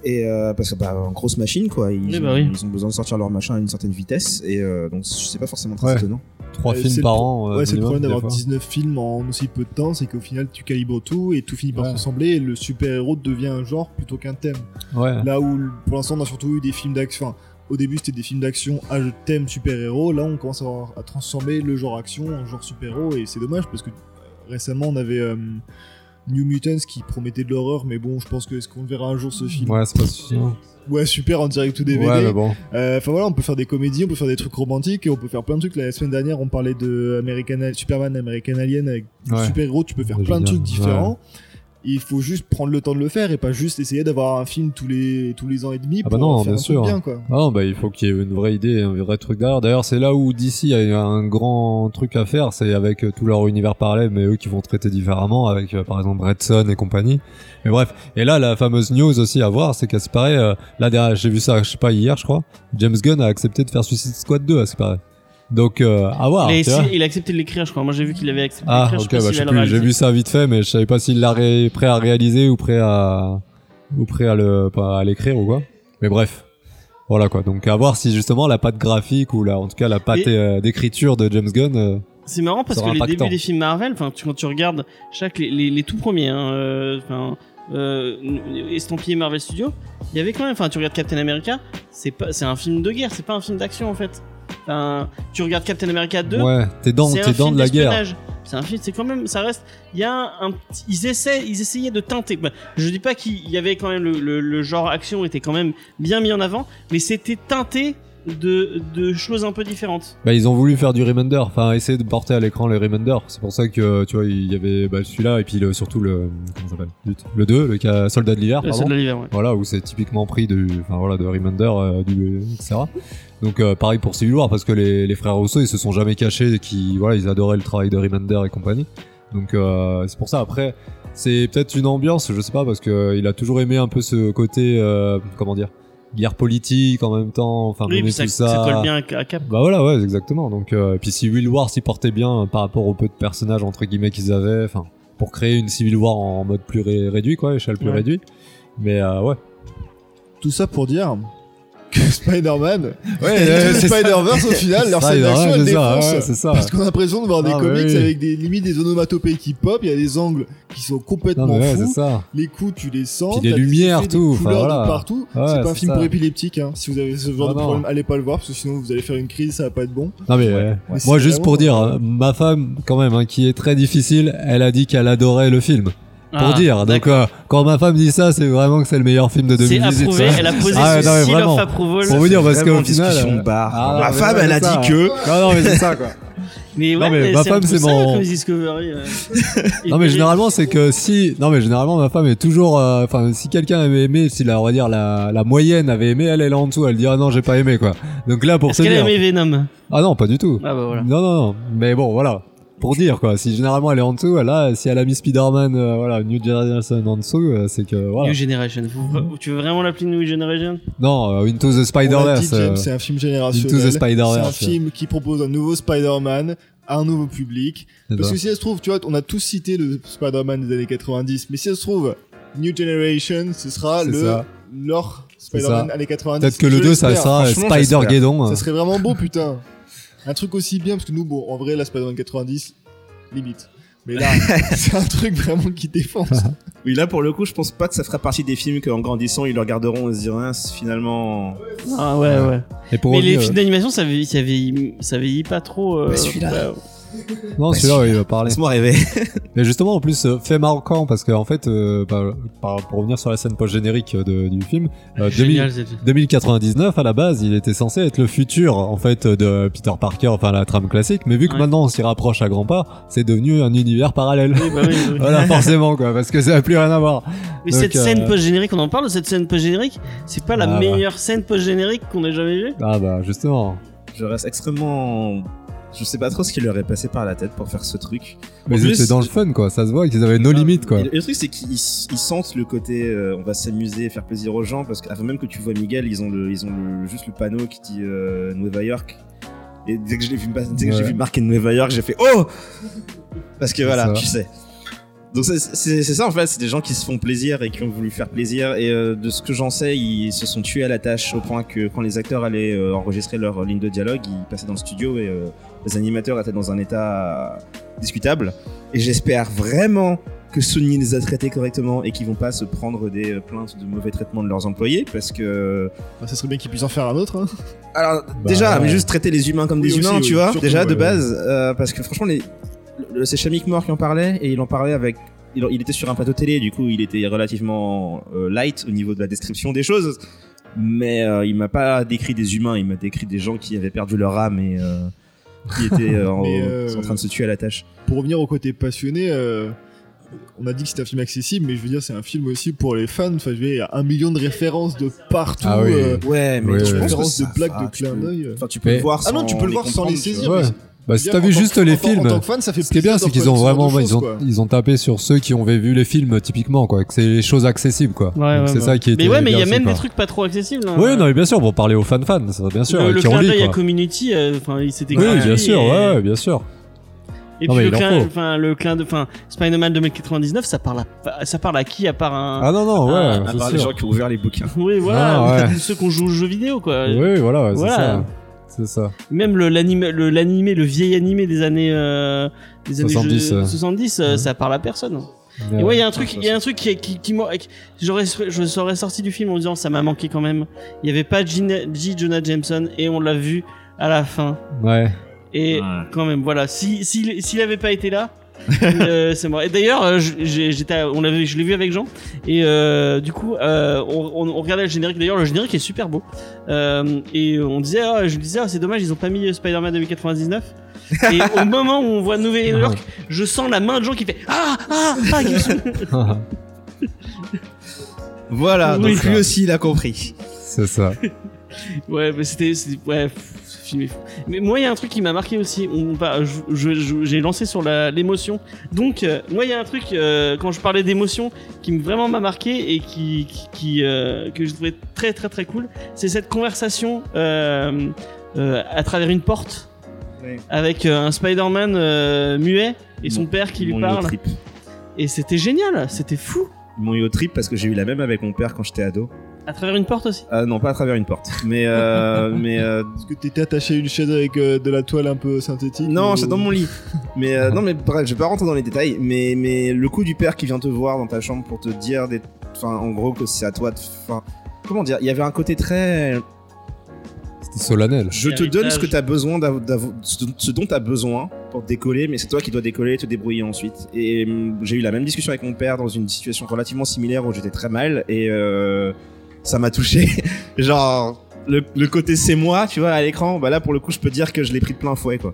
Et euh, parce que, bah, en grosse machine, quoi, ils, Oui, ont, bah oui. ils ont besoin de sortir leur machin à une certaine vitesse, et euh, donc c'est pas forcément très Ouais. étonnant. Trois Euh, films par an. euh, Ouais, c'est le problème d'avoir fois. 19 films en aussi peu de temps, c'est qu'au final tu calibres tout et tout finit par Ouais. se ressembler et le super-héros devient un genre plutôt qu'un thème. Ouais. Là où pour l'instant on a surtout eu des films d'action. Enfin, au début c'était des films d'action à thème super-héros, là on commence à, avoir- à transformer le genre action en genre super-héros et c'est dommage parce que euh, récemment on avait euh, New Mutants qui promettait de l'horreur, mais bon je pense que est-ce qu'on verra un jour ce film? Ouais, c'est pas suffisant. Ouais, super en direct ou DVD. Ouais, mais bon. Euh, Enfin voilà, on peut faire des comédies, on peut faire des trucs romantiques, et on peut faire plein de trucs. La semaine dernière, on parlait de American, Superman, American Alien avec Ouais. super héros. Tu peux faire plein de trucs différents. Il faut juste prendre le temps de le faire et pas juste essayer d'avoir un film tous les tous les ans et demi Ah pour bah non, faire bien un truc sûr. bien quoi. Ah non, bah il faut qu'il y ait une vraie idée, un vrai truc derrière. D'ailleurs, c'est là où DC a un grand truc à faire, c'est avec euh, tout leur univers parallèle, mais eux qui vont traiter différemment, avec euh, par exemple Red Son et compagnie. Mais bref, et là la fameuse news aussi à voir, c'est qu'à ce paraît, euh, là derrière, j'ai vu ça, je sais pas hier, je crois, James Gunn a accepté de faire Suicide Squad 2 à ce paraît. Donc euh, à voir. il, a tu vois. essayé- il a accepté de l'écrire, je crois. Moi, j'ai vu qu'il avait accepté de Ah l'écrire. ok, bah je sais plus, j'ai vu ça vite fait, mais je savais pas s'il l'a ré- prêt à réaliser ou prêt à ou prêt à le pas à l'écrire ou quoi. Mais bref. Voilà quoi. Donc à voir si justement la patte graphique ou la, en tout cas la patte Et- euh, d'écriture de James Gunn. euh, C'est marrant parce sera que les impactant. débuts des films Marvel, enfin, tu- quand tu regardes chaque les, les, les tout premiers, hein, euh, enfin, euh, estampillé Marvel Studios, il y avait quand même, enfin, tu regardes Captain America, c'est pas, c'est un film de guerre, c'est pas un film d'action en fait. Enfin, tu regardes Captain America 2, ouais, t'es dans t'es dans de la guerre. C'est un film, c'est quand même, ça reste. Il y a un, ils essaient, ils essayaient de teinter. bah, je dis pas qu'il y avait quand même le, le, le genre action était quand même bien mis en avant, mais c'était teinté de, de choses un peu différentes. Bah ils ont voulu faire du Remender, enfin essayer de porter à l'écran les Remender. C'est pour ça que tu vois il y avait bah, celui-là et puis le, surtout le comment ça s'appelle? Le 2, le cas Soldat de l'hiver. Le pardon. soldat de l'hiver, ouais. Voilà, où c'est typiquement pris de, enfin voilà, de Remender, euh, du, etc. Donc euh, pareil pour Civil War parce que les, les frères Rousseau ils se sont jamais cachés, et qui voilà ils adoraient le travail de Remender et compagnie. Donc euh, c'est pour ça après c'est peut-être une ambiance, je sais pas parce que euh, il a toujours aimé un peu ce côté euh, comment dire guerre politique en même temps, enfin Oui, puis ça, tout ça colle bien à, Cap. bah voilà, ouais, exactement. Donc, euh, et puis Civil War s'y portait bien euh, par rapport au peu de personnages entre guillemets qu'ils avaient, enfin, pour créer une Civil War en mode plus ré- réduit, quoi, échelle plus Ouais. réduite. Mais euh, ouais. Tout ça pour dire que Spider-Man Ouais, euh. Spider-Verse au final leur scène d'action elle c'est ça, ouais, ça. Parce qu'on a l'impression de voir des Ah, comics oui. avec des limites des onomatopées qui pop, il y a des angles qui sont Non, complètement ouais, c'est fous. ça. Les coups, tu les sens. Puis des lumières, des tout, enfin, couleurs de voilà. partout. Ouais, c'est pas un film pour épileptiques. Hein. Si vous avez ce genre Ah, de non. problème, allez pas le voir parce que sinon vous allez faire une crise, ça va pas être bon. Non mais euh, Mais moi c'est juste pour dire, hein, ma femme quand même, hein, qui est très difficile, elle a dit qu'elle adorait le film. Pour Ah, dire. Donc euh, quand ma femme dit ça, c'est vraiment que c'est le meilleur film de C'est 2018. approuvé, elle a posé Ah, son non, mais seal vraiment. of approval. Pour vous dire parce qu'au final. discussion euh, bar. ah, Ma mais femme, elle a ça. dit que. Non non mais c'est ça quoi. Mais ouais, Non, mais ma un femme, c'est mon- comme Discovery. euh. Non mais généralement c'est que si non mais généralement ma femme est toujours euh, enfin si quelqu'un avait aimé si la on va dire la, la moyenne avait aimé elle elle est en dessous elle dit ah non j'ai pas aimé quoi donc là pour Est-ce qu'elle a aimé Venom? Ah non pas du tout Ah bah voilà. non non non mais bon voilà pour dire quoi si généralement elle est en dessous là si elle a mis Spider-Man euh, voilà New Generation en dessous euh, c'est que voilà New Generation. Vous- tu veux vraiment l'appeler New Generation? Non euh, Into the On l'a dit, Spider-Verse James, euh, c'est un film générationnel. Into the C'est Spider-Verse. un film qui propose un nouveau Spider-Man à un nouveau public. c'est Parce ça. que si ça se trouve, tu vois, on a tous cité le Spider-Man des années 90, mais si ça se trouve, New Generation, ce sera C'est le ça. leur Spider-Man années 90. peut-être que le Je 2 ça l'espère. sera franchement, Spider-Geddon Ça serait vraiment beau, putain. Un truc aussi bien, parce que nous, bon, en vrai, la Spider-Man 90, limite. Mais là, c'est un truc vraiment qui défonce. Oui, là pour le coup, je pense pas que ça fera partie des films qu'en grandissant ils le regarderont et se diront ah, c'est finalement. Ah ouais, ouais. et pour Mais les films d'animation, ça vieillit, ça vieillit, ça vieillit pas trop. euh, Bah, celui-là. bah, euh, non celui-là ouais, il va parler Laisse-moi rêver. Mais justement, en plus, euh, fait marquant parce que en fait, euh, bah, pour revenir sur la scène post-générique de- du film, euh, 2000 Génial, c'est- 2099 à la base, il était censé être le futur en fait de Peter Parker, enfin la trame classique. Mais vu que Ouais. maintenant on s'y rapproche à grands pas, c'est devenu un univers parallèle. Oui, bah oui, oui. voilà, forcément quoi, parce que ça a plus rien à voir. Mais Donc, cette euh, scène post-générique, on en parle de cette scène post-générique? C'est pas la Ah, bah. meilleure scène post-générique qu'on ait jamais vue? Ah bah justement. Je reste extrêmement Je sais pas trop ce qui leur est passé par la tête pour faire ce truc. Mais étaient dans le fun, quoi. Ça se voit qu'ils avaient nos limites, quoi. Et le truc, c'est qu'ils ils sentent le côté euh, on va s'amuser, faire plaisir aux gens, parce qu'avant même que tu vois Miguel, ils ont, le, ils ont le- juste le panneau qui dit euh, Nueva York. Et dès que je l'ai vu, dès que j'ai Ouais. vu marquer Nueva York, j'ai fait Oh Parce que voilà, tu sais. Donc c'est- ça en fait, c'est des gens qui se font plaisir et qui ont voulu faire plaisir. Et euh, de ce que j'en sais, ils se sont tués à la tâche au point que quand les acteurs allaient euh, enregistrer leur ligne de dialogue, ils passaient dans le studio et euh, les animateurs étaient dans un état discutable. Et j'espère vraiment que Sony les a traités correctement et qu'ils vont pas se prendre des euh, plaintes de mauvais traitement de leurs employés parce que Enfin, ça serait bien qu'ils puissent en faire un autre. Hein. alors déjà ouais. mais juste traiter les humains comme Oui, des aussi, humains oui, tu vois surtout, déjà de ouais, base euh, parce que franchement les le- c'est Shamik Moore qui en parlait et il en parlait avec il, il était sur un plateau télé du coup il était relativement euh, light au niveau de la description des choses mais euh, il m'a pas décrit des humains il m'a décrit des gens qui avaient perdu leur âme et euh, qui étaient euh, en, euh, train de se tuer à la tâche Pour revenir au côté passionné, euh, on a dit que c'était un film accessible, mais je veux dire, c'est un film aussi pour les fans. Enfin, je veux dire, il y a un million de références de partout. Ah oui. euh, ouais mais Ouais, je ouais. pense que de blagues, de peux- d'œil. enfin tu peux Mais- le voir Ah non, sans tu peux le voir sans les saisir. Ouais. Bah, si t'as vu juste que- les films, En tant que fan, ça fait ce qui est bien, c'est qu'ils ont vraiment, ils ont, ils ont tapé sur ceux qui ont vu les films typiquement, quoi. Que c'est les choses accessibles, quoi. Ouais, Donc ouais, c'est ouais. ça qui était Mais ouais, mais il y a même des trucs pas trop accessibles. hein. Oui, non, mais bien sûr, pour parler aux fans-fans, ça bien sûr, le, clin d'œil à. Community, euh, enfin, il s'était Oui, bien sûr, et- ouais, bien sûr. Et Non, puis le clin, enfin le clin de, enfin Spider-Man 2099, ça parle à, ça parle à qui à part un. Ah non, non, ouais, Ah, à part les gens qui ont ouvert les bouquins Oui, voilà, Ah, ouais. ceux qui ont joué aux jeux vidéo quoi. Oui, voilà, ouais, c'est Voilà. ça. C'est ça. Même le l'animé, le l'animé, le vieil animé des années, euh, des années 70, je- euh. 70, euh, Ouais. ça parle à personne. Et ouais, il y a un truc, il y a un truc qui, qui, qui m'a- qui- j'aurais, je serais sorti du film en disant ça m'a manqué quand même. Il y avait pas Gina- J. Jonah Jameson et on l'a vu à la fin. Ouais. Et Ouais. quand même, voilà, si s'il s'il avait pas été là, euh, c'est mort. Et d'ailleurs, euh, j'étais, on l'avait, je l'ai vu avec Jean. Et euh, du coup, euh, on, on- on regardait le générique. D'ailleurs, le générique est super beau. Euh, et on disait, ah, je disais, ah, c'est dommage, ils ont pas mis Spider-Man 2099. et au moment où on voit Nouvelle York, je sens la main de Jean qui fait ah ah ah. voilà Oui. donc lui aussi il a compris c'est ça. Ouais, mais c'était, ouais, pff, film est fou. Mais moi, il y a un truc qui m'a marqué aussi. On, va- je- je- je- j'ai lancé sur la- l'émotion. Donc, euh, moi, il y a un truc euh, quand je parlais d'émotion qui me- vraiment m'a marqué et qui, qui, qui, euh, que je trouvais très très très cool. C'est cette conversation euh, euh, à travers une porte Ouais. avec euh, un Spider-Man euh, muet et son Mon- père qui lui parle. trip. Et c'était génial, c'était fou. Ils m'ont eu au trip parce que j'ai eu la même avec mon père quand j'étais ado. À travers une porte aussi? Ah non, pas à travers une porte. Mais, euh, mais euh, Est-ce que t'étais attaché à une chaise avec euh, de la toile un peu synthétique non, ou- c'est dans mon lit. Mais euh, non, mais bref, je vais pas rentrer dans les détails. Mais, mais le coup du père qui vient te voir dans ta chambre pour te dire des, enfin, en gros que c'est à toi de, enfin, comment dire, il y avait un côté très, C'était solennel. je te donne ce que t'as besoin, ce ce dont t'as besoin pour décoller, mais c'est toi qui dois décoller et te débrouiller ensuite. Et hum, j'ai eu la même discussion avec mon père dans une situation relativement similaire où j'étais très mal et euh, ça m'a touché. Genre le, le côté c'est moi, tu vois, à l'écran, bah là pour le coup je peux dire que je l'ai pris de plein fouet quoi.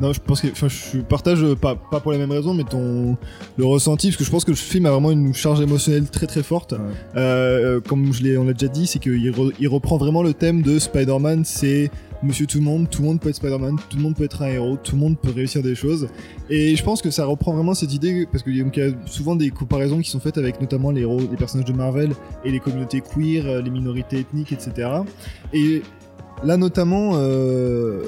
Non, je pense que enfin, je partage euh, pas, pas pour les mêmes raisons, mais ton le ressenti, parce que je pense que le film a vraiment une charge émotionnelle très très forte. Euh, euh, comme je l'ai, on l'a déjà dit, c'est qu'il re- il reprend vraiment le thème de Spider-Man, c'est Monsieur Tout le monde, tout le monde peut être Spider-Man, tout le monde peut être un héros, tout le monde peut réussir des choses. Et je pense que ça reprend vraiment cette idée, parce qu'il y a souvent des comparaisons qui sont faites avec notamment les héros, les personnages de Marvel et les communautés queer, euh, les minorités ethniques, etc. Et là notamment, euh,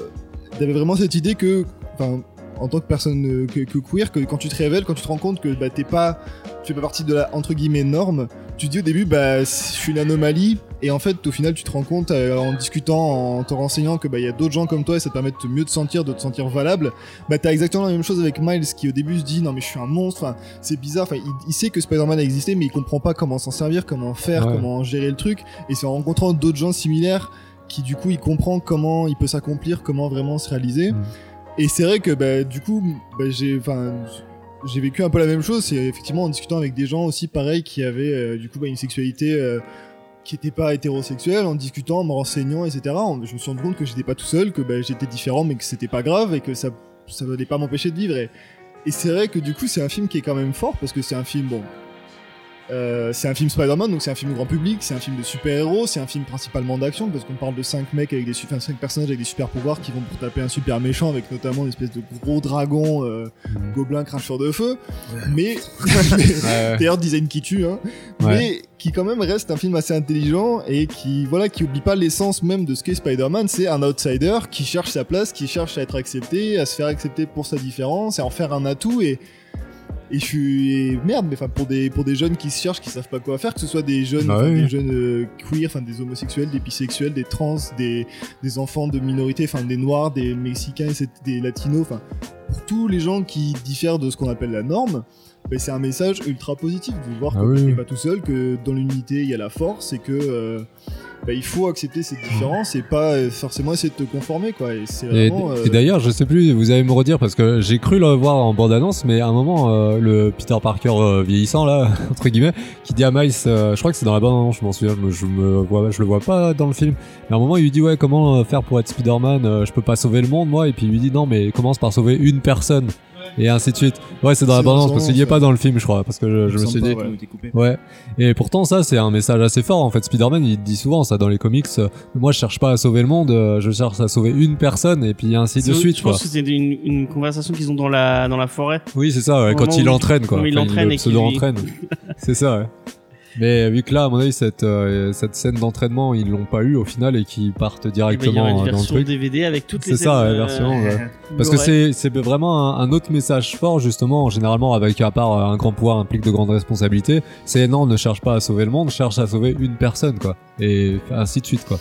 il y avait vraiment cette idée que, en tant que personne euh, que, que queer, que quand tu te révèles, quand tu te rends compte que bah, t'es pas, tu fais pas partie de la entre guillemets norme, tu dis au début bah je suis une anomalie et en fait au final tu te rends compte euh, en discutant, en te renseignant que bah il y a d'autres gens comme toi et ça te permet de te mieux te sentir, de te sentir valable. Bah t'as exactement la même chose avec Miles qui au début se dit non mais je suis un monstre, enfin, c'est bizarre, enfin il, il sait que Spider-Man a existé mais il comprend pas comment s'en servir, comment faire, Ouais. comment gérer le truc et c'est en rencontrant d'autres gens similaires qui du coup il comprend comment il peut s'accomplir, comment vraiment se réaliser. Mm. Et c'est vrai que bah, du coup bah, j'ai enfin j'ai vécu un peu la même chose, c'est effectivement en discutant avec des gens aussi pareil qui avaient euh, du coup bah, une sexualité euh, qui était pas hétérosexuelle, en discutant, en me renseignant, etc. Je me suis rendu compte que j'étais pas tout seul, que bah, j'étais différent, mais que c'était pas grave et que ça ça allait pas m'empêcher de vivre. Et, et c'est vrai que du coup c'est un film qui est quand même fort parce que c'est un film bon Euh, c'est un film Spider-Man, donc c'est un film grand public, c'est un film de super-héros, c'est un film principalement d'action, parce qu'on parle de 5 mecs avec des enfin, cinq personnages avec des super pouvoirs qui vont pour taper un super méchant avec notamment une espèce de gros dragon euh, gobelin cracheur de feu, mais d'ailleurs design qui tue, hein, Ouais. mais qui quand même reste un film assez intelligent et qui voilà qui oublie pas l'essence même de ce qu'est Spider-Man, c'est un outsider qui cherche sa place, qui cherche à être accepté, à se faire accepter pour sa différence et à en faire un atout. Et et je suis et merde mais enfin pour des pour des jeunes qui se cherchent qui savent pas quoi faire que ce soit des jeunes oui. des jeunes euh, queer enfin des homosexuels des bisexuels des trans des des enfants de minorités enfin des noirs des mexicains des latinos enfin pour tous les gens qui diffèrent de ce qu'on appelle la norme ben, c'est un message ultra positif de voir Ah qu'on oui. n'est pas tout seul que dans l'unité il y a la force et que euh, ben, il faut accepter cette différence et pas euh, forcément essayer de te conformer quoi et c'est Et, vraiment euh, et d'ailleurs, je sais plus, vous allez me redire parce que j'ai cru le voir en bande-annonce, mais à un moment, euh, le Peter Parker vieillissant là, entre guillemets, qui dit à Miles, euh, je crois que c'est dans la bande-annonce, je m'en souviens, je me, vois, je le vois pas dans le film. Mais à un moment, il lui dit ouais, comment faire pour être Spider-Man Je peux pas sauver le monde, moi. Et puis il lui dit non, mais commence par sauver une personne. Et ainsi de suite. Ouais, c'est dans la C'est bande-annonce dans parce qu'il y est pas dans le film, je crois, parce que je, je me suis pas, dit. ouais. Et pourtant, ça, c'est un message assez fort. En fait, Spider-Man, il dit souvent ça dans les comics. euh, moi, je cherche pas à sauver le monde, euh, je cherche à sauver une personne, et puis ainsi de suite, Je quoi. pense que c'est une, une conversation qu'ils ont dans la, dans la forêt. Oui, c'est ça, ouais, quand il où- entraîne, quoi. où il Enfin, entraîne le et qu'il pseudo-entraîne. c'est ça, ouais. Mais vu que là, à mon avis, cette, euh, cette scène d'entraînement, ils l'ont pas eu au final et qu'ils partent Il directement euh, dans le version truc. DVD avec toutes les C'est ça, la euh, version. ouais. Parce que c'est c'est vraiment un, un autre message fort justement généralement avec à part euh, un grand pouvoir implique de grandes responsabilités c'est non ne cherche pas à sauver le monde cherche à sauver une personne quoi et ainsi de suite quoi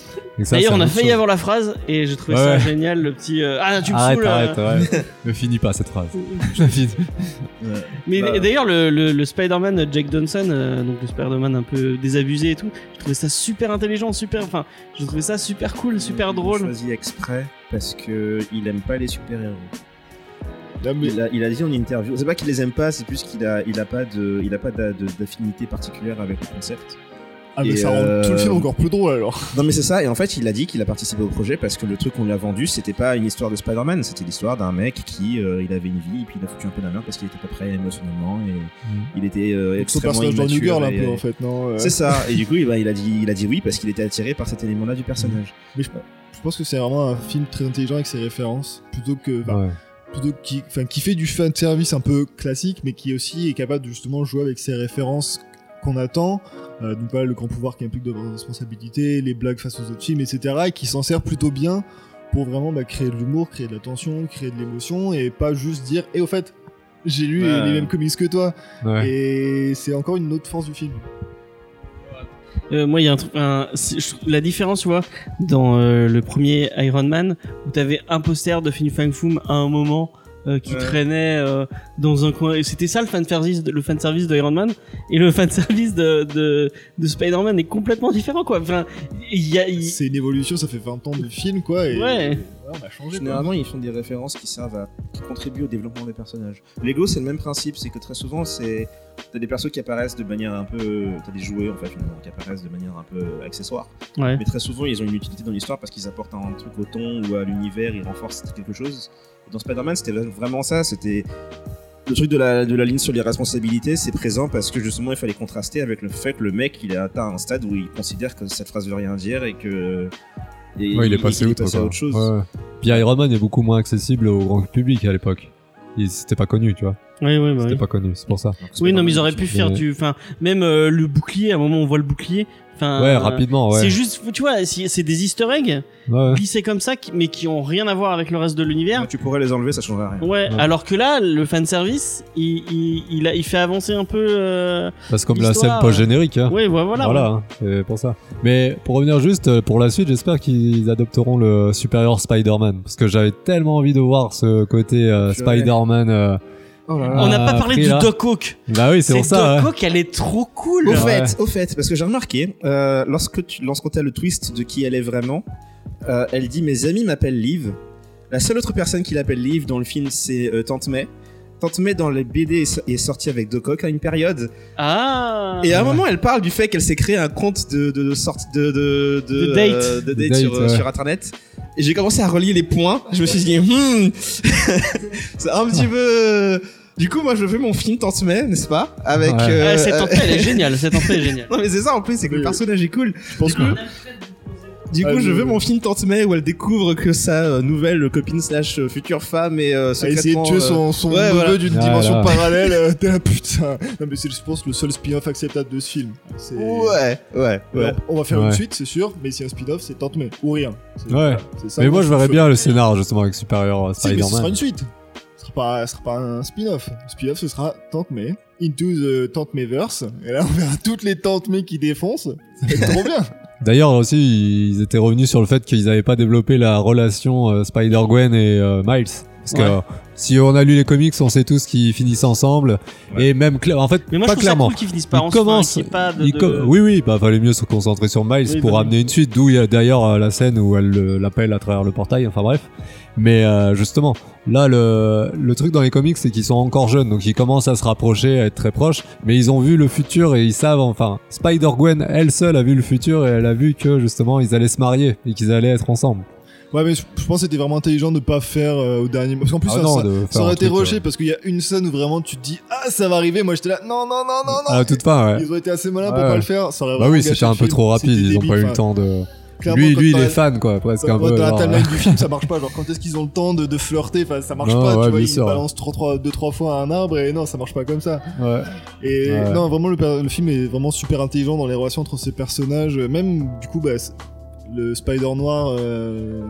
D'ailleurs, on a failli chose. avoir la phrase et j'ai trouvé Ouais, ça ouais. génial, le petit. euh, Ah, tu me arrête saoules. arrête ouais. ne finis pas cette phrase Je finis. Mais Bah. d'ailleurs, le, le, le Spider-Man Jake Johnson, euh, donc le Spider-Man un peu désabusé et tout, je trouvais ça super intelligent, super. Enfin, je trouvais ça super cool, super Il drôle. choisi exprès parce que il aime pas les super-héros. là, mais- Il a, il a dit en interview, c'est pas qu'il les aime pas, c'est plus qu'il a, il a pas de, il a pas d'affinité particulière avec le concept. Ah mais et, ça rend euh, tout le film encore plus drôle alors Non mais c'est ça, et en fait il a dit qu'il a participé au projet parce que le truc qu'on lui a vendu c'était pas une histoire de Spider-Man, c'était l'histoire d'un mec qui euh, il avait une vie et puis il a foutu un peu la merde parce qu'il était pas prêt émotionnellement et il était euh, extrêmement personnage immature Girl un peu en fait non euh, C'est ça, et du coup il, bah, il a dit, il a dit oui parce qu'il était attiré par cet élément-là du personnage. mais je, je pense que c'est vraiment un film très intelligent avec ses références plutôt que Ouais. plutôt qui, enfin, qui fait du fan service un peu classique, mais qui aussi est capable de justement jouer avec ses références qu'on attend. Euh, donc voilà, le grand pouvoir qui implique de grandes responsabilités, les blagues face aux autres films, etc. Et qui s'en sert plutôt bien pour vraiment bah, créer de l'humour, créer de la tension, créer de l'émotion, et pas juste dire, et au fait, j'ai lu Ouais. les mêmes comics que toi. Ouais. Et c'est encore une autre force du film. Euh, moi, il y a un truc. un- la différence, tu vois, dans euh, le premier Iron Man, où t'avais un poster de Fin Fang Foom à un moment. Euh, qui Ouais. traînait euh, dans un coin et c'était ça le fan service de, le fan service de Iron Man et le fan service de de, de Spider-Man est complètement différent quoi enfin y a C'est une évolution, ça fait 20 ans de film, quoi. Et Ouais. on a changé. quoi. Généralement, ils font des références qui servent à qui contribuent au développement des personnages. Lego, c'est le même principe, c'est que très souvent, c'est t'as des persos qui apparaissent de manière un peu, t'as des jouets en fait finalement qui apparaissent de manière un peu accessoire. ouais Mais très souvent, ils ont une utilité dans l'histoire parce qu'ils apportent un truc au ton ou à l'univers, ils renforcent quelque chose. Dans Spider-Man, c'était vraiment ça. C'était le truc de la, de la ligne sur les responsabilités, c'est présent parce que justement, il fallait contraster avec le fait que le mec, il a atteint un stade où il considère que cette phrase veut rien dire et que. et Ouais, il est passé qu'il outre, passé à autre chose. Ouais. Puis Iron Man est beaucoup moins accessible au grand public à l'époque. Il- C'était pas connu, tu vois. ouais ouais, bah C'était oui. pas connu, c'est pour ça. oui non mais ils auraient pu faire Mais- du enfin même euh, le bouclier à un moment on voit le bouclier enfin Ouais, euh, rapidement, ouais. c'est juste tu vois c'est des Easter eggs Ouais, glissés comme ça mais qui ont rien à voir avec le reste de l'univers Tu pourrais les enlever, ça changerait rien. Ouais, Ouais. alors que là, le fanservice, il, il, il, a, il fait avancer un peu. Euh... C'est comme la scène post-générique. Hein. Ouais, ouais, voilà. Voilà, ouais. hein, c'est pour ça. Mais pour revenir juste euh, pour la suite, j'espère qu'ils adopteront le supérieur Spider-Man. Parce que j'avais tellement envie de voir ce côté euh. Spider-Man. euh, Oh là On n'a Ah, pas parlé pris, du là. Doc Ock. Bah oui, c'est pour ça. Doc ouais. Ock, elle est trop cool. Au Ouais. fait, au fait, parce que j'ai remarqué, euh, lorsque tu, lorsqu'on t'a le twist de qui elle est vraiment, euh, elle dit mes amis m'appellent Liv. La seule autre personne qui l'appelle Liv dans le film, c'est euh, Tante May. Tante May dans les BD est, so- est sortie avec Doc Ock à une période. Ah. Et à un moment, elle parle du fait qu'elle s'est créé un compte de, de, de sortie de, de, de, De date. de De date sur, date, ouais. sur internet. Et j'ai commencé à relier les points. Je me suis dit, hmm, c'est un petit peu, Du coup, moi, je veux mon film Tante May, n'est-ce pas? Avec. Ouais. euh, Ouais, cette euh, entrée, elle est géniale. Cette entrée est géniale. Non, mais c'est ça en plus, c'est que le Oui. personnage est cool. Je pense que. Du coup, Ah, je je- veux mon film Tante May où elle découvre que sa euh, nouvelle copine slash euh, future femme est euh, a essayé de secrètement. tuer euh, son, son ouais, neveu voilà. d'une Ah, dimension là. parallèle. euh, T'es putain. Non, mais c'est, je pense, le seul spin-off acceptable de ce film. C'est- Ouais, ouais, ouais. Alors, on va faire Ouais. une suite, c'est sûr, mais si un spin-off, c'est Tante May ou rien. C'est- Ouais. c'est ça, Mais moi, je verrais bien le scénar justement avec Superior euh, Si, mais ce sera Spider-Man. une suite. Ce sera pas, ce sera pas un spin-off. Le spin-off, ce sera Tante May. Into the Tante Mayverse. Et là, on verra toutes les Tantes May qui défoncent. Ça va être trop bien. D'ailleurs aussi, ils étaient revenus sur le fait qu'ils n'avaient pas développé la relation euh, Spider-Gwen et euh, Miles. Parce que Ouais. euh, si on a lu les comics, on sait tous qu'ils finissent ensemble. Ouais. Et même, en fait, Mais moi, pas je trouve clairement. ça cool qu'ils finissent par il en commence, qu'il y ait pas de, il de- co- oui, oui, bah fallait mieux se concentrer sur Miles Oui, pour bah, amener une suite. D'où il y a d'ailleurs la scène où elle l'appelle à travers le portail. Enfin bref. Mais euh, justement, là, le, le truc dans les comics, c'est qu'ils sont encore jeunes, donc ils commencent à se rapprocher, à être très proches. Mais ils ont vu le futur et ils savent. Enfin, Spider Gwen, elle seule, a vu le futur et elle a vu que justement ils allaient se marier et qu'ils allaient être ensemble. Ouais, mais je je pense que c'était vraiment intelligent de pas faire euh, au dernier moment. Parce qu'en plus, Ah ça, non, ça- aurait été rushé parce qu'il y a une scène où vraiment tu te dis Ah, ça va arriver. Moi, j'étais là Non, non, non, non, non. À toute fin, ouais. Ils ont été assez malins pour Ouais. pas le faire. Ça aurait Bah oui, c'était un peu trop rapide. Ils ont débile. pas eu le temps de. Clairement, Lui, lui, il est fan, quoi, presque un peu. dans la timeline du film, ça marche pas. Genre, quand est-ce qu'ils ont le temps de, de flirter Enfin, ça marche Non, pas. ouais, tu vois, ils balancent trois, trois, deux, trois fois un arbre et non, ça marche pas comme ça. Ouais. Et Ouais. non, vraiment, le, film est vraiment super intelligent dans les relations entre ces personnages. Même, du coup, bah, le Spider Noir, euh,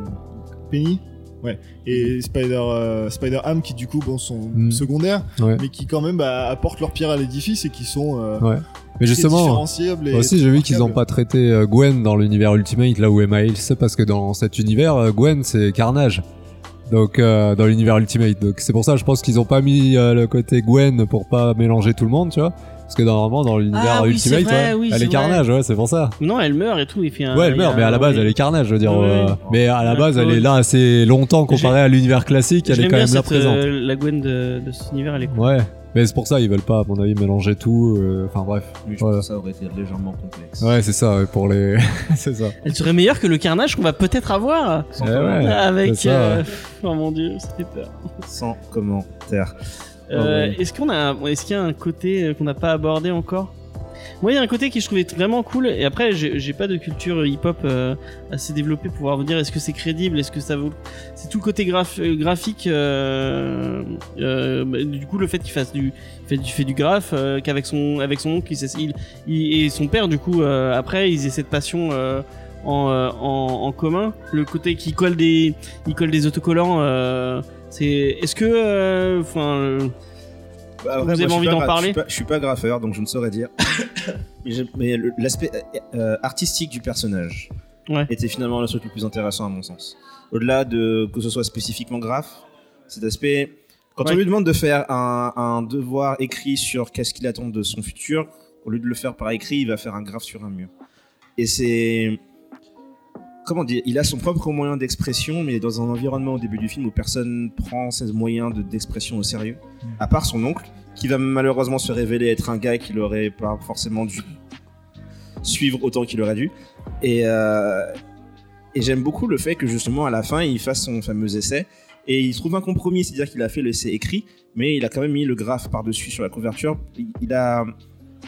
Penny, ouais, et Spider, euh, Spider Ham qui, du coup, bon, sont Mm. secondaires, Ouais. mais qui, quand même, bah, apportent leur pierre à l'édifice et qui sont euh, Ouais. Mais justement, aussi j'ai vu qu'ils ont remarquables. pas traité euh, Gwen dans l'univers Ultimate là où est Miles parce que dans cet univers euh, Gwen c'est Carnage. Donc euh, dans l'univers Ultimate. Donc c'est pour ça je pense qu'ils ont pas mis euh, le côté Gwen pour pas mélanger tout le monde, tu vois. Parce que normalement dans l'univers Ah oui, Ultimate, vrai, ouais, oui, elle c'est est Carnage, ouais, c'est pour ça. Non, elle meurt et tout. Il fait un, Ouais, elle meurt, mais à la base, oui. elle est carnage, je veux dire. Euh, mais à la base, elle est là assez longtemps comparée à l'univers classique, elle est J'aime quand bien même là cette, présente. euh, la Gwen de, de cet univers, elle est cool. Ouais. Mais c'est pour ça, ils veulent pas, à mon avis, mélanger tout. euh, Enfin bref. Oui, je Voilà. pense que ça aurait été légèrement complexe. Ouais, c'est ça, ouais, pour les. c'est ça. Elle serait meilleure que le carnage qu'on va peut-être avoir Sans, Eh commentaire. ouais, avec. ça, euh. Oh mon dieu, ça fait peur. Sans commentaire. Euh, ouais. Est-ce qu'on a, est-ce qu'il y a un côté qu'on n'a pas abordé encore? Moi, il y a un côté qui je trouvais vraiment cool. Et après, j'ai pas de culture hip-hop euh, assez développée pour pouvoir vous dire est-ce que c'est crédible, est-ce que ça vaut. C'est tout le côté euh, graphique. euh, bah, du coup, le fait qu'il fasse du, fait, du- fait du graphe, qu'avec son, avec son oncle, il, et son père, du coup, après, ils aient cette passion. en, en, commun, le côté qui colle des, colle des autocollants. c'est, est-ce que, enfin, Vous moi, avez envie d'en parler je suis, pas, je suis pas graffeur, donc je ne saurais dire. mais l'aspect euh, euh, artistique du personnage Ouais. était finalement le truc le plus intéressant à mon sens. Au-delà de que ce soit spécifiquement graphe, cet aspect. Quand Ouais. on lui demande de faire un, un devoir écrit sur qu'est-ce qu'il attend de son futur, au lieu de le faire par écrit, il va faire un graphe sur un mur. Et c'est. Comment dire Il a son propre moyen d'expression, mais dans un environnement au début du film où personne prend ses moyens de- d'expression au sérieux, à part son oncle, qui va malheureusement se révéler être un gars qu'il aurait pas forcément dû suivre autant qu'il aurait dû. Et, euh, et j'aime beaucoup le fait que justement à la fin il fasse son fameux essai et il trouve un compromis, c'est-à-dire qu'il a fait l'essai écrit, mais il a quand même mis le graphe par-dessus sur la couverture. Il a,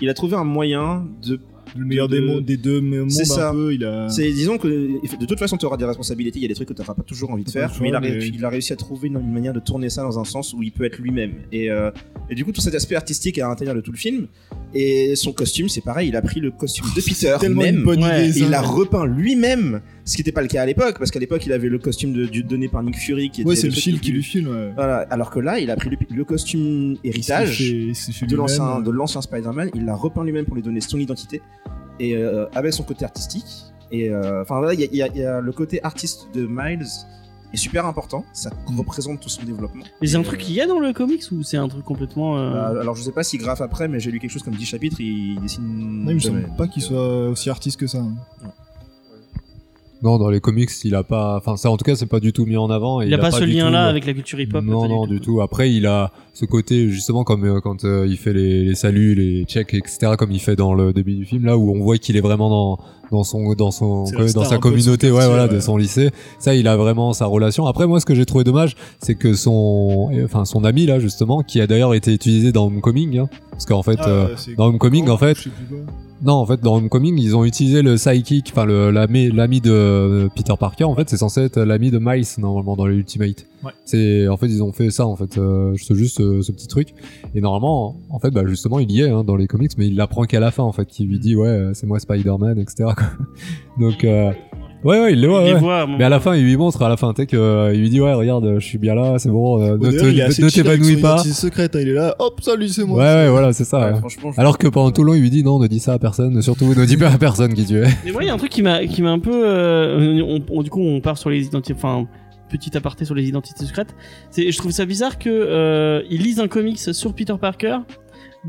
il a trouvé un moyen de Le meilleur de- des, mondes, des deux mondes, C'est ça. un peu. Il a. c'est, disons que de toute façon, tu auras des responsabilités. Il y a des trucs que tu n'auras pas toujours envie de faire, mais il a, réussi, mais- il a réussi à trouver une, une manière de tourner ça dans un sens où il peut être lui-même. Et, euh, et du coup, tout cet aspect artistique est à l'intérieur de tout le film. Et son costume, c'est pareil. Il a pris le costume de Peter même. une bonne Ouais, idée. il l'a repeint lui-même, ce qui n'était pas le cas à l'époque, parce qu'à l'époque, il avait le costume de, du- donné par Nick Fury, qui était Ouais, c'est le le qui lui file. Ouais. Voilà. Alors que là, il a pris le, le costume héritage fait- fait de l'ancien de l'ancien Spider-Man, il l'a repeint lui-même pour lui donner son identité et euh, avec son côté artistique. Et euh, enfin voilà, il y, a- il y a- il y a le côté artiste de Miles est super important. Ça représente tout son développement. Mais c'est un truc euh, qu'il y a dans le comics ou c'est un truc complètement. euh, bah, alors je sais pas si grave après, mais j'ai lu quelque chose comme 10 chapitres, il dessine. Non, il me semble pas qu'il euh, soit aussi artiste que ça. hein. Non, dans les comics, il a pas. Enfin, ça, en tout cas, c'est pas du tout mis en avant. et il a pas ce lien-là tout- avec la culture hip-hop. Non, non, du tout. Après, il a ce côté, justement, comme euh, quand euh, il fait les, les saluts, les checks, etc., comme il fait dans le début du film, là où on voit qu'il est vraiment dans, dans son dans son dans star sa communauté ouais voilà de son lycée ça il a vraiment sa relation après moi ce que j'ai trouvé dommage c'est que son enfin son ami là justement qui a d'ailleurs été utilisé dans Homecoming hein, parce qu'en fait Ah, euh, dans Homecoming en fait Non en fait dans Homecoming ils ont utilisé le sidekick enfin l'ami l'ami de Peter Parker en fait c'est censé être l'ami de Miles normalement dans les Ultimate Ouais. c'est en fait ils ont fait ça en fait euh, juste euh, ce petit truc et normalement en fait bah justement il y est hein, dans les comics mais il l'apprend qu'à la fin en fait qui lui dit ouais euh, c'est moi Spider-Man etc quoi. donc euh, ouais ouais il le voit Il les ouais. voit mais à la fin il lui montre à la fin tu sais que euh, il lui dit ouais regarde je suis bien là c'est bon euh, ne te- ne son pas identité secrète, hein, il est là, hop, salut, c'est ouais moi. ouais voilà c'est ça Ouais, ouais. alors que pendant tout le long il lui dit non ne dis ça à personne surtout ne dis pas à personne qui tu es Mais moi, il y a un truc qui m'a, qui m'a un peu. euh, on, on- du coup, on part sur les identités. Enfin, petit aparté sur les identités secrètes. C'est, je trouve ça bizarre que euh, ils lisent un comics sur Peter Parker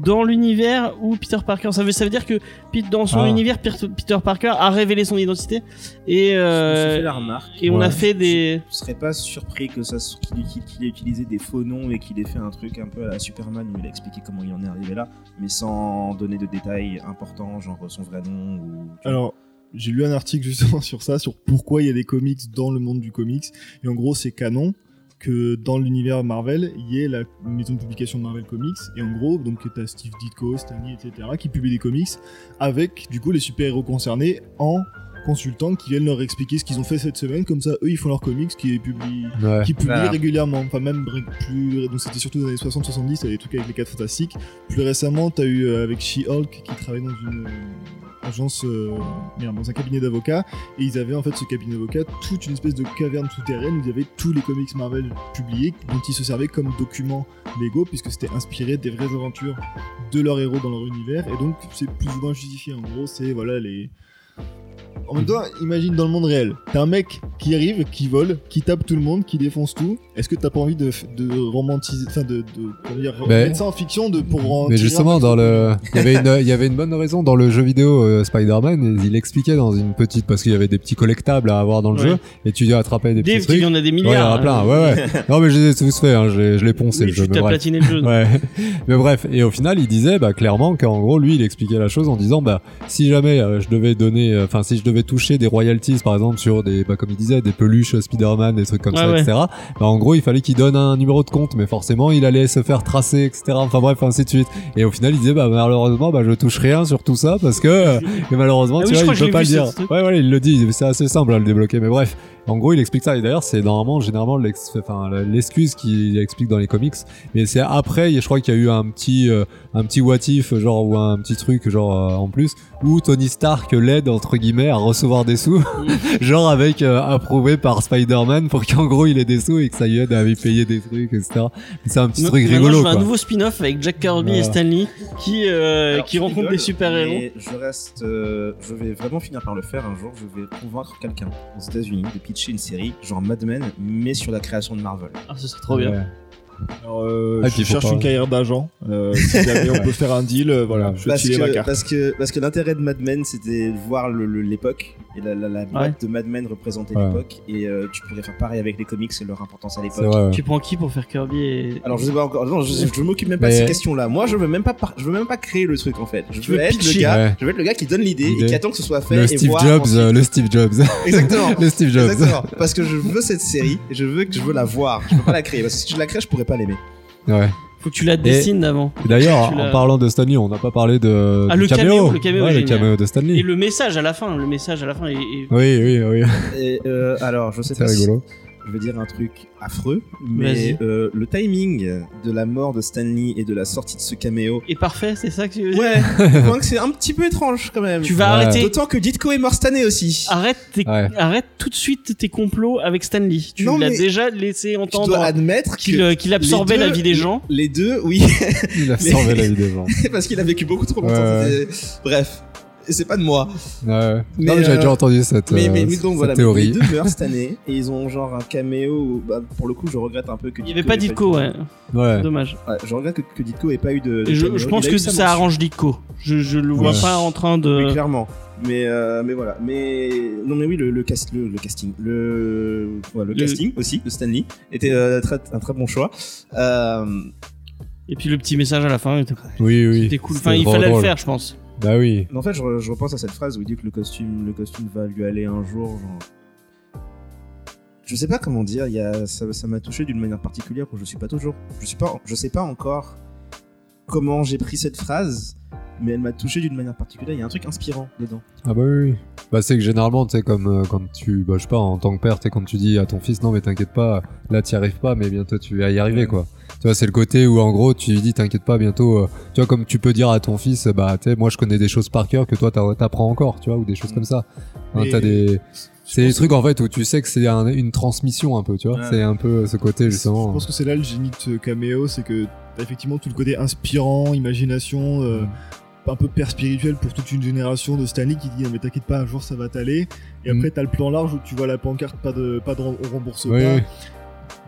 dans l'univers où Peter Parker. Ça veut, ça veut dire que Pete- dans son Ah. univers, Peter Parker a révélé son identité et je euh, la remarque. et on a fait des. Je serais pas surpris que ça qu'il ait utilisé des faux noms et qu'il ait fait un truc un peu à la Superman où il a expliqué comment il en est arrivé là, mais sans donner de détails importants, genre son vrai nom ou. Alors, j'ai lu un article justement sur ça, sur pourquoi il y a des comics dans le monde du comics. Et en gros, c'est canon que dans l'univers Marvel, il y ait la maison de publication de Marvel Comics. Et en gros, donc t'as Steve Ditko, Stan Lee, etc., qui publient des comics avec, du coup, les super-héros concernés en consultants qui viennent leur expliquer ce qu'ils ont fait cette semaine. Comme ça, eux, ils font leurs comics qui est publié ouais qui publient régulièrement. Enfin, même plus. Donc, c'était surtout dans les années 60-70, t'as des trucs avec les 4 fantastiques. Plus récemment, t'as eu euh, avec She-Hulk qui travaillait dans une euh, euh, dans un cabinet d'avocats. Et ils avaient en fait ce cabinet d'avocats toute une espèce de caverne souterraine où il y avait tous les comics Marvel publiés dont ils se servaient comme documents légaux puisque c'était inspiré des vraies aventures de leurs héros dans leur univers. Et donc, c'est plus ou moins justifié. En gros, c'est voilà les. En même temps, imagine dans le monde réel, t'as un mec qui arrive, qui vole, qui tape tout le monde, qui défonce tout. Est-ce que t'as pas envie de, de romantiser, enfin de, de comment dire, Mais- mettre ça en fiction de pour en Mais tirer un justement, dans le, il y avait une, il y avait une bonne raison dans le jeu vidéo euh, Spider-Man. Il expliquait dans une petite, parce qu'il y avait des petits collectables à avoir dans le Ouais. jeu, et tu attrapais des Dave, petits il y en a des Ouais, il y en milliards. a plein. Ouais, ouais. non, mais je les ai tous faits. Hein. Je l'ai- je l'ai poncé Oui, le jeu. tu Mais t'as bref. platiné le jeu. Ouais. Mais bref, et au final, il disait bah, clairement qu'en gros, lui, il expliquait la chose en disant bah si jamais euh, je devais donner, euh, enfin si je devais toucher des royalties, par exemple sur des, bah, comme il disait, des peluches Spider-Man, des trucs comme Ouais, ça, ouais. etc. Bah, en gros, il fallait qu'il donne un numéro de compte, mais forcément, il allait se faire tracer, etc. Enfin bref, ainsi de suite. Et au final, il disait bah malheureusement, bah je touche rien sur tout ça parce que et malheureusement, Ah tu oui, vois, il peut pas le dire. Ouais, ouais, il le dit. C'est assez simple à le débloquer, mais bref. En gros, il explique ça. Et d'ailleurs, c'est normalement, généralement, l'excuse qu'il explique dans les comics. Mais c'est après, je crois qu'il y a eu un petit, euh, un petit what if, genre, ou un petit truc, genre, euh, en plus, où Tony Stark l'aide, entre guillemets, à recevoir des sous. genre, avec, euh, approuvé par Spider-Man pour qu'en gros, il ait des sous et que ça lui aide à lui payer des trucs, etc. C'est un petit truc maintenant, rigolo, je veux un quoi. nouveau spin-off avec Jack Kirby Voilà. et Stanley qui, euh, Alors, qui rencontrent rigole, des super-héros. Je reste, euh, je vais vraiment finir par le faire un jour. Je vais convaincre quelqu'un aux États-Unis de pitcher une série genre Mad Men, mais sur la création de Marvel. Ah, ce serait trop bien. Alors, euh, Ah, je cherche pas- une carrière d'agent. Euh, si jamais on peut faire un deal, euh, voilà, je vais Parce filer ma que, carte. parce que, parce que l'intérêt de Mad Men, c'était de voir l'époque et la, la, la boîte de Mad Men représentait Ouais. l'époque. Et euh, tu pourrais faire pareil avec les comics et leur importance à l'époque. ouais. Tu prends qui pour faire Kirby et. Alors je sais pas encore, non, je, je m'occupe même pas Mais- de ces questions-là. Moi, je veux même pas, par- je veux même pas créer le truc en fait. Je veux veux être pitcher. le gars, Ouais. je veux être le gars qui donne l'idée et qui attend que ce soit fait Le et Steve voir Jobs, ensuite- le Steve Jobs. Exactement. le Steve Jobs. Exactement. Parce que je veux cette série et je veux que je veux la voir. Je peux pas la créer parce que si je la crée, je pourrais pas l'aimer. Ouais. Faut que tu la dessines d'avant. D'ailleurs, en parlant de Stanley, on n'a pas parlé de Ah, du le caméo, le caméo Ouais, est le génial. caméo de Stanley. Et le message à la fin, le message à la fin est. est- Oui, oui, oui. Et, euh, alors, je sais C'est pas si rigolo. Je vais dire un truc affreux, mais euh, le timing de la mort de Stanley et de la sortie de ce caméo. est parfait, c'est ça que tu veux dire Ouais, je crois que c'est un petit peu étrange quand même. Tu vas Ouais. arrêter. D'autant que Ditko est mort cette année aussi. Arrête, tes- Ouais. arrête tout de suite tes complots avec Stanley. Tu Non, l'as déjà laissé tu entendre dois admettre qu'il que euh, qu'il absorbait deux- la vie des gens. Les deux, oui, Il a sauvé la vie des gens. parce qu'il a vécu beaucoup trop longtemps. Ouais. Bref, et c'est pas de moi. Ouais. ouais. Mais, non, mais j'avais euh, déjà entendu cette, Mais, euh, mais, mais donc cette voilà, mais théorie. les deux meurent cette année et ils ont genre un caméo. où, bah, pour le coup, je regrette un peu que. Il y avait pas Ditko, ouais. Ouais. Dommage. Ouais, je regrette que, que Ditko ait pas eu de. de je, caméo. je pense que ça mention. arrange Ditko. Je, je le vois Ouais. pas en train de. Oui, clairement. Mais, euh, mais voilà. Mais non, mais oui, le, le, cast, le, le casting, le, ouais, le, Le- casting aussi de Stanley était euh, très, un très bon choix. Euh, Et puis le petit message à la fin était, Oui, oui. était cool. C'était Enfin, il fallait drôle. le faire, je pense. Bah oui. Mais en fait, je, re- je repense à cette phrase où il dit que le costume, le costume va lui aller un jour. Genre... Je sais pas comment dire. Y a, ça, ça m'a touché d'une manière particulière où je suis pas toujours. Je suis pas. Je sais pas encore comment j'ai pris cette phrase, mais elle m'a touché d'une manière particulière. Il y a un truc inspirant dedans. Ah bah oui. Bah c'est que généralement, tu sais, comme euh, quand tu, bah je sais pas, en tant que père, tu sais, quand tu dis à ton fils, non mais t'inquiète pas, là t'y arrives pas, mais bientôt tu vas y arriver, Ouais. quoi. Tu vois, c'est le côté où en gros, tu lui dis, t'inquiète pas, bientôt, euh, tu vois, comme tu peux dire à ton fils, bah tu sais, moi je connais des choses par cœur que toi t'apprends encore, tu vois, ou des choses Mm. comme ça. Hein, t'as des... C'est des trucs en fait où tu sais que c'est un- une transmission un peu, tu vois. C'est un peu ce côté Je justement. pense que c'est là le génie de ce caméo, c'est que effectivement tout le côté inspirant, imagination, euh, un peu père spirituel pour toute une génération de Stanley qui dit Ah, mais t'inquiète pas un jour ça va t'aller. Et Mm. après t'as le plan large où tu vois la pancarte pas de pas de on rembourse Oui, pas. oui.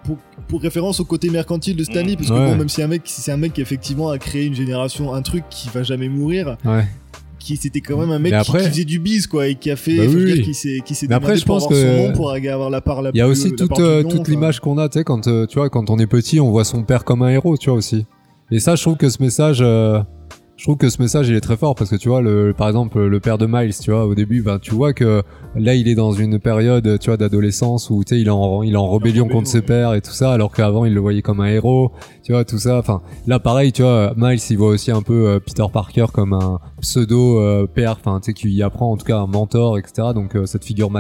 Pour, pour référence au côté mercantile de Stanley, parce que Ouais. bon, même si un mec, si c'est un mec qui effectivement a créé une génération, un truc qui va jamais mourir, Ouais. qui c'était quand même un mec qui- faisait du biz quoi et qui a fait, Bah oui, dire oui. qui s'est qui s'est Mais après, je pour pense avoir que son nom pour avoir la part la Il y a plus- aussi toute, euh, nom, toute l'image qu'on a, tu sais, quand, euh, tu vois, quand on est petit, on voit son père comme un héros, tu vois, aussi. Et ça, je trouve que ce message, euh, je trouve que ce message, il est très fort parce que tu vois, le, par exemple, le père de Miles, tu vois, au début, ben, tu vois que là, il est dans une période, tu vois, d'adolescence où, tu sais, il est en, il est en rébellion contre ses pères et tout ça, alors qu'avant, il le voyait comme un héros, tu vois, tout ça. Enfin, là, pareil, tu vois, Miles, il voit aussi un peu euh, Peter Parker comme un pseudo euh, père, enfin, tu sais, qui apprend en tout cas un mentor, etc. Donc, euh, cette figure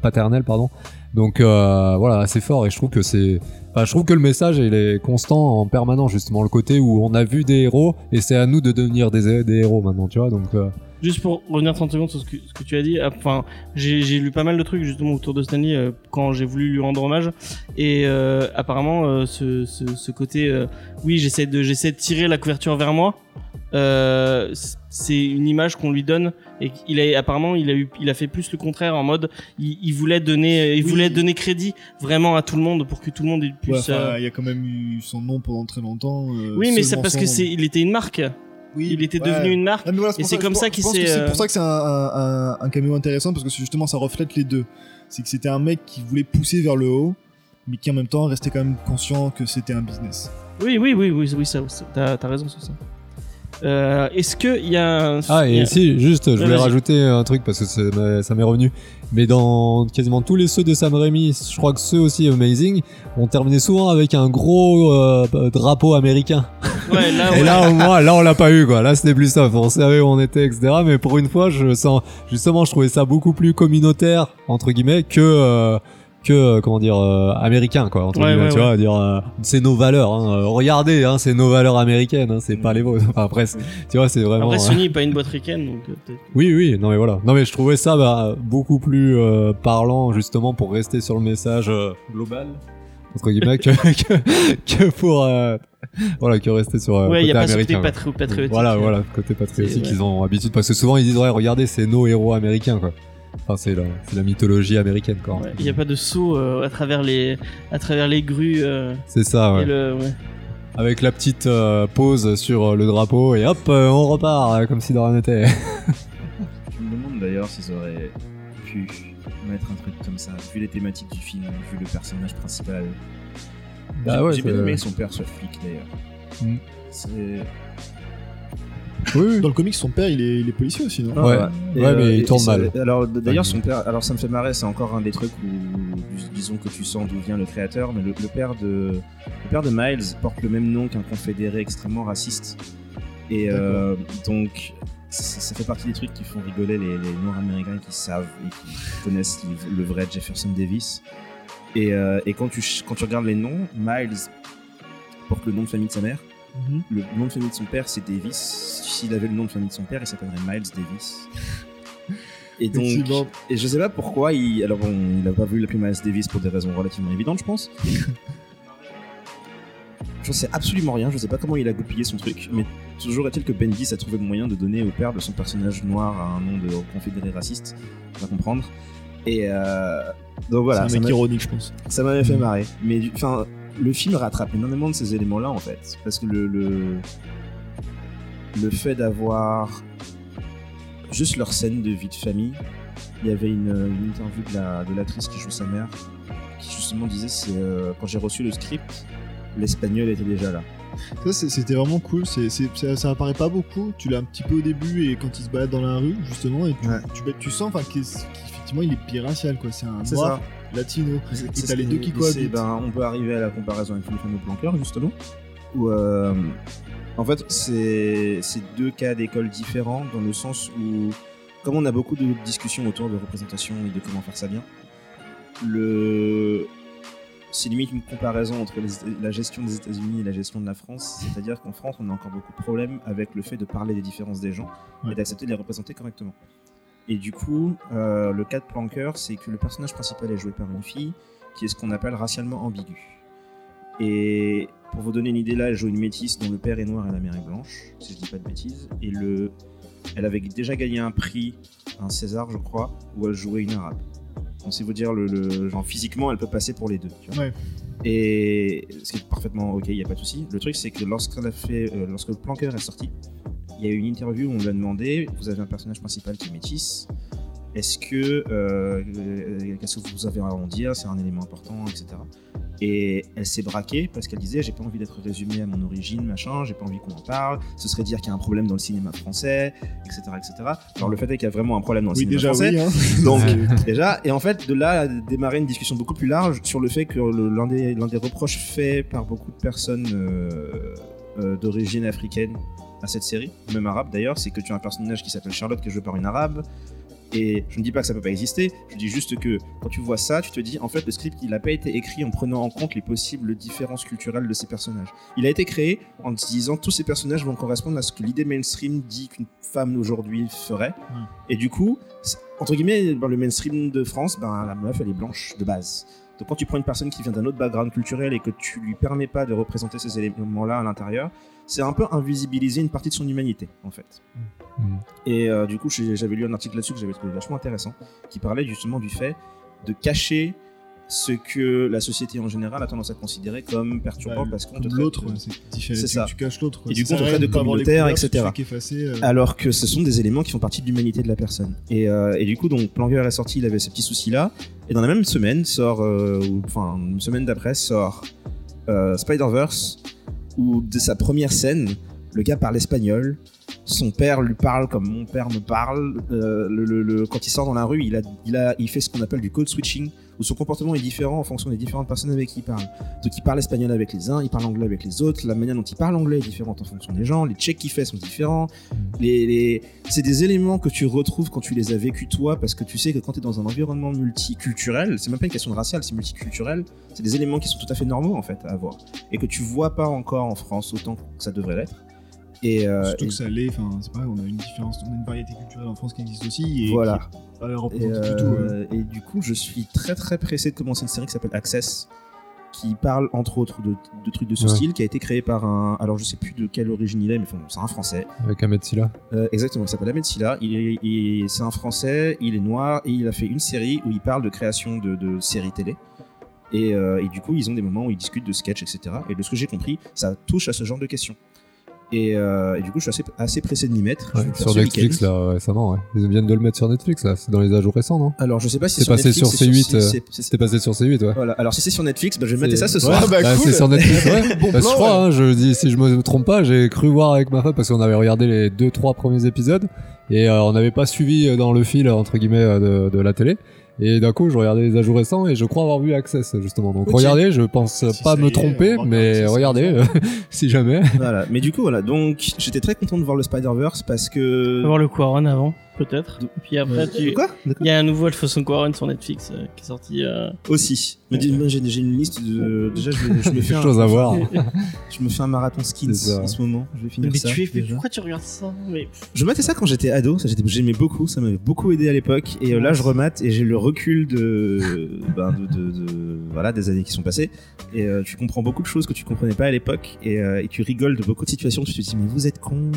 paternelle, pardon. Donc euh, voilà, assez fort et je trouve que c'est je trouve que le message est constant en permanence justement le côté où on a vu des héros et c'est à nous de devenir des, des héros maintenant, tu vois. Donc euh, Juste pour revenir 30 secondes sur ce que, tu as dit, enfin, j'ai lu pas mal de trucs justement autour de Stanley euh, quand j'ai voulu lui rendre hommage. Et apparemment, ce, ce, côté, oui, j'essaie de, de tirer la couverture vers moi. Euh, c'est une image qu'on lui donne et il a apparemment il a eu il a fait plus le contraire en mode il, il voulait donner il Oui. voulait donner crédit vraiment à tout le monde pour que tout le monde Ouais, puisse enfin, euh, il y a quand même eu son nom pendant très longtemps. euh, oui mais c'est parce que c'est il était une marque Oui, il était ouais. devenu une marque voilà, Et c'est comme ça qu'il s'est, C'est euh, pour ça que c'est un, un, un, un caméo intéressant parce que justement ça reflète les deux. C'est que c'était un mec qui voulait pousser vers le haut, mais qui en même temps restait quand même conscient que c'était un business. Oui, oui, oui, oui, oui, ça, t'as raison sur ça. Euh, est-ce que il y a un... ah et a- si juste je voulais rajouter un truc parce que ça m'est revenu. Mais dans quasiment tous les ceux de Sam Raimi, je crois que ceux aussi Amazing, on terminait souvent avec un gros euh, drapeau américain. Ouais, là, Et ouais. là, au moins, là, on l'a pas eu, quoi. Là, c'était plus ça. On savait où on était, etc. Mais pour une fois, je sens, justement, je trouvais ça beaucoup plus communautaire, entre guillemets, que, euh, que, euh, comment dire, euh, américain, quoi. Entre Ouais, guillemets, ouais, tu ouais. vois, dire, euh, c'est nos valeurs, hein. Euh, Regardez, hein, c'est nos valeurs américaines, hein, c'est pas les vôtres. Enfin, après, tu vois, c'est vraiment. Après, euh, Sony pas une boîte ricaine, donc euh, oui, oui, non mais voilà. Non mais je trouvais ça bah, beaucoup plus euh, parlant justement pour rester sur le message euh, global entre guillemets que, que, que pour euh, voilà que rester sur euh, ouais, il y côté a pas ce côté patri- patriotique. Voilà, voilà, côté patriotique, ils ont habitude parce que souvent ils disent ouais, regardez, c'est nos héros américains quoi. Enfin, c'est la, mythologie américaine quoi. Ouais, Il n'y a pas de saut euh, à travers les à travers les grues euh, C'est ça, ouais. et le ouais. Avec la petite euh, pause sur euh, le drapeau et hop, euh, on repart comme si de rien n'était. Je me demande d'ailleurs s'ils auraient pu mettre un truc comme ça, vu les thématiques du film, vu le personnage principal. Bah J'ai- ouais, J'ai bien aimé son père soit flic d'ailleurs. Mm. C'est. Oui, oui. Dans le comics, son père, il est, il est policier aussi, non? Ouais. Ouais, mais il et tourne mal. Alors d'ailleurs, son père. Alors ça me fait marrer. C'est encore un des trucs où, dis- disons que tu sens d'où vient le créateur, mais le, le père de le père de Miles porte le même nom qu'un confédéré extrêmement raciste. Et euh, donc ça, ça fait partie des trucs qui font rigoler les, les Noirs américains qui savent et qui connaissent le, le vrai Jefferson Davis. Et, euh, et quand tu quand tu regardes les noms, Miles porte le nom de famille de sa mère. Mhm. Le nom de famille de son père, c'est Davis. S'il avait le nom de famille de son père, il s'appellerait Miles Davis. Et donc, et je sais pas pourquoi il. Alors bon, il a pas voulu l'appeler Miles Davis pour des raisons relativement évidentes, je pense. Je sais absolument rien, je sais pas comment il a goupillé son truc, mais toujours est-il que Bendis a trouvé le moyen de donner au père de son personnage noir un nom de confédéré raciste, on va comprendre. Et euh, donc voilà, c'est un mec ironique, je pense. ça m'avait fait marrer. Mais enfin, le film rattrape énormément de ces éléments-là en fait, parce que le le, le fait d'avoir juste leur scène de vie de famille, il y avait une, une interview de la de l'actrice qui joue sa mère, qui justement disait c'est euh, quand j'ai reçu le script, l'espagnol était déjà là. Ça, c'était vraiment cool. Ça, ça apparaît pas beaucoup. Tu l'as un petit peu au début et quand il se balade dans la rue, justement, et tu, Ouais. tu, tu sens qu'effectivement il est biracial, quoi. C'est un noir latino. C'est- Et t'as les deux qui cohabitent. ben, on peut arriver à la comparaison avec le fameux planqueur, justement. Où, euh, en fait, c'est deux cas d'école différents dans le sens où, comme on a beaucoup de discussions autour de représentation et de comment faire ça bien, le c'est limite une comparaison entre les- la gestion des États-Unis et la gestion de la France. C'est-à-dire qu'en France, on a encore beaucoup de problèmes avec le fait de parler des différences des gens et d'accepter de les représenter correctement. Et du coup, euh, le cas de Planqueur, c'est que le personnage principal est joué par une fille qui est ce qu'on appelle racialement ambiguë. Et pour vous donner une idée, là, elle joue une métisse dont le père est noir et la mère est blanche, si je dis pas de bêtises. Et le... elle avait déjà gagné un prix, un César, je crois, où elle jouait une arabe. Donc, c'est vous dire, le, le- genre, physiquement, elle peut passer pour les deux. tu vois. Ouais. Et ce qui est parfaitement ok, il n'y a pas de souci. Le truc, c'est que lorsqu'on a fait, euh, lorsque le planqueur est sorti, il y a eu une interview où on lui a demandé vous avez un personnage principal qui est métisse. Est-ce que. euh, Qu'est-ce que vous avez à en dire? C'est un élément important, etc. Et elle s'est braquée parce qu'elle disait j'ai pas envie d'être résumée à mon origine, machin, j'ai pas envie qu'on en parle, ce serait dire qu'il y a un problème dans le cinéma français, etc. etc. Alors le fait est qu'il y a vraiment un problème dans le Oui, cinéma déjà, français. oui. Hein. Donc, C'est- déjà, et en fait, de là a démarré une discussion beaucoup plus large sur le fait que le- l'un des, l'un des reproches faits par beaucoup de personnes euh, euh, d'origine africaine à cette série, même arabe d'ailleurs, c'est que tu as un personnage qui s'appelle Charlotte qui est joué par une arabe. Et je ne dis pas que ça peut pas exister, je dis juste que quand tu vois ça, tu te dis en fait le script il n'a pas été écrit en prenant en compte les possibles différences culturelles de ces personnages. Il a été créé en se disant tous ces personnages vont correspondre à ce que l'idée mainstream dit qu'une femme d'aujourd'hui ferait. Et du coup, entre guillemets, dans le mainstream de France, ben, la meuf, elle est blanche de base. Donc quand tu prends une personne qui vient d'un autre background culturel et que tu lui permets pas de représenter ces éléments-là à l'intérieur, c'est un peu invisibiliser une partie de son humanité, en fait. Mm. Et euh, du coup, j'avais lu un article là-dessus que j'avais trouvé vachement intéressant, qui parlait justement du fait de cacher ce que la société en général a tendance à considérer comme perturbant parce qu'on te l'autre, c'est ça. tu caches l'autre. Et du coup, on te traite de communautaire, etc. euh, alors que ce sont des éléments qui font partie de l'humanité de la personne. Et, euh, et du coup, donc, Plangueur est sorti, il avait ces petits soucis-là. Et dans la même semaine, sort, euh, ou- enfin, une semaine d'après, sort euh, Spider-Verse, où de sa première scène, le gars parle espagnol. Son père lui parle comme mon père me parle. Euh, le, quand il sort dans la rue, il, fait ce qu'on appelle du code switching, où son comportement est différent en fonction des différentes personnes avec qui il parle. Donc il parle espagnol avec les uns, il parle anglais avec les autres, la manière dont il parle anglais est différente en fonction des gens, les checks qu'il fait sont différents. C'est des éléments que tu retrouves quand tu les as vécus toi, parce que tu sais que quand tu es dans un environnement multiculturel, c'est même pas une question de racial, c'est multiculturel, c'est des éléments qui sont tout à fait normaux en fait à avoir. Et que tu vois pas encore en France autant que ça devrait l'être. Et, euh, Surtout et- que ça l'est, enfin, c'est pareil, on a une différence, on a une variété culturelle en France qui existe aussi et Voilà. qui pas représentée du tout. euh, et du coup, je suis très très pressé de commencer une série qui s'appelle Access, qui parle entre autres de, de trucs de ce Ouais. style, qui a été créé par un. Alors je sais plus de quelle origine il est, mais enfin, c'est un français. Avec Ahmed Silla. Euh, exactement, il s'appelle Ahmed Silla. Il est, il- c'est un français, il est noir et il a fait une série où il parle de création de, de séries télé. Et, euh, et du coup, ils ont des moments où ils discutent de sketch, etc. Et de ce que j'ai compris, ça touche à ce genre de questions. Et, euh, et du coup, je suis assez, assez pressé de m'y mettre. Ouais, sur Netflix, là, récemment, ouais. Ils viennent de le mettre sur Netflix, là. C'est dans les ajouts récents, non? Alors, je sais pas si C'est sur passé Netflix, sur c'est C8, c'est- euh, passé sur C8, ouais. Voilà. Alors, si c'est sur Netflix, bah, je vais mater ça ce Ouais, soir. bah, Bah, cool. c'est sur Netflix, ouais. Bon Bah, je crois, ouais. hein, je dis, si je me trompe pas, j'ai cru voir avec ma femme parce qu'on avait regardé les deux, trois premiers épisodes et euh, on n'avait pas suivi euh, dans le fil, entre guillemets, euh, de, de la télé. Et d'un coup, je regardais les ajouts récents et je crois avoir vu Access, justement. Donc, regardez, je pense Si pas me est, tromper, mais regardez, si jamais. Voilà. Mais du coup, voilà. Donc, j'étais très content de voir le Spider-Verse parce que. voir le Quaron avant, peut-être. Puis après, tu... Quoi il y a un nouveau Alfonso Quaron sur Netflix euh, qui est sorti. euh, Aussi. Mais dis- moi, j'ai une liste de. Déjà, je, me fais un, chose à voir. je me fais un marathon skins en ce moment. Je vais finir Mais ça. tu es, mais pourquoi tu regardes ça? Mais... Je matais ça quand j'étais ado, j'aimais beaucoup, ça m'avait beaucoup aidé à l'époque. Et euh, là je remate et j'ai le recul de, ben, de, de- de- voilà des années qui sont passées. Et euh, tu comprends beaucoup de choses que tu comprenais pas à l'époque et, euh, et tu rigoles de beaucoup de situations. Tu te dis mais vous êtes con.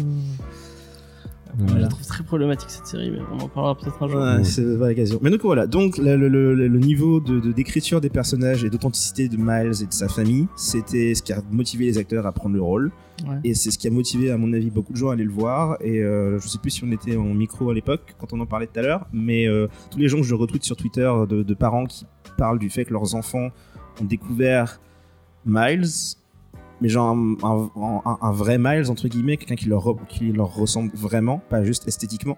Je la trouve très problématique cette série, mais on en parlera peut-être un jour. Ouais, c'est la vraie occasion. Mais donc voilà, donc le, le- le- le niveau de de- d'écriture des personnages et d'authenticité de Miles et de sa famille, c'était ce qui a motivé les acteurs à prendre le rôle. Ouais. Et c'est ce qui a motivé, à mon avis, beaucoup de gens à aller le voir. Et euh, je sais plus si on était en micro à l'époque, quand on en parlait tout à l'heure, mais euh, tous les gens que je retweet sur Twitter de, de parents qui parlent du fait que leurs enfants ont découvert Miles, mais genre un, un- un- vrai Miles entre guillemets, quelqu'un qui leur qui leur ressemble vraiment, pas juste esthétiquement.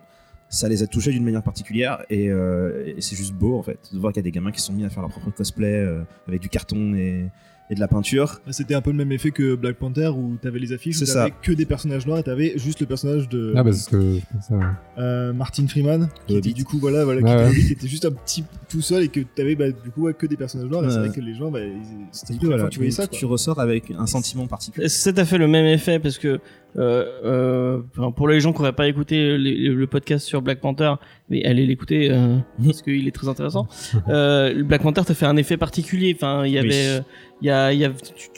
Ça les a touchés d'une manière particulière et, euh, et c'est juste beau en fait de voir qu'il y a des gamins qui sont mis à faire leur propre cosplay euh, avec du carton et, et de la peinture. Bah, C'était un peu le même effet que Black Panther où t'avais les affiches, où t'avais que des personnages noirs et t'avais juste le personnage de Ah bah c'est ce que je pensais. ouais. euh, Martin Freeman, qui était du coup voilà, voilà, qui, Ouais, était, juste un petit tout seul et que t'avais bah, du coup ouais, que des personnages noirs. Et c'est vrai que les gens, bah, ils- c'était Voilà, tu voyais ça. tu ressors avec un sentiment particulier. Ça t'a fait le même effet parce que euh, euh, pour les gens qui n'auraient pas écouté les- le podcast sur Black Panther, mais allez l'écouter euh, parce qu'il est très intéressant. Black Panther t'a fait un effet particulier. Enfin, il y avait, Oui. il y a, il y a,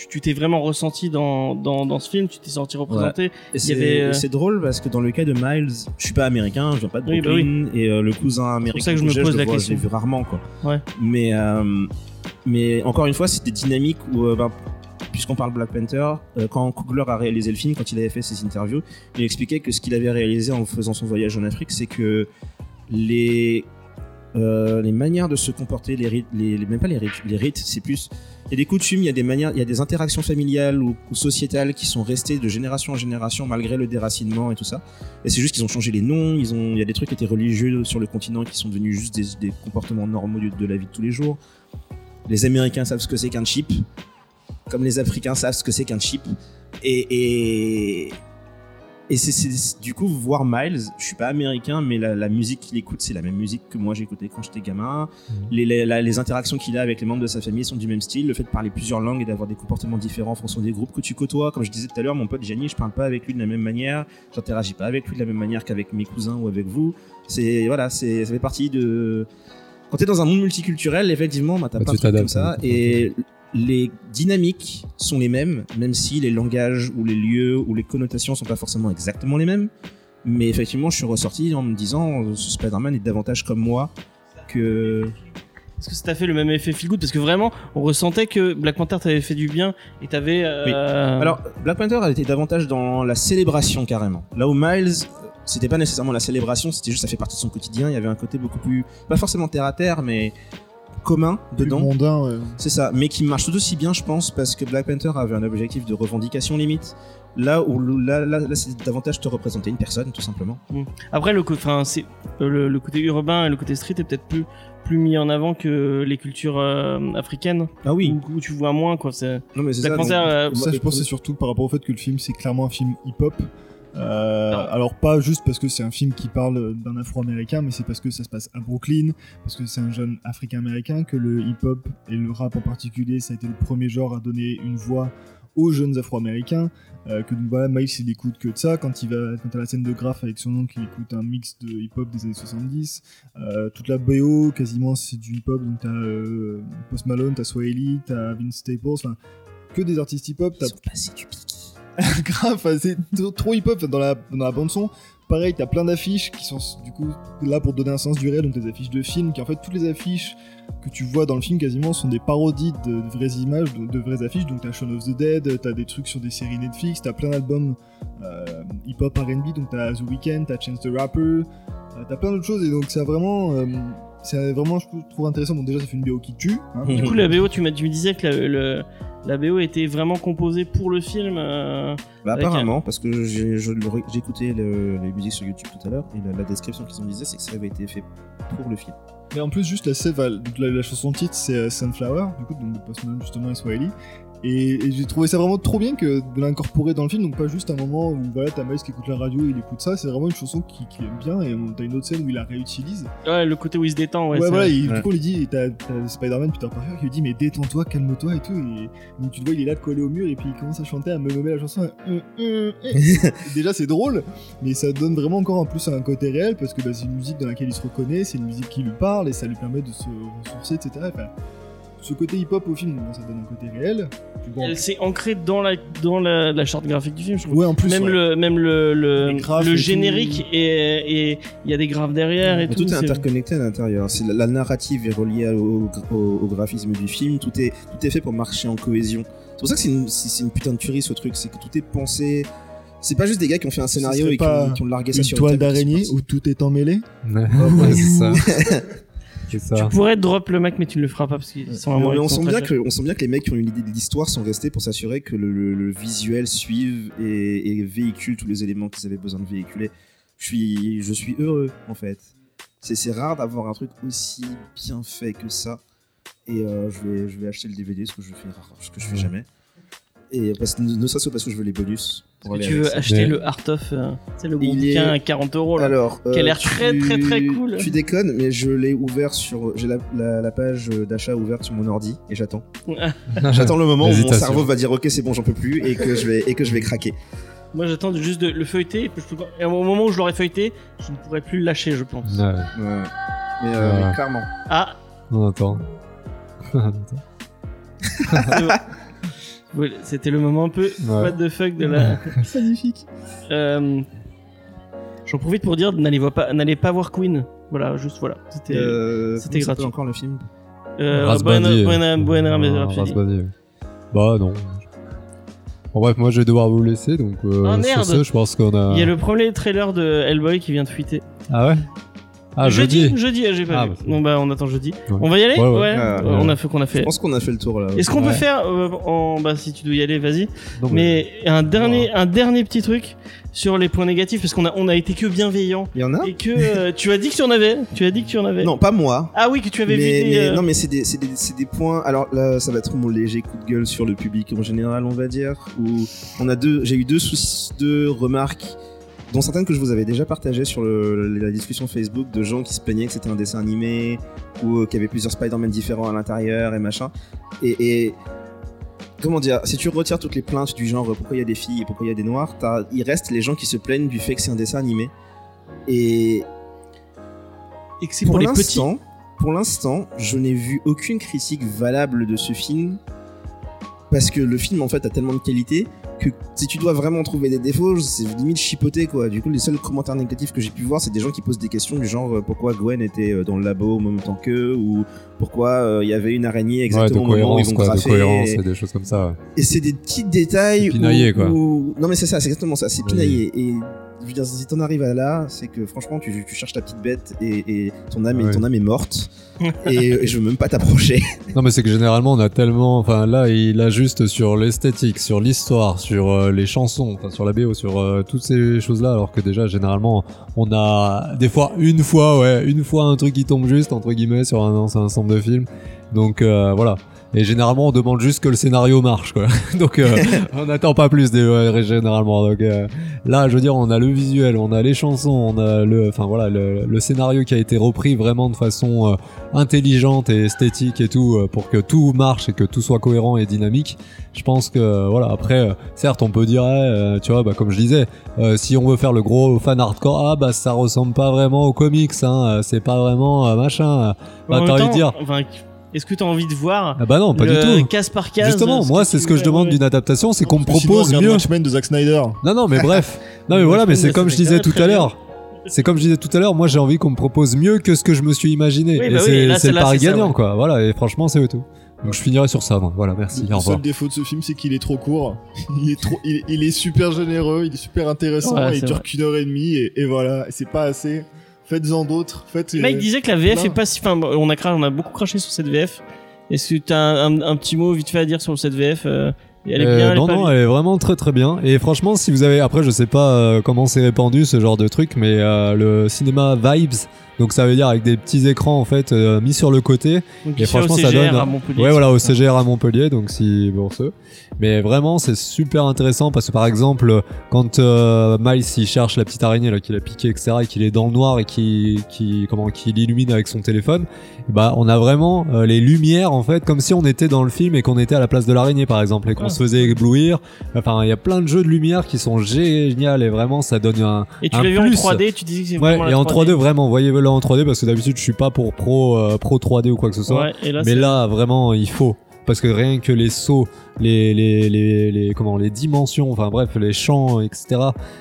tu- t'es vraiment ressenti dans, dans, dans ce film, tu t'es senti représenté. C'est c'est drôle parce que dans le cas de Miles, je suis pas américain, je viens pas de Oui, bah Brooklyn et le cousin américain ça que je me pose la vois, question. Je vu rarement quoi. Ouais. Mais mais encore une fois, c'est des dynamiques où ben, puisqu'on parle Black Panther, euh, quand Coogler a réalisé le film, quand il avait fait ses interviews, il expliquait que ce qu'il avait réalisé en faisant son voyage en Afrique, c'est que les euh, les manières de se comporter, les rites, les, même pas les rites, les rites, c'est plus il y a des coutumes, il y a des manières, il y a des interactions familiales ou, sociétales qui sont restées de génération en génération malgré le déracinement et tout ça. Et c'est juste qu'ils ont changé les noms, ils ont, il y a des trucs qui étaient religieux sur le continent qui sont devenus juste des, des comportements normaux de, de la vie de tous les jours. Les Américains savent ce que c'est qu'un chip, comme les Africains savent ce que c'est qu'un chip. Et, et, et c'est, c'est- du coup, voir Miles, je suis pas américain, mais la, la musique qu'il écoute, c'est la même musique que moi j'écoutais quand j'étais gamin. Les, les, la- les interactions qu'il a avec les membres de sa famille sont du même style. Le fait de parler plusieurs langues et d'avoir des comportements différents en fonction des groupes que tu côtoies. Comme je disais tout à l'heure, mon pote Gianni, je parle pas avec lui de la même manière. J'interagis pas avec lui de la même manière qu'avec mes cousins ou avec vous. C'est, voilà, c'est, ça fait partie de. Quand t'es dans un monde multiculturel, effectivement, bah, t'as Bah, pas de trucs comme t'adaptes, ça. Et les dynamiques sont les mêmes, même si les langages ou les lieux ou les connotations sont pas forcément exactement les mêmes. Mais effectivement, je suis ressorti en me disant, ce Spider-Man est davantage comme moi que. Est-ce que ça t'a fait le même effet feel good? Parce que vraiment, on ressentait que Black Panther t'avait fait du bien et t'avais. Euh... Alors, Black Panther, elle était davantage dans la célébration carrément. Là où Miles, c'était pas nécessairement la célébration, c'était juste ça fait partie de son quotidien. Il y avait un côté beaucoup plus, pas forcément terre à terre, mais commun dedans. mondain, ouais. C'est ça, mais qui marche tout aussi bien, je pense, parce que Black Panther avait un objectif de revendication limite. Là où là, là, là c'est davantage te représenter une personne, tout simplement. Après, le, c'est euh, le, le côté urbain et le côté street est peut-être plus plus mis en avant que les cultures euh, africaines Ah oui, où, où tu vois moins quoi. C'est non mais c'est Black ça. Panther. donc- euh, Ça, je pense, que c'est surtout par rapport au fait que le film, c'est clairement un film hip-hop. Euh, alors pas juste parce que c'est un film qui parle d'un Afro-Américain, mais c'est parce que ça se passe à Brooklyn, parce que c'est un jeune Africain-Américain, que le hip-hop et le rap en particulier, ça a été le premier genre à donner une voix aux jeunes Afro-Américains. Euh, que donc voilà, Miles il écoute que de ça. Quand il va, quand à la scène de Graph avec son oncle, il écoute un mix de hip-hop des années 70. Euh, toute la BO quasiment c'est du hip-hop. Donc t'as euh, Post Malone, t'as Swahili, t'as Vince Staples, enfin que des artistes hip-hop. Ils sont passés du. grave, c'est trop, hip-hop dans la, dans la bande son. Pareil, t'as plein d'affiches qui sont du coup là pour donner un sens du réel, donc des affiches de films, qui en fait toutes les affiches que tu vois dans le film quasiment sont des parodies de, vraies images, de, vraies affiches. Donc t'as Shaun of the Dead, t'as des trucs sur des séries Netflix, t'as plein d'albums euh, hip-hop R&B, donc t'as The Weeknd, t'as Chance the Rapper, euh, t'as plein d'autres choses et donc c'est vraiment, euh, c'est vraiment je trouve intéressant. Bon déjà ça fait une BO qui tue. hein, Du coup, la BO, tu, m'as- tu me disais que la, le- la BO était vraiment composée pour le film. euh, Bah, apparemment, parce que j'ai écouté le- les musiques sur YouTube tout à l'heure et la, la description qu'ils ont disait, c'est que ça avait été fait pour le film. Mais en plus, juste la sève, la, la chanson titre, c'est euh, Sunflower, du coup, donc de Post justement et Swahili. Et, et j'ai trouvé ça vraiment trop bien que de l'incorporer dans le film, donc pas juste un moment où voilà, t'as Miles qui écoute la radio, il écoute ça, c'est vraiment une chanson qu'il qui aime bien, et on- t'as une autre scène où il la réutilise. Ouais, le côté où il se détend. Ouais, Ouais, c'est- voilà, et ouais. du coup, on lui dit, et t'as Spider-Man, Peter Parker, qui lui dit, mais détends-toi, calme-toi et tout, et donc tu le vois, il est là de coller au mur, et puis il commence à chanter, à me nommer la chanson. Déjà, c'est drôle, mais ça donne vraiment encore en plus un côté réel, parce que bah, c'est une musique dans laquelle il se reconnaît, c'est une musique qui lui parle, et ça lui permet de se ressourcer, etc. Enfin, ce côté hip-hop au film, bon, ça donne un côté réel. Bon, Elle s'est ancrée dans la dans la, la charte graphique du film. Je trouve. ouais, en plus, même ouais. le même le le, générique et et il y a des graphes derrière et tout. tout est interconnecté à l'intérieur. C'est la, la narrative est reliée au, au- au graphisme du film. Tout est tout est fait pour marcher en cohésion. C'est pour ça que c'est une, une putain de tuerie ce truc. C'est que tout est pensé. C'est pas juste des gars qui ont fait un scénario et qui ont, qui ont largué ça Une sur toile le tapis, d'araignée où tout est emmêlé. Ouais, c'est ça. Tu pourrais drop le mec, mais tu ne le feras pas parce qu'ils sont Mais vraiment on, sent bien que, on sent bien que les mecs qui ont une idée de l'histoire sont restés pour s'assurer que le, le- le visuel suive et, et véhicule tous les éléments qu'ils avaient besoin de véhiculer. Je suis, je suis heureux en fait. C'est c'est rare d'avoir un truc aussi bien fait que ça. Et euh, je, vais, je vais acheter le DVD, ce que je fais, ce que je fais Ouais. jamais. Et parce, que- ne serait-ce que parce que je veux les bonus. Pour tu veux acheter le Art of, euh, c'est le gros Il est- bouquin à 40 euros là. Alors, Qui a l'air tu- très, très, très cool. Tu déconnes, mais je l'ai ouvert sur. J'ai la, la- la page d'achat ouverte sur mon ordi et j'attends. J'attends le moment où mon cerveau va dire ok c'est bon j'en peux plus et que je vais et que je vais craquer. Moi j'attends juste de le feuilleter. et puis je peux pas- Et au moment où je l'aurai feuilleté, je ne pourrai plus le lâcher, je pense. Ouais, Ouais. Mais, euh, Ouais. mais clairement. Ah, on attend. On attend. C'était le moment un peu Ouais. what the fuck de la. Magnifique. Euh, J'en profite pour dire n'allez voir pas, n'allez pas voir Queen. Voilà, juste voilà. C'était. Euh, c'était gratuit. encore le film. Euh, Rasbandi. Buena, Buena, Buena Rhapsody. Rasbandi, ouais. Bah non. Bon bref, moi je vais devoir vous laisser donc euh, Ah, sur ce, je pense qu'on a. Il y a le premier trailer de Hellboy qui vient de fuiter. Ah ouais? Ah jeudi. Jeudi, j'ai pas Ah, vu. bah, bon bah on attend jeudi. Ouais. On va y aller Ouais, ouais. Euh, Ouais, On a fait qu'on a Je fait. pense qu'on a fait le tour là. Est-ce qu'on peut faire euh, en bah si tu dois y aller, vas-y. Mais un dernier un dernier petit truc sur les points négatifs parce qu'on a on a été que bienveillant Il y en a et que euh, tu as dit que tu en avais. Tu as dit que tu en avais. Non pas moi. Ah oui que tu avais Mais, vu des. mais- euh, non mais c'est des, c'est des, c'est des points. Alors là ça va être mon léger coup de gueule sur le public en général on va dire. Où on a deux, j'ai eu deux soucis, deux remarques dont certaines que je vous avais déjà partagées sur le- la discussion Facebook de gens qui se plaignaient que c'était un dessin animé ou euh, qu'il y avait plusieurs Spider-Man différents à l'intérieur et machin. Et, et comment dire, si tu retires toutes les plaintes du genre euh, pourquoi il y a des filles et pourquoi il y a des noirs, il reste les gens qui se plaignent du fait que c'est un dessin animé. Et et que c'est pour, les petits. l'instant, pour l'instant, je n'ai vu aucune critique valable de ce film parce que le film en fait a tellement de qualité que si tu dois vraiment trouver des défauts, c'est limite chipoté quoi. Du coup, les seuls commentaires négatifs que j'ai pu voir, c'est des gens qui posent des questions du genre euh, pourquoi Gwen était euh, dans le labo au même temps qu'eux ou pourquoi euh, il y avait une araignée Ouais, de exactement au moment où ils vont quoi, de cohérence et- et des choses comme ça. ouais. et c'est des petits détails. Pinaillé, où- quoi. où- Non, mais c'est ça, c'est exactement ça. C'est Oui. pinaillé. Et je veux dire, si t'en arrives à là, c'est que franchement, tu, tu cherches ta petite bête et, et ton, âme, Ouais. ton âme est morte. et, et je veux même pas t'approcher. Non mais c'est que généralement on a tellement, enfin là il a juste sur l'esthétique, sur l'histoire, sur euh, les chansons, enfin sur la BO, sur euh, toutes ces choses-là, alors que déjà généralement on a des fois une fois, ouais, une fois un truc qui tombe juste entre guillemets sur un, un ensemble de films. Donc euh, voilà. Et généralement on demande juste que le scénario marche quoi. Donc euh, on n'attend pas plus des ouais, généralement. Donc euh, là je veux dire on a le visuel, on a les chansons, on a le, enfin voilà le, le scénario qui a été repris vraiment de façon euh, intelligente et esthétique et tout pour que tout marche et que tout soit cohérent et dynamique. Je pense que voilà après certes on peut dire euh, tu vois bah comme je disais si on veut faire le gros fan hardcore ah bah ça ressemble pas vraiment aux comics hein, c'est pas vraiment machin. Bah t'as envie de dire Enfin, est-ce que tu as envie de voir ah bah non pas le du tout. case par case Justement, moi c'est ce que je demande d'une adaptation, c'est qu'on me propose Sinon, mieux. regarde Watchmen de Zack Snyder. Non non mais bref. Non mais voilà mais c'est comme je disais tout à l'heure. C'est comme je disais tout à l'heure, moi j'ai envie qu'on me propose mieux que ce que je me suis imaginé. Oui, et bah oui, c'est le pari ça, gagnant ouais. quoi. Voilà et franchement c'est tout. Donc je finirai sur ça moi. Voilà, merci. Au Le revoir. seul défaut de ce film, c'est qu'il est trop court. Il est trop, il, il est super généreux, il est super intéressant, Ouais, il dure qu'une heure et demie et, et voilà, c'est pas assez. Faites-en d'autres. Faites. Le mec euh, disait que la VF plein. est pas si. Enfin, on a, cra- on a beaucoup craché sur cette VF. Est-ce que tu as un, un- un petit mot vite fait à dire sur cette VF euh, Elle est Euh, bien, elle est non, pas non, elle est vraiment très très bien. Et franchement, si vous avez, après, je sais pas euh, comment c'est répandu ce genre de truc, mais euh, le cinéma vibes, donc ça veut dire avec des petits écrans en fait euh, mis sur le côté. Donc, et au franchement, ça CGR donne- à Montpellier. Ouais, voilà, au CGR à Montpellier, donc si pour ceux. Mais vraiment, c'est super intéressant parce que par exemple, quand euh, Miles il cherche la petite araignée là qu'il a piqué, etc., et qu'il est dans le noir et qui, qui comment, qu'il illumine avec son téléphone, bah on a vraiment euh, les lumières en fait, comme si on était dans le film et qu'on était à la place de l'araignée par exemple et qu'on Ah. se faisait éblouir. Enfin, il y a plein de jeux de lumière qui sont géniales et vraiment ça donne un, Et tu l'as vu en plus. 3D, tu disais que c'est Ouais, et la en 3D, vraiment, voyez-le en 3D parce que d'habitude je suis pas pour pro euh, pro 3D ou quoi que ce soit. Ouais, et là, Mais là, vraiment, il faut. Parce que rien que les sauts, les, les, les, les, comment, les dimensions, enfin bref, les champs, etc.,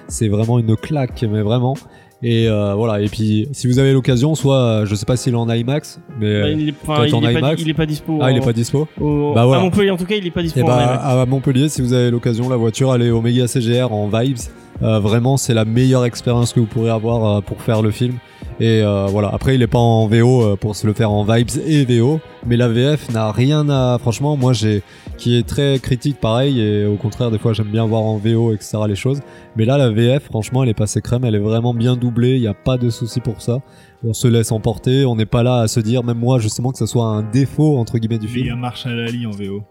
c'est vraiment une claque, mais vraiment. Et euh, voilà, et puis si vous avez l'occasion, soit, euh, je sais pas s'il est en IMAX, mais. Bah, il, est, enfin, peut-être il, en est pas, IMAX. il est pas dispo. ah, il est pas dispo au- Bah, voilà. À Montpellier, en tout cas, il est pas dispo. Et en bah, IMAX. à Montpellier, si vous avez l'occasion, la voiture, allez au Mega CGR en Vibes. Euh, vraiment, c'est la meilleure expérience que vous pourrez avoir euh, pour faire le film. Et euh, voilà, après il est pas en VO euh, pour se le faire en vibes et VO, mais la VF n'a rien à. Franchement, moi j'ai qui est très critique pareil, et au contraire des fois j'aime bien voir en VO etc les choses. Mais là la VF, franchement, elle est passée crème, elle est vraiment bien doublée, il n'y a pas de souci pour ça. On se laisse emporter, on n'est pas là à se dire, même moi justement que ça soit un défaut entre guillemets du Mais il y film. a Marshall Ali en VO.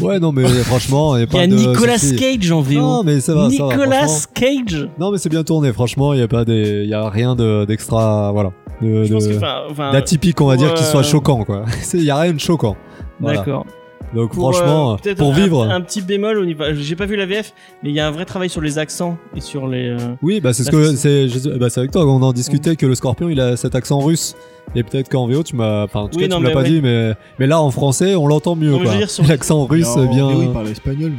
Ouais non mais franchement, il y a Il y pas a de Nicolas. Cage en VO. Non mais ça va, ça va. Nicolas. Cage. Non mais c'est bien tourné, franchement, il y a pas des, il y a rien de- d'extra, voilà, de- d'atypique on va dire qui soit choquant quoi. C'est- Il y a rien de choquant. Voilà. D'accord. Donc Pour, franchement, euh, pour un- vivre, Un, petit bémol au niveau. J'ai pas vu la VF, mais il y a un vrai travail sur les accents et sur les. euh, oui, bah c'est ce que c'est- bah, c'est avec toi qu'on en discutait que le Scorpion il a cet accent russe. Et peut-être qu'en VO tu m'as, enfin en tout Oui, cas non, tu me l'as mais pas ouais. dit, mais mais là en français on l'entend mieux quoi. L'accent russe bien. Il parle espagnol.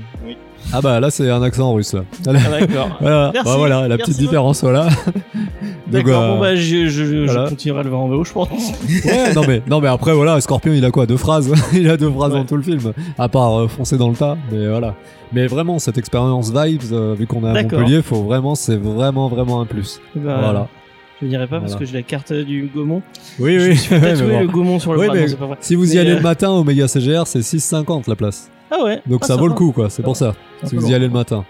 Ah bah là c'est un accent russe là. Ah, d'accord. Voilà, Merci, bah, voilà la merci petite beaucoup. différence voilà. D'accord. euh, Bon bah je, je, je voilà. continuerai à le voir en VO, je pense. Ouais, non mais non mais après voilà, Scorpion il a quoi deux phrases, il a deux phrases Ouais. dans tout le film, à part euh, foncer dans le tas, mais voilà. Mais vraiment cette expérience vibes, euh, vu qu'on est à. Montpellier, faut vraiment c'est vraiment vraiment un plus. Bah, Voilà. Je n'irai pas parce que j'ai la carte du Gaumont. Oui Je oui. me suis tatoué le Gaumont sur le Oui, bras. mais non, c'est pas vrai. Si vous y allez euh, le matin au Méga CGR, c'est 6,50 la place. Ah ouais. Donc Ah, ça vaut le coup quoi, c'est pour ça. Ça Si vous y allez le matin.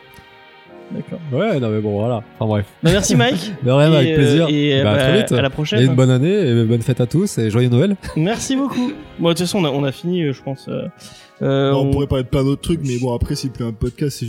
D'accord. Ouais, non mais bon voilà. Enfin bref. Bah, merci Mike. De rien Et, avec euh, plaisir. Et Bah, à bah, très vite. à la Et prochaine. une bonne année et bonne fête à tous et joyeux Noël. Merci beaucoup. Bon, de toute façon, on a, on a fini, euh, je pense. euh, Non, on on- pourrait parler de plein d'autres trucs, mais bon, après, c'est plus un podcast,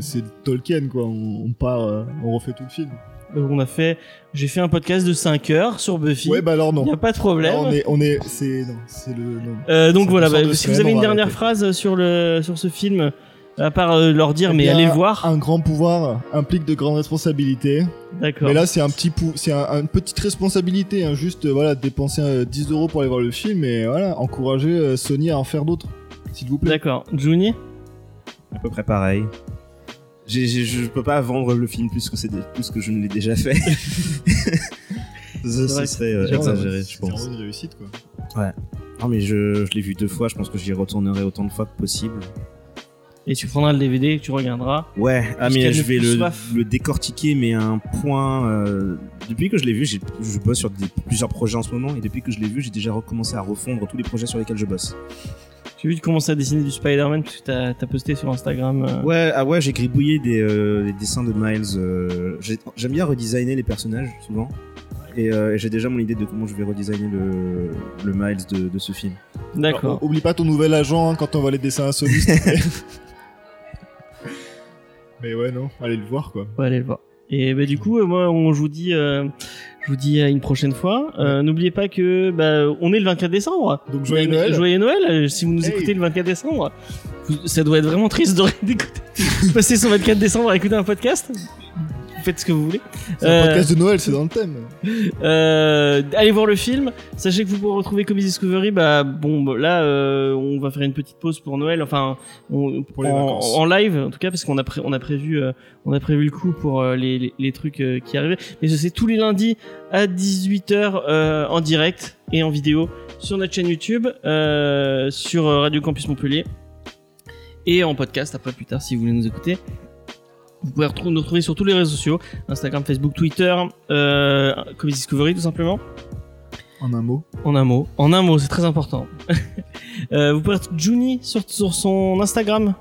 c'est Tolkien, quoi. On, on part, euh, on refait tout le film. on a fait. J'ai fait un podcast de 5 heures sur Buffy. Ouais, bah alors non. Il n'y a pas de problème. On est, on est, c'est, non, c'est le, non. Euh, donc voilà, bah, si vous avez une dernière arrêter. phrase sur le sur ce film, à part euh, leur dire Eh mais bien, allez le voir, Un grand pouvoir implique de grandes responsabilités. d'accord. Mais là, c'est un petit pou, c'est un, une petite responsabilité, hein, juste, euh, voilà, dépenser euh, 10 euros pour aller voir le film et voilà, encourager euh, Sony à en faire d'autres. S'il vous plaît. D'accord. Juni? À peu près pareil. J'ai- j'ai- je peux pas vendre le film plus que, c'est plus que je ne l'ai déjà fait. Ce, serait euh, exagéré, je C'est pense. vraiment une réussite, quoi. Non, mais je, je l'ai vu deux fois, je pense que j'y retournerai autant de fois que possible. Et tu prendras le DVD et tu regarderas. Ouais, ah, mais je vais le, décortiquer, mais à un point. euh, depuis que je l'ai vu, j'ai- je bosse sur des- plusieurs projets en ce moment, et depuis que je l'ai vu, j'ai déjà recommencé à refondre tous les projets sur lesquels je bosse. J'ai vu que tu commençais à dessiner du Spider-Man parce que t'as as posté sur Instagram. euh, Ouais, ah ouais, j'ai gribouillé des, euh, des dessins de Miles. euh, j'ai- J'aime bien redesigner les personnages, souvent. Et euh, j'ai déjà mon idée de comment je vais redesigner le, le Miles de, de ce film. D'accord. Oublie pas ton nouvel agent hein, quand on voit les dessins à Sony. mais ouais, non, allez le voir, quoi. On va aller le voir. Et bah, du coup, euh, moi, on, je vous dis, euh, je vous dis à une prochaine fois. Euh, N'oubliez pas que bah, on est le 24 décembre. Donc, joyeux Mais- Noël. Joyeux Noël. euh, Si vous nous Hey. écoutez le 24 décembre, vous- ça doit être vraiment triste de- d'écouter, passer son 24 décembre à écouter un podcast. Faites ce que vous voulez. C'est un Euh, podcast de Noël, c'est dans le thème. Euh, allez voir le film. Sachez que vous pourrez retrouver Comedy Discovery. Bah bon, bah, là, euh, on va faire une petite pause pour Noël. Enfin, on- Pour les en, live, en tout cas, parce qu'on a, pré- on a prévu, euh, on a prévu le coup pour euh, les, les, les trucs euh, qui arrivaient. Mais c'est tous les lundis à 18h euh, en direct et en vidéo sur notre chaîne YouTube, euh, sur euh, Radio Campus Montpellier et en podcast après plus tard si vous voulez nous écouter. Vous pouvez nous retrouver sur tous les réseaux sociaux Instagram, Facebook, Twitter, euh, Comedy Discovery tout simplement. En un mot. En un mot. En un mot, c'est très important. Euh, vous pouvez être Juni sur, sur son Instagram.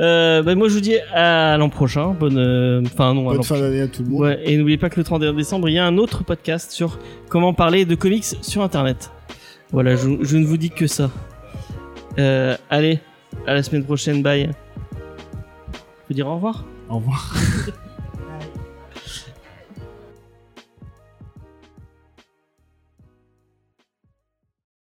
Euh, bah, moi, je vous dis à l'an prochain. Bonne. euh, Enfin, non, à Bonne fin d'année à tout le monde. Ouais, et n'oubliez pas que le 31 décembre, il y a un autre podcast sur comment parler de comics sur Internet. Voilà, je, je ne vous dis que ça. Allez, à la semaine prochaine, bye. Je peux dire au revoir Au revoir.